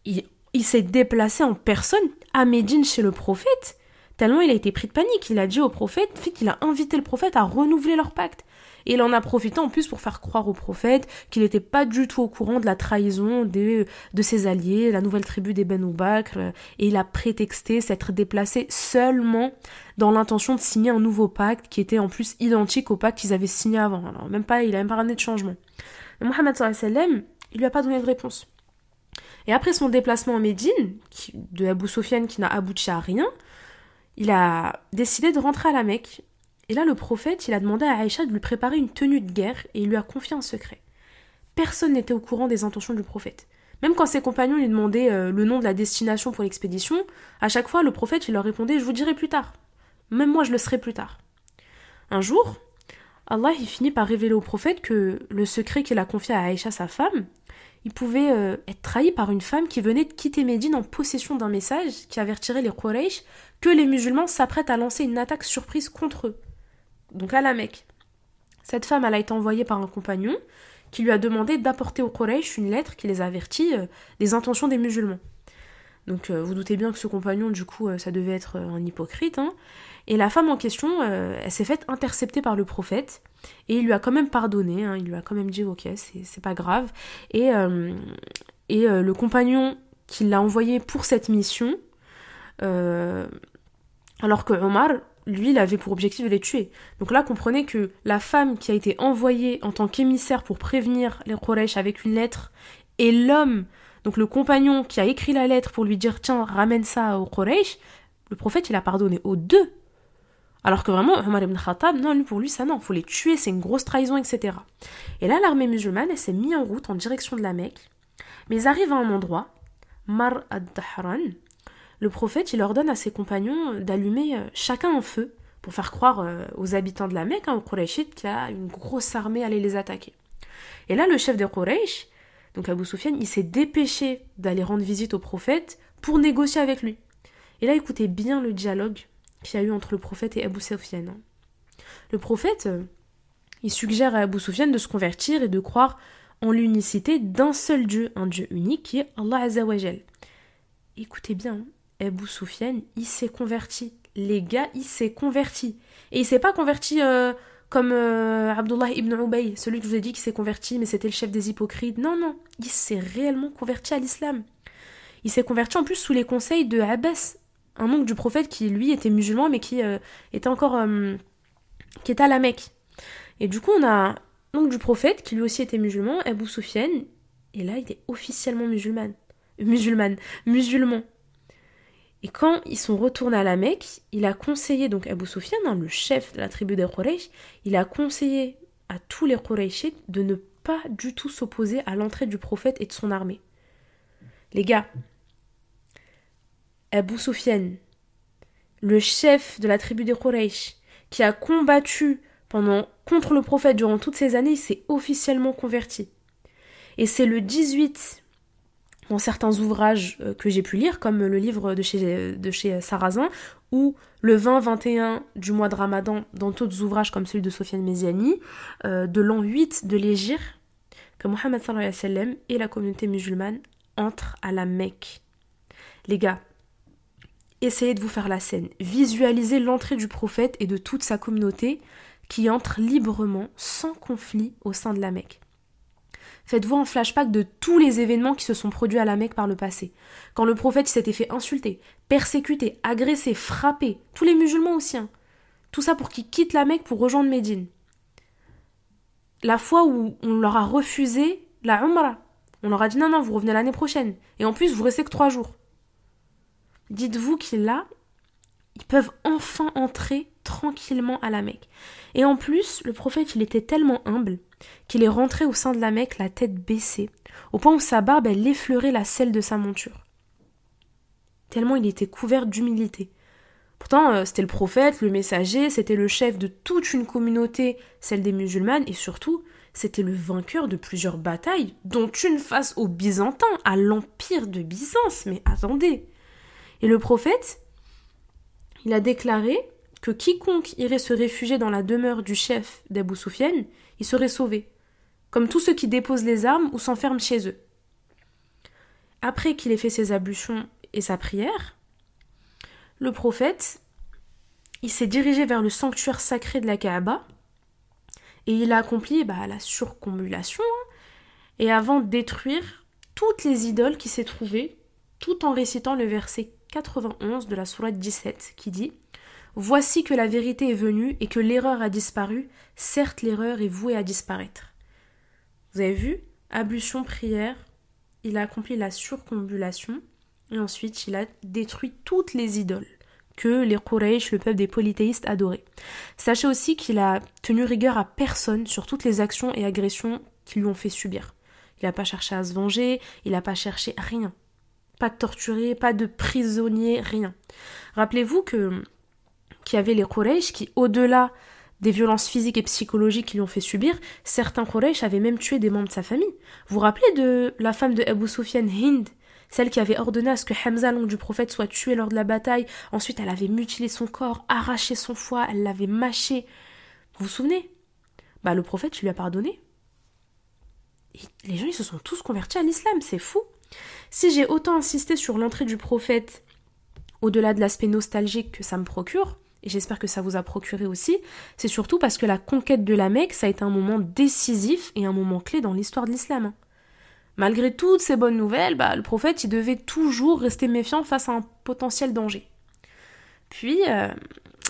il, s'est déplacé en personne à Médine chez le prophète, tellement il a été pris de panique. Il a dit au prophète, qu'il a invité le prophète à renouveler leur pacte. Et il en a profité en plus pour faire croire au prophète qu'il n'était pas du tout au courant de la trahison de, ses alliés, la nouvelle tribu des Ben et il a prétexté s'être déplacé seulement dans l'intention de signer un nouveau pacte qui était en plus identique au pacte qu'ils avaient signé avant. Alors même pas, il a même pas ramené de changement. Mais Mohammed sallam, il lui a pas donné de réponse. Et après son déplacement en Médine, de Abu Sofyan qui n'a abouti à rien, il a décidé de rentrer à la Mecque et là, le prophète, il a demandé à Aïcha de lui préparer une tenue de guerre et il lui a confié un secret. Personne n'était au courant des intentions du prophète. Même quand ses compagnons lui demandaient euh, le nom de la destination pour l'expédition, à chaque fois, le prophète, leur répondait Je vous dirai plus tard. Même moi, je le serai plus tard. Un jour, Allah il finit par révéler au prophète que le secret qu'il a confié à Aïcha, sa femme, il pouvait euh, être trahi par une femme qui venait de quitter Médine en possession d'un message qui avertirait les Quraysh que les musulmans s'apprêtent à lancer une attaque surprise contre eux donc à la Mecque. Cette femme, elle a été envoyée par un compagnon qui lui a demandé d'apporter au Quraysh une lettre qui les avertit euh, des intentions des musulmans. Donc euh, vous doutez bien que ce compagnon, du coup, euh, ça devait être un hypocrite. Hein. Et la femme en question, elle s'est faite intercepter par le prophète et il lui a quand même pardonné. Hein. il lui a quand même dit ok, c'est pas grave. Et, et le compagnon qui l'a envoyé pour cette mission, alors que Omar, lui, il avait pour objectif de les tuer. Donc là, comprenez que la femme qui a été envoyée en tant qu'émissaire pour prévenir les Quraysh avec une lettre, et l'homme, donc le compagnon qui a écrit la lettre pour lui dire tiens, ramène ça aux Quraysh, le prophète, il a pardonné aux deux. Alors que vraiment, Omar ibn Khattab, non, pour lui, ça non, faut les tuer, c'est une grosse trahison, etc. Et là, l'armée musulmane, elle s'est mise en route en direction de la Mecque, mais ils arrivent à un endroit, Mar ad-Dahran, le prophète il ordonne à ses compagnons d'allumer euh, chacun un feu pour faire croire euh, aux habitants de la Mecque, hein, aux qu'il y a une grosse armée aller les attaquer. Et là, le chef des Quraysh, donc Abu Sufyan, il s'est dépêché d'aller rendre visite au prophète pour négocier avec lui. Et là, écoutez bien le dialogue qu'il y a eu entre le prophète et Abu Sufyan. Hein. Le prophète, euh, il suggère à Abu Sufyan de se convertir et de croire en l'unicité d'un seul Dieu, un Dieu unique qui est Allah Azzawajal. Écoutez bien, Abu Soufiane, il s'est converti. Les gars, il s'est converti. Et il s'est pas converti euh, comme euh, Abdullah ibn Ubay, celui que je vous ai dit qui s'est converti, mais c'était le chef des hypocrites. Non, non, il s'est réellement converti à l'islam. Il s'est converti en plus sous les conseils de Abbas, un oncle du prophète qui lui était musulman, mais qui euh, était encore. qui était à la Mecque. Et du coup, on a l'oncle du prophète qui lui aussi était musulman, Abu Soufiane, et là, il est officiellement musulman. Musulman. Musulman. Et quand ils sont retournés à la Mecque, il a conseillé, donc Abu Sufyan, hein, le chef de la tribu des Quraysh, il a conseillé à tous les Qurayshites de ne pas du tout s'opposer à l'entrée du prophète et de son armée. Les gars, Abu Sufyan, le chef de la tribu des Quraysh, qui a combattu pendant contre le prophète durant toutes ces années, s'est officiellement converti. Et c'est le 18 dans certains ouvrages euh, que j'ai pu lire, comme le livre de chez, de Sarrazin, ou le 20-21 du mois de Ramadan, dans d'autres ouvrages comme celui de Sofiane Méziani, euh, de l'an 8 de l'Égir, que Mohammed sallam et la communauté musulmane entrent à la Mecque. Les gars, essayez de vous faire la scène, visualisez l'entrée du prophète et de toute sa communauté qui entrent librement, sans conflit, au sein de la Mecque. Faites-vous un flashback de tous les événements qui se sont produits à la Mecque par le passé. Quand le prophète s'était fait insulter, persécuter, agresser, frapper, tous les musulmans aussi. Hein. Tout ça pour qu'ils quittent la Mecque pour rejoindre Médine. La fois où on leur a refusé la Umrah. On leur a dit non, non, vous revenez l'année prochaine. Et en plus, vous restez que trois jours. Dites-vous qu'ils là, ils peuvent enfin entrer tranquillement à la Mecque. Et en plus, le prophète, il était tellement humble qu'il est rentré au sein de la Mecque la tête baissée, au point où sa barbe elle effleurait la selle de sa monture. Tellement il était couvert d'humilité. Pourtant, euh, c'était le prophète, le messager, c'était le chef de toute une communauté, celle des musulmanes, et surtout, c'était le vainqueur de plusieurs batailles, dont une face aux Byzantins, à l'empire de Byzance. Mais attendez. Et le prophète, il a déclaré que quiconque irait se réfugier dans la demeure du chef d'Abu Soufiane, il serait sauvé, comme tous ceux qui déposent les armes ou s'enferment chez eux. Après qu'il ait fait ses ablutions et sa prière, le prophète, il s'est dirigé vers le sanctuaire sacré de la Kaaba et il a accompli bah, la surcombulation hein, et avant de détruire toutes les idoles qui s'est trouvées, tout en récitant le verset 91 de la sourate 17 qui dit Voici que la vérité est venue et que l'erreur a disparu, certes l'erreur est vouée à disparaître. Vous avez vu? Ablution, prière, il a accompli la surcombulation et ensuite il a détruit toutes les idoles que les Quraysh, le peuple des polythéistes, adoraient. Sachez aussi qu'il a tenu rigueur à personne sur toutes les actions et agressions qui lui ont fait subir. Il n'a pas cherché à se venger, il n'a pas cherché rien. Pas de torturé, pas de prisonnier, rien. Rappelez-vous que qu'il y avait les Quraysh qui, au-delà des violences physiques et psychologiques qui lui ont fait subir, certains Quraysh avaient même tué des membres de sa famille. Vous vous rappelez de la femme de Abu Sufyan, Hind, celle qui avait ordonné à ce que Hamza, du prophète, soit tué lors de la bataille. Ensuite, elle avait mutilé son corps, arraché son foie, elle l'avait mâché. Vous vous souvenez? Bah, le prophète, lui a pardonné. les gens, ils se sont tous convertis à l'islam, c'est fou. Si j'ai autant insisté sur l'entrée du prophète, au-delà de l'aspect nostalgique que ça me procure, et j'espère que ça vous a procuré aussi, c'est surtout parce que la conquête de la Mecque, ça a été un moment décisif et un moment clé dans l'histoire de l'islam. Malgré toutes ces bonnes nouvelles, bah, le prophète devait toujours rester méfiant face à un potentiel danger. Puis, euh,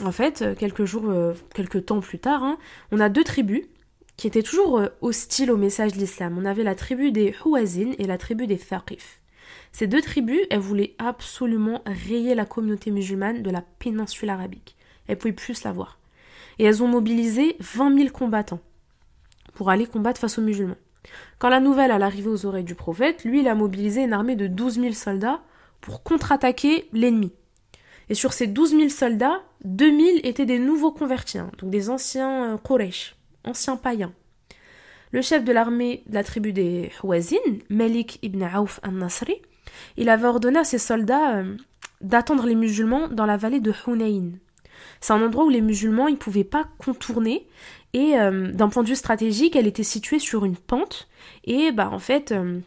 en fait, quelques jours, euh, quelques temps plus tard, hein, on a deux tribus qui étaient toujours euh, hostiles au message de l'islam. On avait la tribu des Houazin et la tribu des Thaqif. Ces deux tribus, elles voulaient absolument rayer la communauté musulmane de la péninsule arabique. Elles pouvaient plus la voir. Et elles ont mobilisé 20 000 combattants pour aller combattre face aux musulmans. Quand la nouvelle allait arriver aux oreilles du prophète, lui, il a mobilisé une armée de 12 000 soldats pour contre-attaquer l'ennemi. Et sur ces 12 000 soldats, 2 000 étaient des nouveaux convertis, hein, donc des anciens euh, Quraysh, anciens païens. Le chef de l'armée de la tribu des Hawazin, Malik ibn Auf al-Nasri, il avait ordonné à ses soldats euh, d'attendre les musulmans dans la vallée de Hunayn. C'est un endroit où les musulmans ne pouvaient pas contourner. Et euh, d'un point de vue stratégique, elle était située sur une pente. Et bah en fait euh,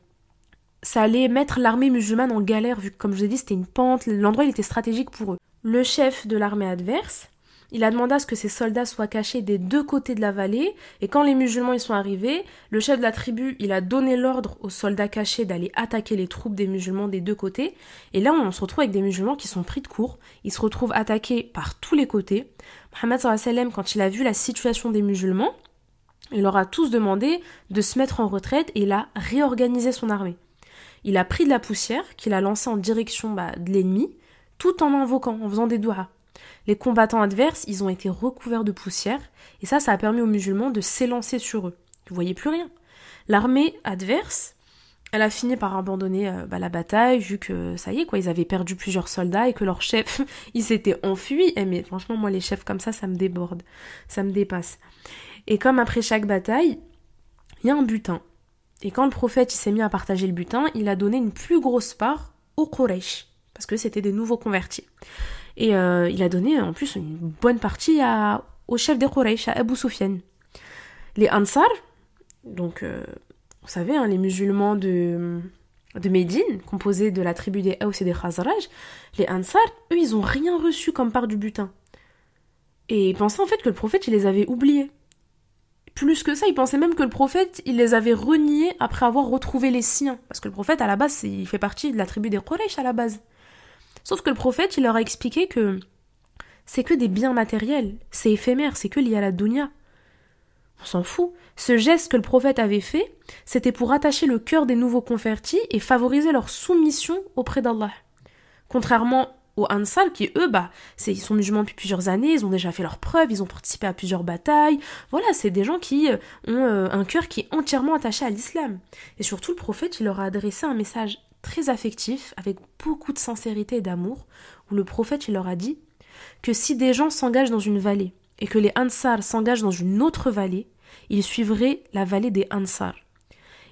ça allait mettre l'armée musulmane en galère vu que comme je vous ai dit c'était une pente, l'endroit était stratégique pour eux. Le chef de l'armée adverse il a demandé à ce que ses soldats soient cachés des deux côtés de la vallée, et quand les musulmans y sont arrivés, le chef de la tribu, il a donné l'ordre aux soldats cachés d'aller attaquer les troupes des musulmans des deux côtés, et là on se retrouve avec des musulmans qui sont pris de court, ils se retrouvent attaqués par tous les côtés. Mohammed sallam, quand il a vu la situation des musulmans, il leur a tous demandé de se mettre en retraite et il a réorganisé son armée. Il a pris de la poussière qu'il a lancée en direction bah, de l'ennemi, tout en invoquant, en faisant des doigts. Les combattants adverses, ils ont été recouverts de poussière, et ça, ça a permis aux musulmans de s'élancer sur eux. Vous voyez plus rien. L'armée adverse, elle a fini par abandonner euh, bah, la bataille, vu que ça y est, quoi, ils avaient perdu plusieurs soldats et que leur chef, il s'était enfui. Eh, mais franchement, moi, les chefs comme ça, ça me déborde, ça me dépasse. Et comme après chaque bataille, il y a un butin. Et quand le prophète s'est mis à partager le butin, il a donné une plus grosse part aux Quraysh, parce que c'était des nouveaux convertis. Et euh, il a donné en plus une bonne partie à, au chef des Quraysh, à Abu Sufyan. Les Ansar, donc euh, vous savez, hein, les musulmans de, de Médine, composés de la tribu des Haus et des Khazraj, les Ansar, eux, ils ont rien reçu comme part du butin. Et ils pensaient en fait que le prophète, il les avait oubliés. Plus que ça, ils pensaient même que le prophète, il les avait reniés après avoir retrouvé les siens. Parce que le prophète, à la base, il fait partie de la tribu des Quraysh à la base. Sauf que le prophète, il leur a expliqué que c'est que des biens matériels, c'est éphémère, c'est que lié à la dunya. On s'en fout. Ce geste que le prophète avait fait, c'était pour attacher le cœur des nouveaux convertis et favoriser leur soumission auprès d'Allah. Contrairement aux Ansar qui, eux, bah, ils sont musulmans depuis plusieurs années, ils ont déjà fait leurs preuves, ils ont participé à plusieurs batailles. Voilà, c'est des gens qui euh, ont euh, un cœur qui est entièrement attaché à l'islam. Et surtout, le prophète, il leur a adressé un message très affectif, avec beaucoup de sincérité et d'amour, où le prophète leur a dit que si des gens s'engagent dans une vallée et que les Ansar s'engagent dans une autre vallée, ils suivraient la vallée des Ansar.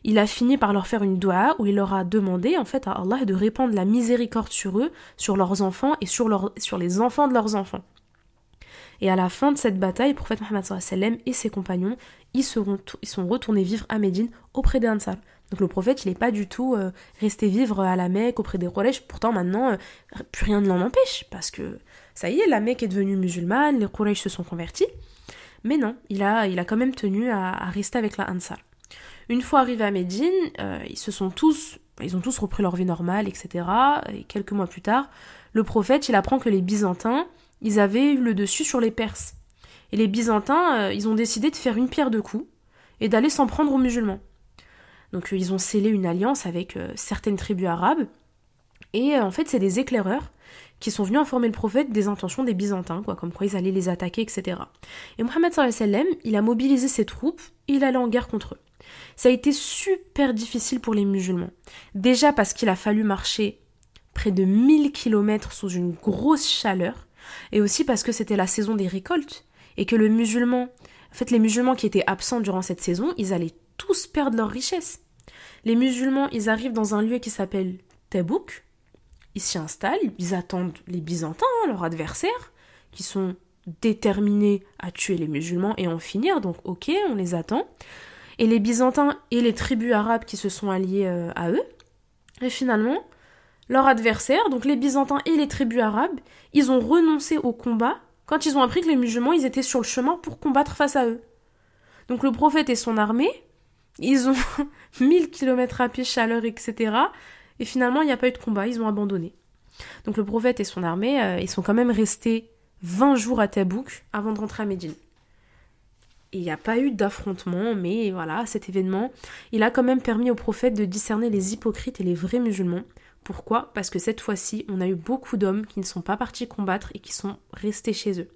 il a fini par leur faire une doua où il leur a demandé en fait à Allah de répandre la miséricorde sur eux, sur leurs enfants et sur les enfants de leurs enfants. Et à la fin de cette bataille, le prophète Mohammed et ses compagnons, ils, seront, ils sont retournés vivre à Médine auprès des Ansar. Donc le prophète, il n'est pas du tout euh, resté vivre à la Mecque auprès des Quraysh. Pourtant, maintenant, euh, plus rien ne l'en empêche, parce que ça y est, la Mecque est devenue musulmane, les Quraysh se sont convertis. Mais non, il a, il a quand même tenu à, rester avec la Ansar. Une fois arrivé à Médine, euh, ils se sont tous, ils ont tous repris leur vie normale, etc. Et quelques mois plus tard, le prophète, il apprend que les Byzantins, ils avaient eu le dessus sur les Perses. Et les Byzantins, ils ont décidé de faire une pierre de coups et d'aller s'en prendre aux musulmans. Donc euh, ils ont scellé une alliance avec euh, certaines tribus arabes. Et euh, en fait, c'est des éclaireurs qui sont venus informer le prophète des intentions des Byzantins, quoi, comme quoi ils allaient les attaquer, etc. Et Mohammed sallam, il a mobilisé ses troupes et il allait en guerre contre eux. Ça a été super difficile pour les musulmans. Déjà parce qu'il a fallu marcher près de 1000 km sous une grosse chaleur, et aussi parce que c'était la saison des récoltes, et que le musulman, en fait les musulmans qui étaient absents durant cette saison, ils allaient tous perdent leur richesse. Les musulmans, ils arrivent dans un lieu qui s'appelle Tabouk, ils s'y installent, ils attendent les Byzantins, hein, leurs adversaires, qui sont déterminés à tuer les musulmans et en finir, donc ok, on les attend. Et les Byzantins et les tribus arabes qui se sont alliés euh, à eux. Et finalement, leurs adversaires, donc les Byzantins et les tribus arabes, ils ont renoncé au combat quand ils ont appris que les musulmans, ils étaient sur le chemin pour combattre face à eux. Donc le prophète et son armée, ils ont 1000 km à pied, chaleur, etc. Et finalement, il n'y a pas eu de combat, ils ont abandonné. Donc le prophète et son armée, euh, ils sont quand même restés 20 jours à Tabouk avant de rentrer à Médine. Il n'y a pas eu d'affrontement, mais voilà, cet événement, il a quand même permis au prophète de discerner les hypocrites et les vrais musulmans. Pourquoi? Parce que cette fois-ci, on a eu beaucoup d'hommes qui ne sont pas partis combattre et qui sont restés chez eux.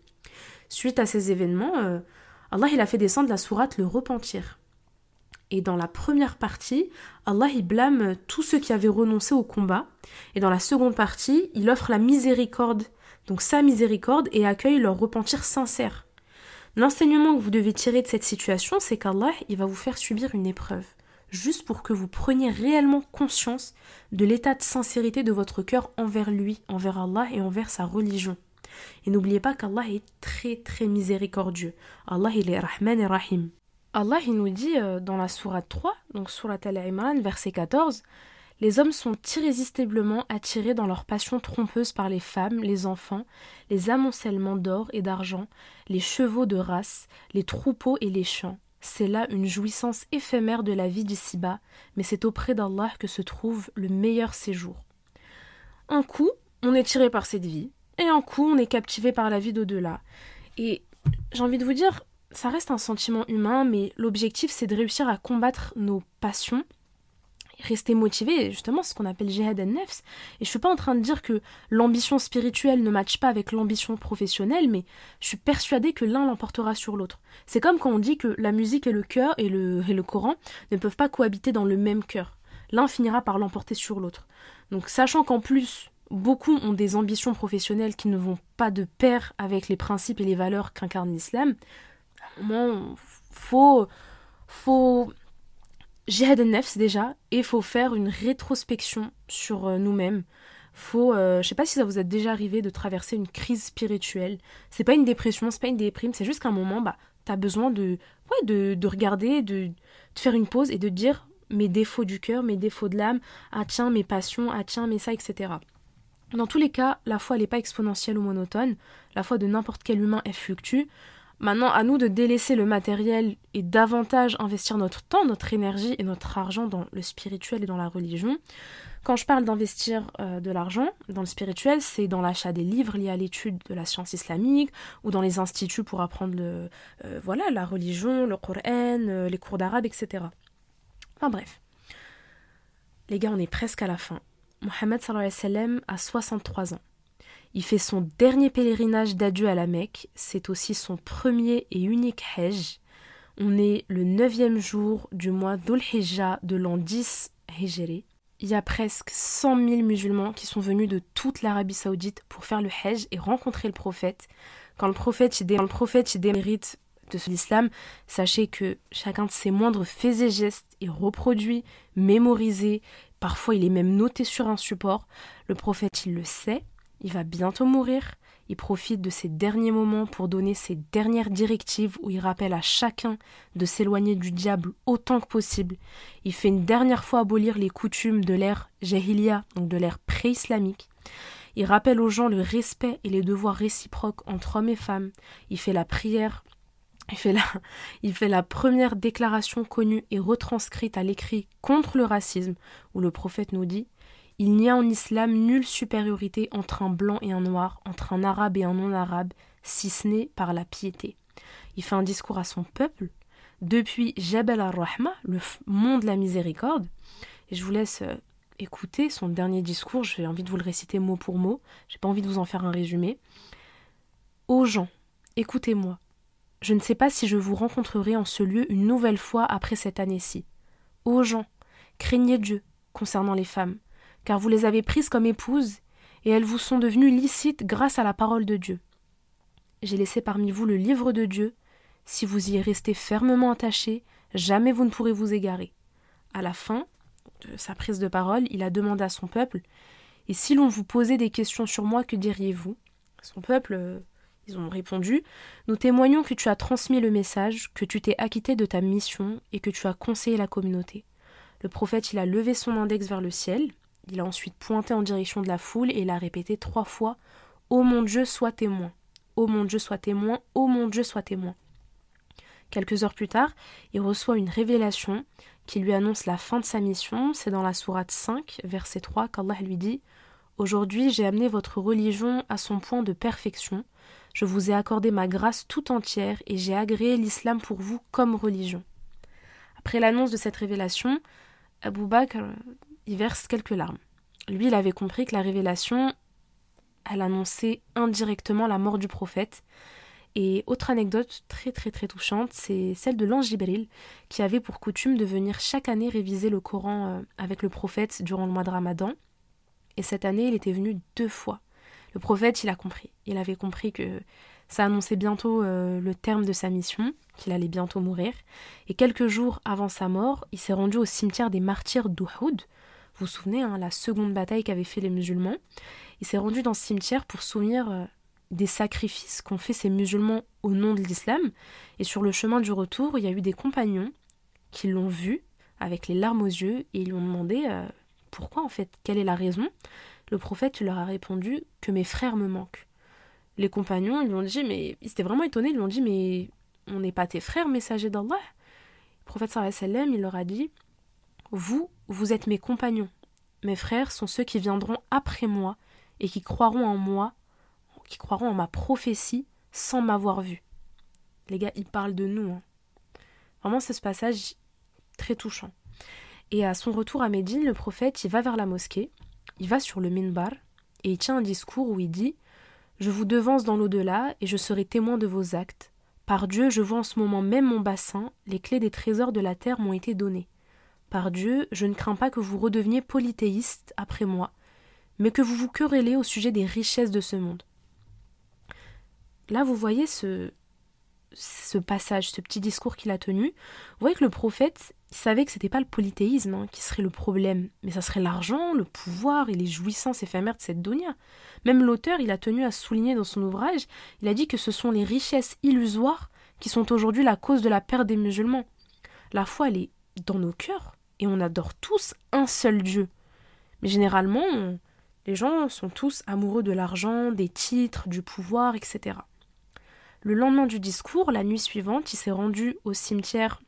Suite à ces événements, euh, Allah il a fait descendre la sourate le repentir. Et dans la première partie, Allah il blâme tous ceux qui avaient renoncé au combat. Et dans la seconde partie, il offre la miséricorde, donc sa miséricorde, et accueille leur repentir sincère. L'enseignement que vous devez tirer de cette situation, c'est qu'Allah il va vous faire subir une épreuve, juste pour que vous preniez réellement conscience de l'état de sincérité de votre cœur envers lui, envers Allah et envers sa religion. Et n'oubliez pas qu'Allah est très très miséricordieux. Allah il est Rahman et Rahim. Allah il nous dit euh, dans la sourate 3, donc sourate Al-Imran, verset 14, les hommes sont irrésistiblement attirés dans leur passion trompeuse par les femmes, les enfants, les amoncellements d'or et d'argent, les chevaux de race, les troupeaux et les champs. C'est là une jouissance éphémère de la vie d'ici-bas, mais c'est auprès d'Allah que se trouve le meilleur séjour. Un coup, on est tiré par cette vie, et un coup, on est captivé par la vie d'au-delà. Et j'ai envie de vous dire, ça reste un sentiment humain, mais l'objectif c'est de réussir à combattre nos passions, rester motivé, justement ce qu'on appelle jihad al-nefs. Et je suis pas en train de dire que l'ambition spirituelle ne matche pas avec l'ambition professionnelle, mais je suis persuadée que l'un l'emportera sur l'autre. C'est comme quand on dit que la musique et le cœur et le, et le Coran ne peuvent pas cohabiter dans le même cœur. L'un finira par l'emporter sur l'autre. Donc sachant qu'en plus beaucoup ont des ambitions professionnelles qui ne vont pas de pair avec les principes et les valeurs qu'incarne l'islam, moment, faut, faut jihad nefs déjà, et faut faire une rétrospection sur euh, nous-mêmes. Faut, euh, je sais pas si ça vous a déjà arrivé de traverser une crise spirituelle. C'est pas une dépression, c'est pas une déprime, c'est juste qu'à un moment, bah, t'as besoin de, ouais, de, de regarder, de, de faire une pause et de dire mes défauts du cœur, mes défauts de l'âme, ah tiens, mes passions, ah tiens, mes ça, etc. Dans tous les cas, la foi n'est pas exponentielle ou monotone, la foi de n'importe quel humain elle fluctue. Maintenant, à nous de délaisser le matériel et davantage investir notre temps, notre énergie et notre argent dans le spirituel et dans la religion. Quand je parle d'investir euh, de l'argent dans le spirituel, c'est dans l'achat des livres liés à l'étude de la science islamique ou dans les instituts pour apprendre le, euh, voilà, la religion, le Coran, euh, les cours d'arabe, etc. Enfin bref. Les gars, on est presque à la fin. Mohammed a 63 ans. Il fait son dernier pèlerinage d'adieu à la Mecque. C'est aussi son premier et unique Hajj. On est le neuvième jour du mois dhul de l'an 10 Hijri. Il y a presque 100 000 musulmans qui sont venus de toute l'Arabie Saoudite pour faire le Hajj et rencontrer le prophète. Quand le prophète, il, le prophète, démérite de l'islam, sachez que chacun de ses moindres faits et gestes est reproduit, mémorisé, parfois il est même noté sur un support. Le prophète, il le sait, il va bientôt mourir, il profite de ses derniers moments pour donner ses dernières directives où il rappelle à chacun de s'éloigner du diable autant que possible. Il fait une dernière fois abolir les coutumes de l'ère Jahiliya, donc de l'ère pré-islamique. Il rappelle aux gens le respect et les devoirs réciproques entre hommes et femmes. Il fait la prière. Il fait la, il fait la première déclaration connue et retranscrite à l'écrit contre le racisme, où le prophète nous dit Il n'y a en islam nulle supériorité entre un blanc et un noir, entre un arabe et un non-arabe, si ce n'est par la piété. Il fait un discours à son peuple, depuis Jabal al-Rahma, le mont de la miséricorde. Et je vous laisse euh, écoutez son dernier discours, j'ai envie de vous le réciter mot pour mot, j'ai pas envie de vous en faire un résumé. Ô gens, écoutez-moi. Je ne sais pas si je vous rencontrerai en ce lieu une nouvelle fois après cette année-ci. Ô gens, craignez Dieu concernant les femmes, car vous les avez prises comme épouses, et elles vous sont devenues licites grâce à la parole de Dieu. J'ai laissé parmi vous le livre de Dieu. Si vous y restez fermement attachés, jamais vous ne pourrez vous égarer. À la fin, sa prise de parole, il a demandé à son peuple Et si l'on vous posait des questions sur moi, que diriez-vous? Son peuple, euh, ils ont répondu Nous témoignons que tu as transmis le message, que tu t'es acquitté de ta mission et que tu as conseillé la communauté. Le prophète, il a levé son index vers le ciel, il a ensuite pointé en direction de la foule et il a répété trois fois Ô mon Dieu, sois témoin. Ô mon Dieu, sois témoin. Ô mon Dieu, sois témoin. Quelques heures plus tard, il reçoit une révélation qui lui annonce la fin de sa mission. C'est dans la sourate 5, verset 3, qu'Allah lui dit Aujourd'hui, j'ai amené votre religion à son point de perfection. Je vous ai accordé ma grâce tout entière et j'ai agréé l'islam pour vous comme religion. Après l'annonce de cette révélation, Abu Bakr y verse quelques larmes. Lui, il avait compris que la révélation, elle annonçait indirectement la mort du prophète, et autre anecdote très très très touchante, c'est celle de l'ange Jibril, qui avait pour coutume de venir chaque année réviser le Coran euh, avec le prophète durant le mois de Ramadan. Et cette année, il était venu deux fois. Le prophète, il a compris. Il avait compris que ça annonçait bientôt euh, le terme de sa mission, qu'il allait bientôt mourir. Et quelques jours avant sa mort, il s'est rendu au cimetière des martyrs d'Uhud. Vous vous souvenez, hein, la seconde bataille qu'avaient fait les musulmans. Il s'est rendu dans ce cimetière pour souvenir euh, des sacrifices qu'ont fait ces musulmans au nom de l'islam. Et sur le chemin du retour, il y a eu des compagnons qui l'ont vu avec les larmes aux yeux et ils lui ont demandé euh, pourquoi en fait, quelle est la raison? Le prophète leur a répondu que mes frères me manquent. Les compagnons ils lui ont dit mais ils étaient vraiment étonnés, ils lui ont dit mais on n'est pas tes frères messagers d'Allah. Le prophète sallam il leur a dit vous vous êtes mes compagnons. Mes frères sont ceux qui viendront après moi et qui croiront en moi qui croiront en ma prophétie sans m'avoir vu. Les gars, ils parlent de nous. Hein. Vraiment, c'est ce passage très touchant. Et à son retour à Médine, le prophète, il va vers la mosquée, il va sur le minbar, et il tient un discours où il dit Je vous devance dans l'au-delà, et je serai témoin de vos actes. Par Dieu, je vois en ce moment même mon bassin, les clés des trésors de la terre m'ont été données. Par Dieu, je ne crains pas que vous redeveniez polythéiste après moi, mais que vous vous querellez au sujet des richesses de ce monde. Là, vous voyez ce, passage, ce petit discours qu'il a tenu. Vous voyez que le prophète, il savait que c'était pas le polythéisme hein, qui serait le problème, mais ça serait l'argent, le pouvoir et les jouissances éphémères de cette donia. Même l'auteur, il a tenu à souligner dans son ouvrage, il a dit que ce sont les richesses illusoires qui sont aujourd'hui la cause de la perte des musulmans. La foi, elle est dans nos cœurs, et on adore tous un seul Dieu. Mais généralement, les gens sont tous amoureux de l'argent, des titres, du pouvoir, etc. Le lendemain du discours, la nuit suivante, il s'est rendu au cimetière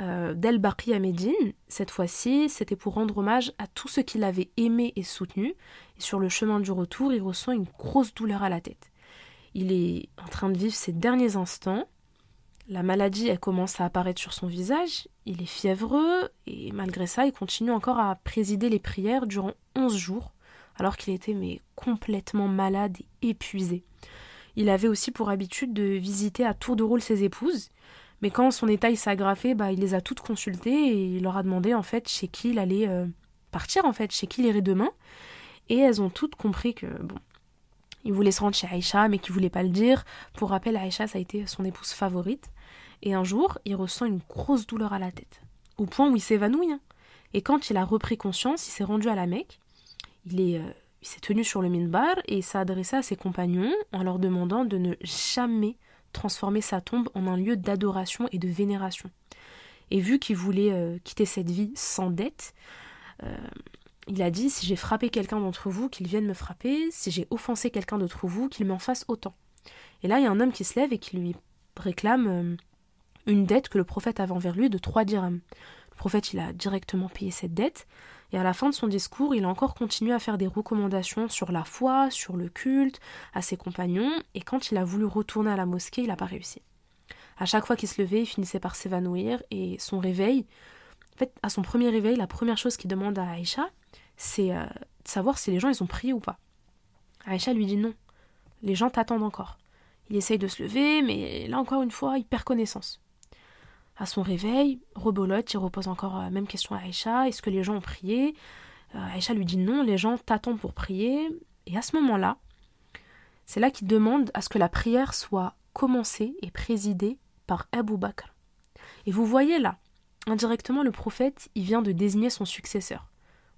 euh, d'El Baqi à Médine. Cette fois-ci, c'était pour rendre hommage à tous ceux qu'il avait aimé et soutenu. Et sur le chemin du retour, il ressent une grosse douleur à la tête. Il est en train de vivre ses derniers instants. La maladie, elle commence à apparaître sur son visage. Il est fiévreux et malgré ça, il continue encore à présider les prières durant 11 jours, alors qu'il était mais complètement malade et épuisé. Il avait aussi pour habitude de visiter à tour de rôle ses épouses, mais quand son état aggravé, bah, il les a toutes consultées et il leur a demandé en fait chez qui il allait euh, partir, en fait, chez qui il irait demain. Et elles ont toutes compris que, bon, Il voulait se rendre chez Aïcha, mais qui voulait pas le dire. Pour rappel, Aïcha, ça a été son épouse favorite. Et un jour, il ressent une grosse douleur à la tête, au point où il s'évanouit. Hein. Et quand il a repris conscience, il s'est rendu à la Mecque. Il est, euh, il s'est tenu sur le minbar et s'est adressé à ses compagnons en leur demandant de ne jamais transformer sa tombe en un lieu d'adoration et de vénération. Et vu qu'il voulait euh, quitter cette vie sans dette, euh, il a dit si j'ai frappé quelqu'un d'entre vous, qu'il vienne me frapper, si j'ai offensé quelqu'un d'entre vous, qu'il m'en fasse autant. Et là, il y a un homme qui se lève et qui lui réclame une dette que le prophète avait envers lui de trois dirhams. Le prophète, il a directement payé cette dette, et à la fin de son discours, il a encore continué à faire des recommandations sur la foi, sur le culte, à ses compagnons, et quand il a voulu retourner à la mosquée, il n'a pas réussi. À chaque fois qu'il se levait, il finissait par s'évanouir, et son réveil, en fait, à son premier réveil, la première chose qu'il demande à Aïcha, c'est euh, de savoir si les gens ils ont prié ou pas. Aïcha lui dit non, les gens t'attendent encore. Il essaye de se lever, mais là encore une fois, il perd connaissance. À son réveil, rebolote, il repose encore la même question à Aïcha est-ce que les gens ont prié? Euh, Aïcha lui dit non, les gens t'attendent pour prier. Et à ce moment-là, c'est là qu'il demande à ce que la prière soit commencée et présidée par Abu Bakr. Et vous voyez là, indirectement, le prophète, il vient de désigner son successeur.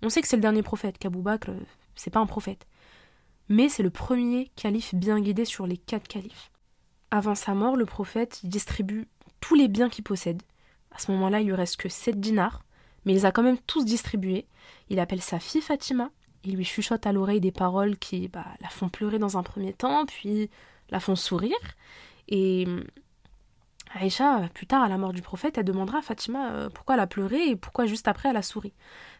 On sait que c'est le dernier prophète, qu'Abu Bakr, c'est pas un prophète. Mais c'est le premier calife bien guidé sur les quatre califes. Avant sa mort, le prophète distribue tous les biens qu'il possède. À ce moment-là, il lui reste que 7 dinars, mais il les a quand même tous distribués. Il appelle sa fille Fatima, il lui chuchote à l'oreille des paroles qui bah, la font pleurer dans un premier temps, puis la font sourire. Et hum, Aïcha, plus tard à la mort du prophète, elle demandera à Fatima euh, pourquoi elle a pleuré et pourquoi juste après elle a souri.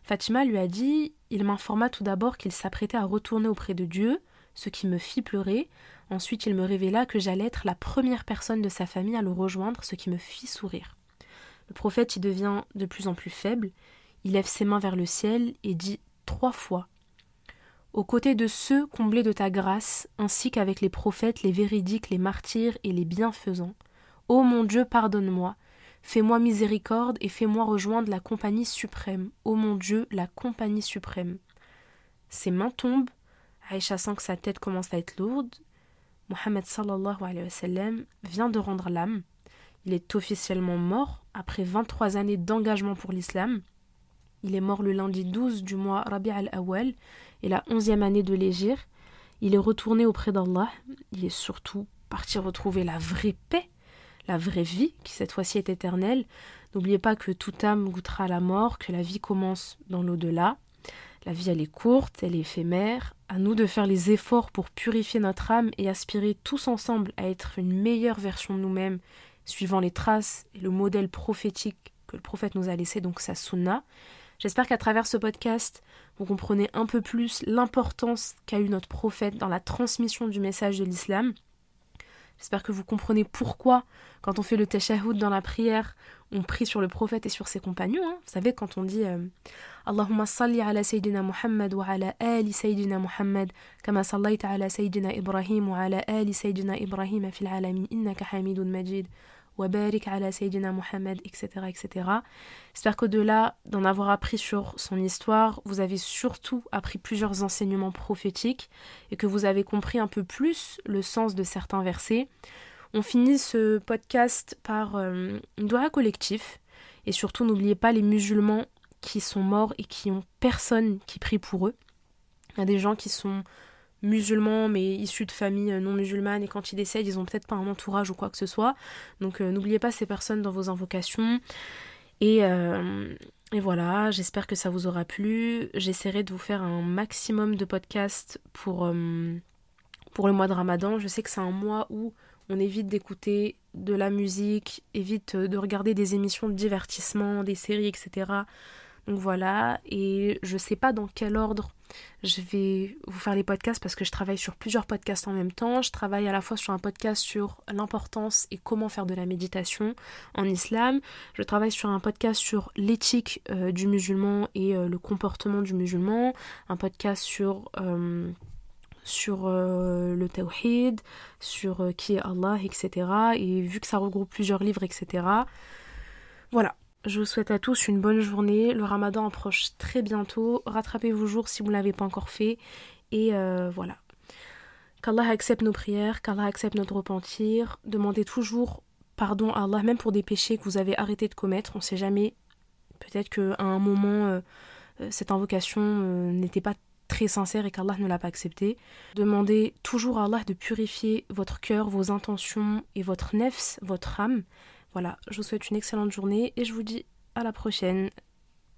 Fatima lui a dit Il m'informa tout d'abord qu'il s'apprêtait à retourner auprès de Dieu, ce qui me fit pleurer, Ensuite, il me révéla que j'allais être la première personne de sa famille à le rejoindre, ce qui me fit sourire. Le prophète y devient de plus en plus faible, il lève ses mains vers le ciel et dit trois fois Aux côtés de ceux comblés de ta grâce, ainsi qu'avec les prophètes, les véridiques, les martyrs et les bienfaisants, Ô mon Dieu, pardonne-moi, fais-moi miséricorde et fais-moi rejoindre la compagnie suprême, ô mon Dieu, la compagnie suprême. Ses mains tombent, Aïcha sent que sa tête commence à être lourde, Mohammed sallallahu alayhi wa sallam vient de rendre l'âme. Il est officiellement mort après 23 années d'engagement pour l'islam. Il est mort le lundi 12 du mois Rabi al-Awwal et la onzième année de l'Égir. Il est retourné auprès d'Allah. Il est surtout parti retrouver la vraie paix, la vraie vie, qui cette fois-ci est éternelle. N'oubliez pas que toute âme goûtera la mort, que la vie commence dans l'au-delà. La vie, elle est courte, elle est éphémère. À nous de faire les efforts pour purifier notre âme et aspirer tous ensemble à être une meilleure version de nous-mêmes, suivant les traces et le modèle prophétique que le prophète nous a laissé, donc sa sunna. J'espère qu'à travers ce podcast, vous comprenez un peu plus l'importance qu'a eu notre prophète dans la transmission du message de l'islam. J'espère que vous comprenez pourquoi, quand on fait le tashahhud dans la prière, on prie sur le prophète et sur ses compagnons. Hein. Vous savez, quand on dit euh, Allahumma salli ala Sayyidina Muhammad wa ala ali Sayyidina Muhammad, kama sallayta ala Sayyidina Ibrahim wa ala ali Sayyidina Ibrahim fil alamin innaka hamidun majid, wa barik ala Sayyidina Muhammad, etc. etc. J'espère qu'au-delà d'en avoir appris sur son histoire, vous avez surtout appris plusieurs enseignements prophétiques et que vous avez compris un peu plus le sens de certains versets. On finit ce podcast par euh, une doigt collectif. Et surtout, n'oubliez pas les musulmans qui sont morts et qui ont personne qui prie pour eux. Il y a des gens qui sont musulmans mais issus de familles non musulmanes et quand ils décèdent, ils ont peut-être pas un entourage ou quoi que ce soit. Donc euh, n'oubliez pas ces personnes dans vos invocations. Et, euh, et voilà, j'espère que ça vous aura plu. J'essaierai de vous faire un maximum de podcasts pour, pour le mois de Ramadan. Je sais que c'est un mois où on évite d'écouter de la musique, évite de regarder des émissions de divertissement, des séries, etc. Donc voilà, et je sais pas dans quel ordre je vais vous faire les podcasts parce que je travaille sur plusieurs podcasts en même temps. Je travaille à la fois sur un podcast sur l'importance et comment faire de la méditation en islam. Je travaille sur un podcast sur l'éthique euh, du musulman et euh, le comportement du musulman. Un podcast sur euh, sur le tawhid, sur qui est Allah, etc. Et vu que ça regroupe plusieurs livres, etc. Voilà. Je vous souhaite à tous une bonne journée. Le ramadan approche très bientôt. Rattrapez vos jours si vous ne l'avez pas encore fait. Et euh, voilà. qu'Allah accepte nos prières, qu'Allah accepte notre repentir. Demandez toujours pardon à Allah, même pour des péchés que vous avez arrêté de commettre. On ne sait jamais. Peut-être qu'à un moment, euh, euh, cette invocation n'était pas très sincère et qu'Allah ne l'a pas accepté. Demandez toujours à Allah de purifier votre cœur, vos intentions et votre nefs, votre âme. Voilà, je vous souhaite une excellente journée et je vous dis à la prochaine.